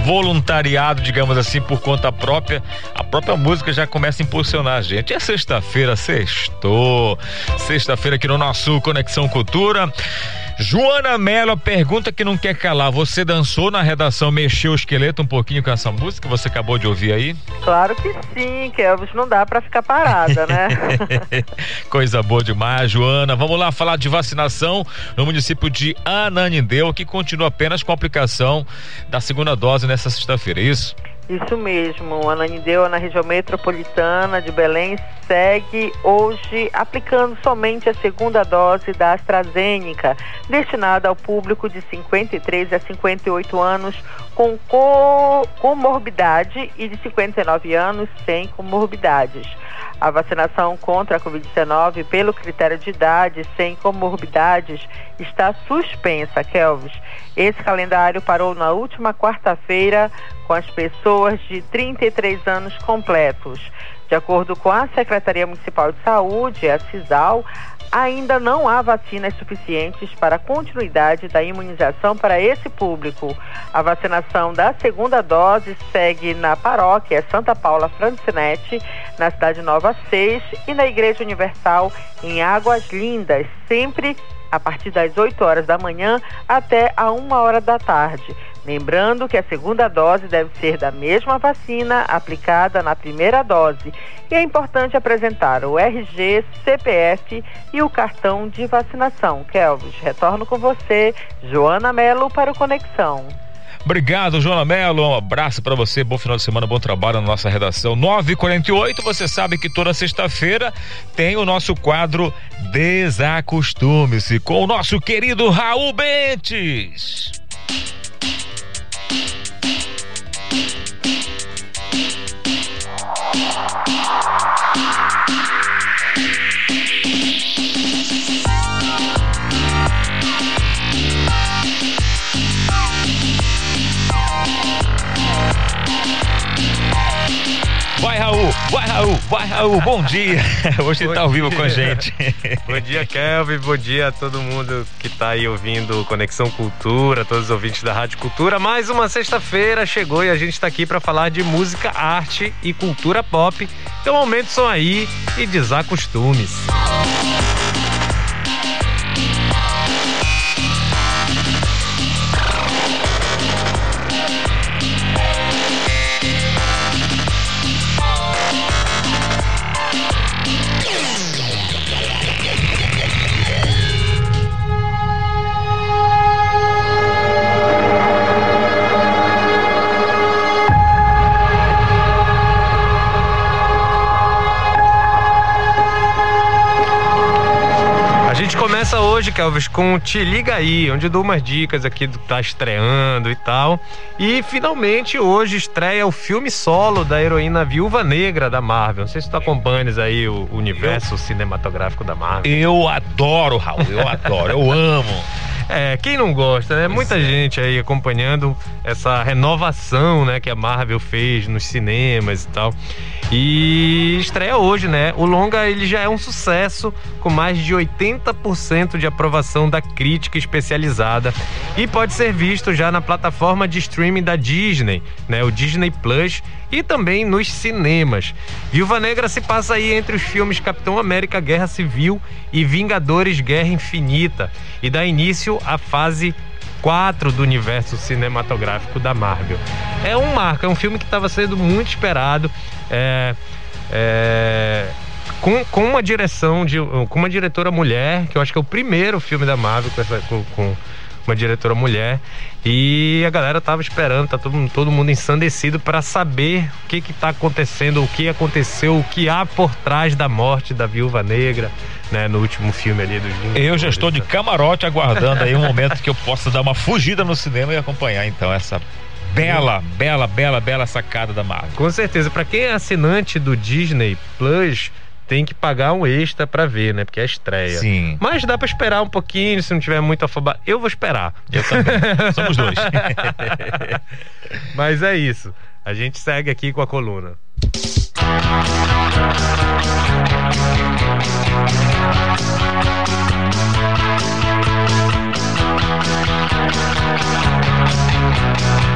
voluntariado, digamos assim, por conta própria. A própria música já começa a impulsionar a gente. É sexta-feira, sextou. Sexta-feira aqui no nosso Conexão Cultura. Joana Mello pergunta que não quer calar. Você dançou na redação, mexeu o esqueleto um pouquinho com essa música que você acabou de ouvir aí? Claro que sim, Kelvis, não dá pra ficar parada, né? Coisa boa demais, Joana. Vamos lá falar de vacinação no município de Ananindeu, que continua apenas com a aplicação da segunda dose nessa sexta-feira, é isso? Isso mesmo, Ananindeu na região metropolitana de Belém segue hoje aplicando somente a segunda dose da AstraZeneca, destinada ao público de 53 a 58 anos com co comorbidade e de 59 anos sem comorbidades. A vacinação contra a Covid-19 pelo critério de idade sem comorbidades está suspensa, Kelvis. Esse calendário parou na última quarta-feira com as pessoas de 33 anos completos. De acordo com a Secretaria Municipal de Saúde, a CISAL, ainda não há vacinas suficientes para a continuidade da imunização para esse público. A vacinação da segunda dose segue na paróquia Santa Paula Francinetti, na Cidade Nova 6 e na Igreja Universal em Águas Lindas, sempre a partir das 8 horas da manhã até a 1 hora da tarde. Lembrando que a segunda dose deve ser da mesma vacina aplicada na primeira dose. E é importante apresentar o RG, CPF e o cartão de vacinação. Kelvis, retorno com você, Joana Melo, para o Conexão. Obrigado, Joana Mello. Um abraço para você. Bom final de semana, bom trabalho na nossa redação. 9h48. Você sabe que toda sexta-feira tem o nosso quadro Desacostume-se com o nosso querido Raul Bentes. Vai, Raul, vai, Raul, vai, Raul, bom dia. Hoje Bom tá ao vivo com a dia. gente. Bom dia, Kelvin. Bom dia a todo mundo que tá aí ouvindo Conexão Cultura, todos os ouvintes da Rádio Cultura. Mais uma sexta-feira chegou e a gente tá aqui para falar de música, arte e cultura pop. Então aumente o som aí e desacostume-se. A hoje, Kelvis, com Te Liga Aí, onde eu dou umas dicas aqui do que tá estreando e tal. E finalmente hoje estreia o filme solo da heroína Viúva Negra da Marvel. Não sei se tu acompanhas aí o universo cinematográfico da Marvel. Eu adoro, Raul, eu adoro, eu amo. É, quem não gosta, né? Muita gente aí acompanhando essa renovação, né, que a Marvel fez nos cinemas e tal. E estreia hoje, né? O longa ele já é um sucesso com mais de 80% de aprovação da crítica especializada e pode ser visto já na plataforma de streaming da Disney, né? O Disney Plus e também nos cinemas. Viúva Negra se passa aí entre os filmes Capitão América Guerra Civil e Vingadores Guerra Infinita e dá início à fase 4 do universo cinematográfico da Marvel. É um marco, é um filme que estava sendo muito esperado. É, é, com, com uma direção de com uma diretora mulher, que eu acho que é o primeiro filme da Marvel com, essa, com, com uma diretora mulher. E a galera tava esperando, tá todo, todo mundo ensandecido para saber o que que tá acontecendo, o que aconteceu, o que há por trás da morte da Viúva Negra, né, no último filme ali dos Eu já estou de camarote aguardando aí um momento que eu possa dar uma fugida no cinema e acompanhar então essa bela, bela, bela, bela sacada da Marvel. Com certeza, para quem é assinante do Disney Plus, tem que pagar um extra para ver, né? Porque é estreia. Sim. Mas dá para esperar um pouquinho, se não tiver muito afobado. Eu vou esperar. Eu também. Somos dois. Mas é isso. A gente segue aqui com a coluna. Com-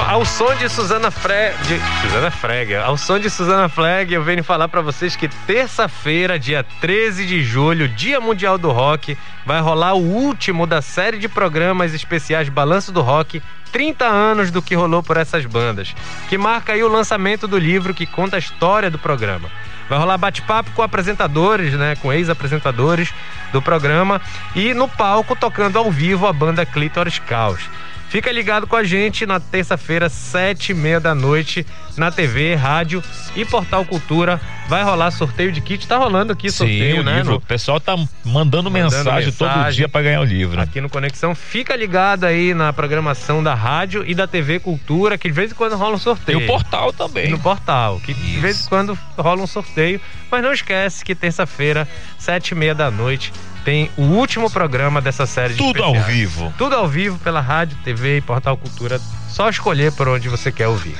Ao som de Suzana Freg, Suzana Freg, ao som de Suzana Freg, eu venho falar pra vocês que terça-feira, dia 13 de julho, Dia Mundial do Rock, vai rolar o último da série de programas especiais Balanço do Rock, 30 anos do que rolou por essas bandas, que marca aí o lançamento do livro que conta a história do programa. Vai rolar bate-papo com apresentadores, né, com ex-apresentadores do programa e no palco tocando ao vivo a banda Clitoris Caos. Fica ligado com a gente na terça-feira, sete e meia da noite, na TV, rádio e Portal Cultura. Vai rolar sorteio de kit. Tá rolando aqui sorteio, Sim, o né? livro. no- O pessoal tá mandando, mensagem, todo mensagem. dia para ganhar o livro. Aqui no Conexão. Fica ligado aí na programação da rádio e da TV Cultura, que de vez em quando rola um sorteio. E o portal também. E no portal, que de vez em quando rola um sorteio. Mas não esquece que terça-feira, sete e meia da noite, tem o último programa dessa série de Tudo ao vivo. Tudo ao vivo pela rádio, TV e Portal Cultura. Só escolher por onde você quer ouvir.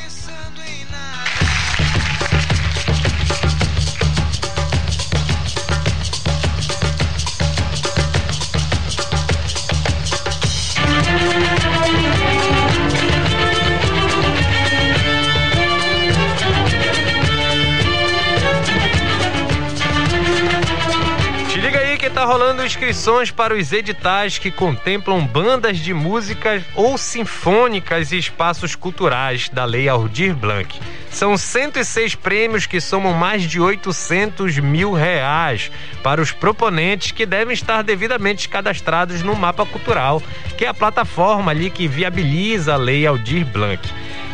Liga aí que tá rolando inscrições para os editais que contemplam bandas de músicas ou sinfônicas e espaços culturais da Lei Aldir Blanc. São 106 prêmios que somam mais de 800 mil reais para os proponentes que devem estar devidamente cadastrados no Mapa Cultural, que é a plataforma ali que viabiliza a Lei Aldir Blanc.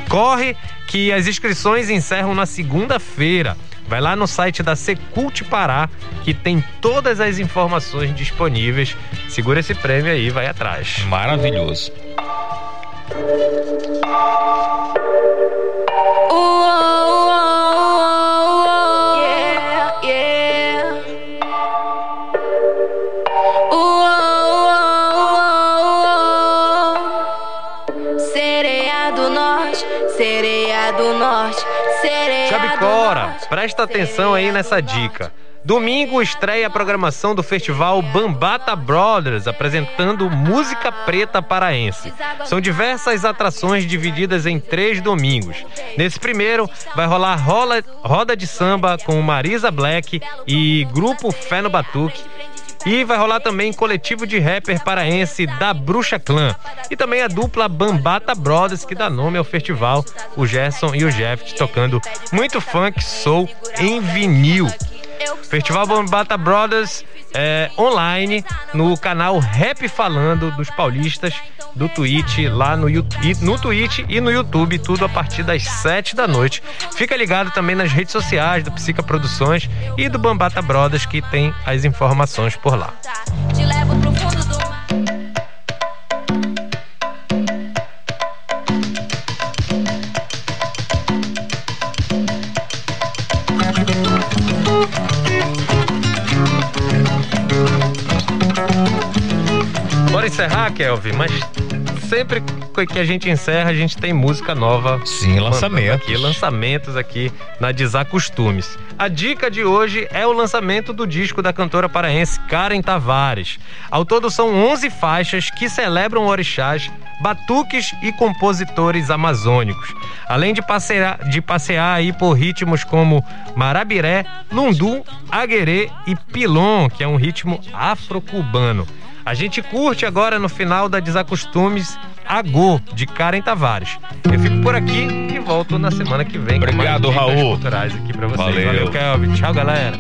Corre que as inscrições encerram na segunda-feira. Vai lá no site da Secult Pará, que tem todas as informações disponíveis. Segura esse prêmio aí, vai atrás. Maravilhoso. Yeah, yeah. Sereia do Norte, sereia do Norte, Norte. presta atenção aí nessa dica. Domingo estreia a programação do festival Bambata Brothers, apresentando música preta paraense. São diversas atrações divididas em três domingos. Nesse primeiro, vai rolar rola- roda de samba com Marisa Black e grupo Fé no Batuque. E vai rolar também coletivo de rapper paraense da Bruxa Clã. E também a dupla Bambata Brothers, que dá nome ao festival, o Gerson e o Jeff, tocando muito funk soul em vinil. Festival Bambata Brothers é, online no canal Rap Falando dos Paulistas do Twitch, lá no, no Twitch e no YouTube, tudo a partir das 7 da noite. Fica ligado também nas redes sociais do Psica Produções e do Bambata Brothers, que tem as informações por lá. Te levo pro fundo do Bora encerrar, Kelvin, mas sempre que a gente encerra, a gente tem música nova. Sim, lançamentos. Aqui, lançamentos aqui na Desacostumes. A dica de hoje é o lançamento do disco da cantora paraense Karen Tavares. Ao todo são 11 faixas que celebram orixás, batuques e compositores amazônicos. Além de passear, de passear aí por ritmos como marabiré, lundu, aguerê e pilon, que é um ritmo afro-cubano. A gente curte agora no final da Desacostumes Agô, de Karen Tavares. Eu fico por aqui e volto na semana que vem Obrigado, com mais dicas Raul. culturais aqui pra vocês. Valeu. Valeu, Kelvin. Tchau, galera.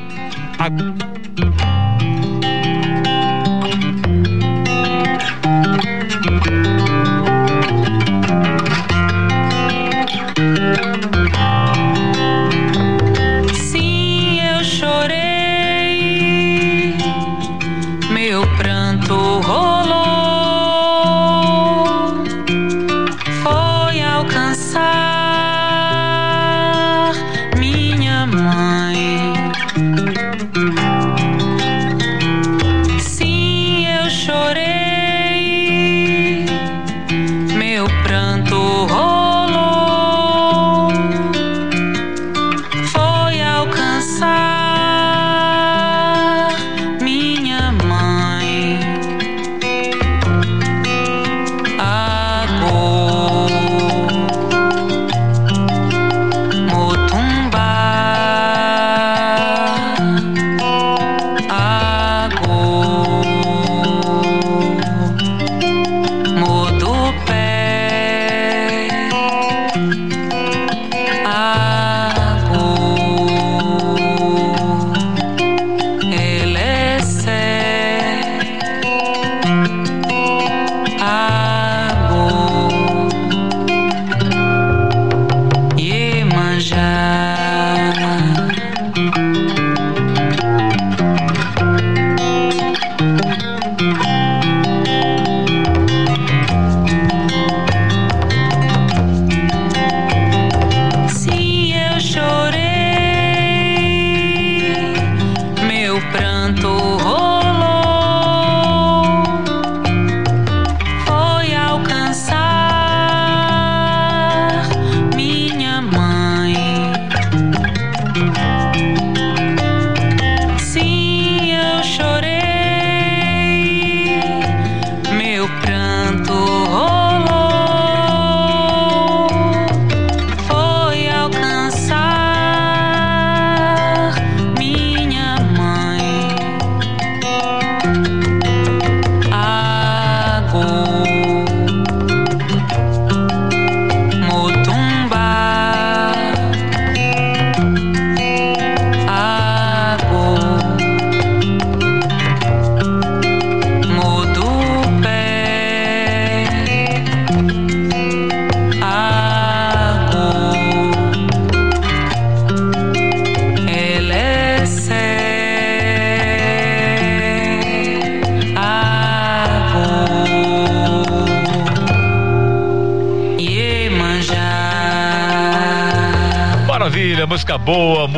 Agô.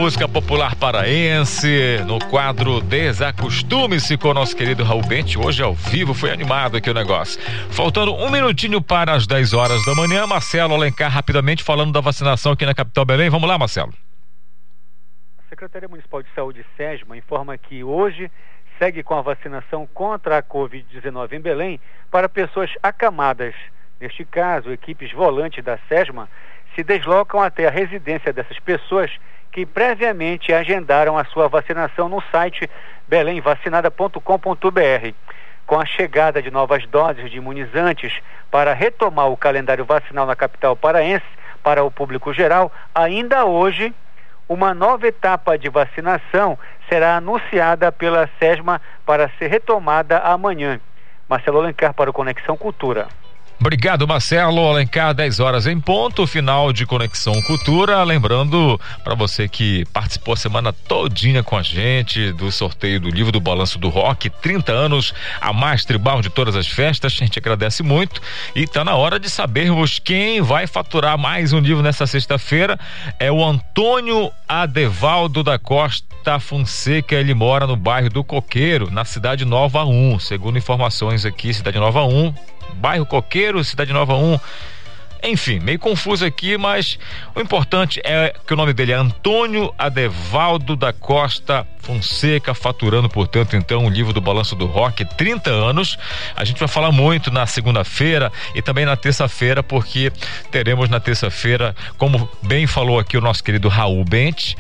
Música popular paraense. No quadro Desacostume-se com o nosso querido Raul Bente. Hoje ao vivo, foi animado aqui o negócio. Faltando um minutinho para as 10 horas da manhã, Marcelo Alencar rapidamente falando da vacinação aqui na capital Belém. Vamos lá, Marcelo. A Secretaria Municipal de Saúde, SESMA, informa que hoje segue com a vacinação contra a Covid-19 em Belém para pessoas acamadas. Neste caso, equipes volantes da SESMA se deslocam até a residência dessas pessoas que previamente agendaram a sua vacinação no site belemvacinada.com.br. Com a chegada de novas doses de imunizantes para retomar o calendário vacinal na capital paraense para o público geral, ainda hoje uma nova etapa de vacinação será anunciada pela SESMA para ser retomada amanhã. Marcelo Alencar para o Conexão Cultura. Obrigado, Marcelo Alencar, 10 horas em ponto, final de Conexão Cultura. Lembrando para você que participou a semana todinha com a gente do sorteio do livro do Balanço do Rock, 30 anos, a mais tribal de todas as festas. A gente agradece muito e tá na hora de sabermos quem vai faturar mais um livro nessa sexta-feira. É o Antônio Adevaldo da Costa Fonseca. Ele mora no bairro do Coqueiro, na Cidade Nova 1. Segundo informações aqui, Cidade Nova 1, bairro Coqueiro, Cidade Nova 1. Enfim, meio confuso aqui, mas o importante é que o nome dele é Antônio Adevaldo da Costa Fonseca, faturando, portanto, então, o livro do Balanço do Rock, 30 anos. A gente vai falar muito na segunda-feira e também na terça-feira, porque teremos na terça-feira, como bem falou aqui o nosso querido Raul Bente,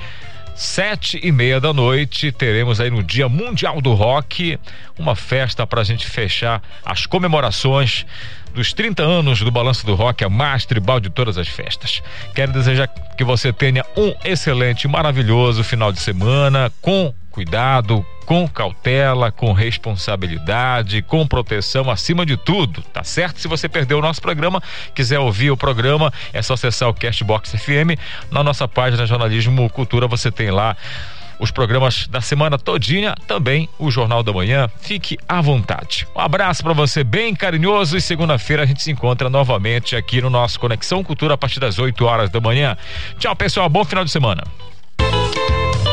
sete e meia da noite, teremos aí no Dia Mundial do Rock uma festa para a gente fechar as comemorações dos 30 anos do Balanço do Rock, a mais tribal de todas as festas. Quero desejar que você tenha um excelente, maravilhoso final de semana, com cuidado, com cautela, com responsabilidade, com proteção acima de tudo, tá certo? Se você perdeu o nosso programa, quiser ouvir o programa, é só acessar o Castbox FM. Na nossa página Jornalismo Cultura você tem lá os programas da semana todinha, também o Jornal da Manhã. Fique à vontade. Um abraço para você bem carinhoso e segunda-feira a gente se encontra novamente aqui no nosso Conexão Cultura a partir das 8 horas da manhã. Tchau, pessoal. Bom final de semana.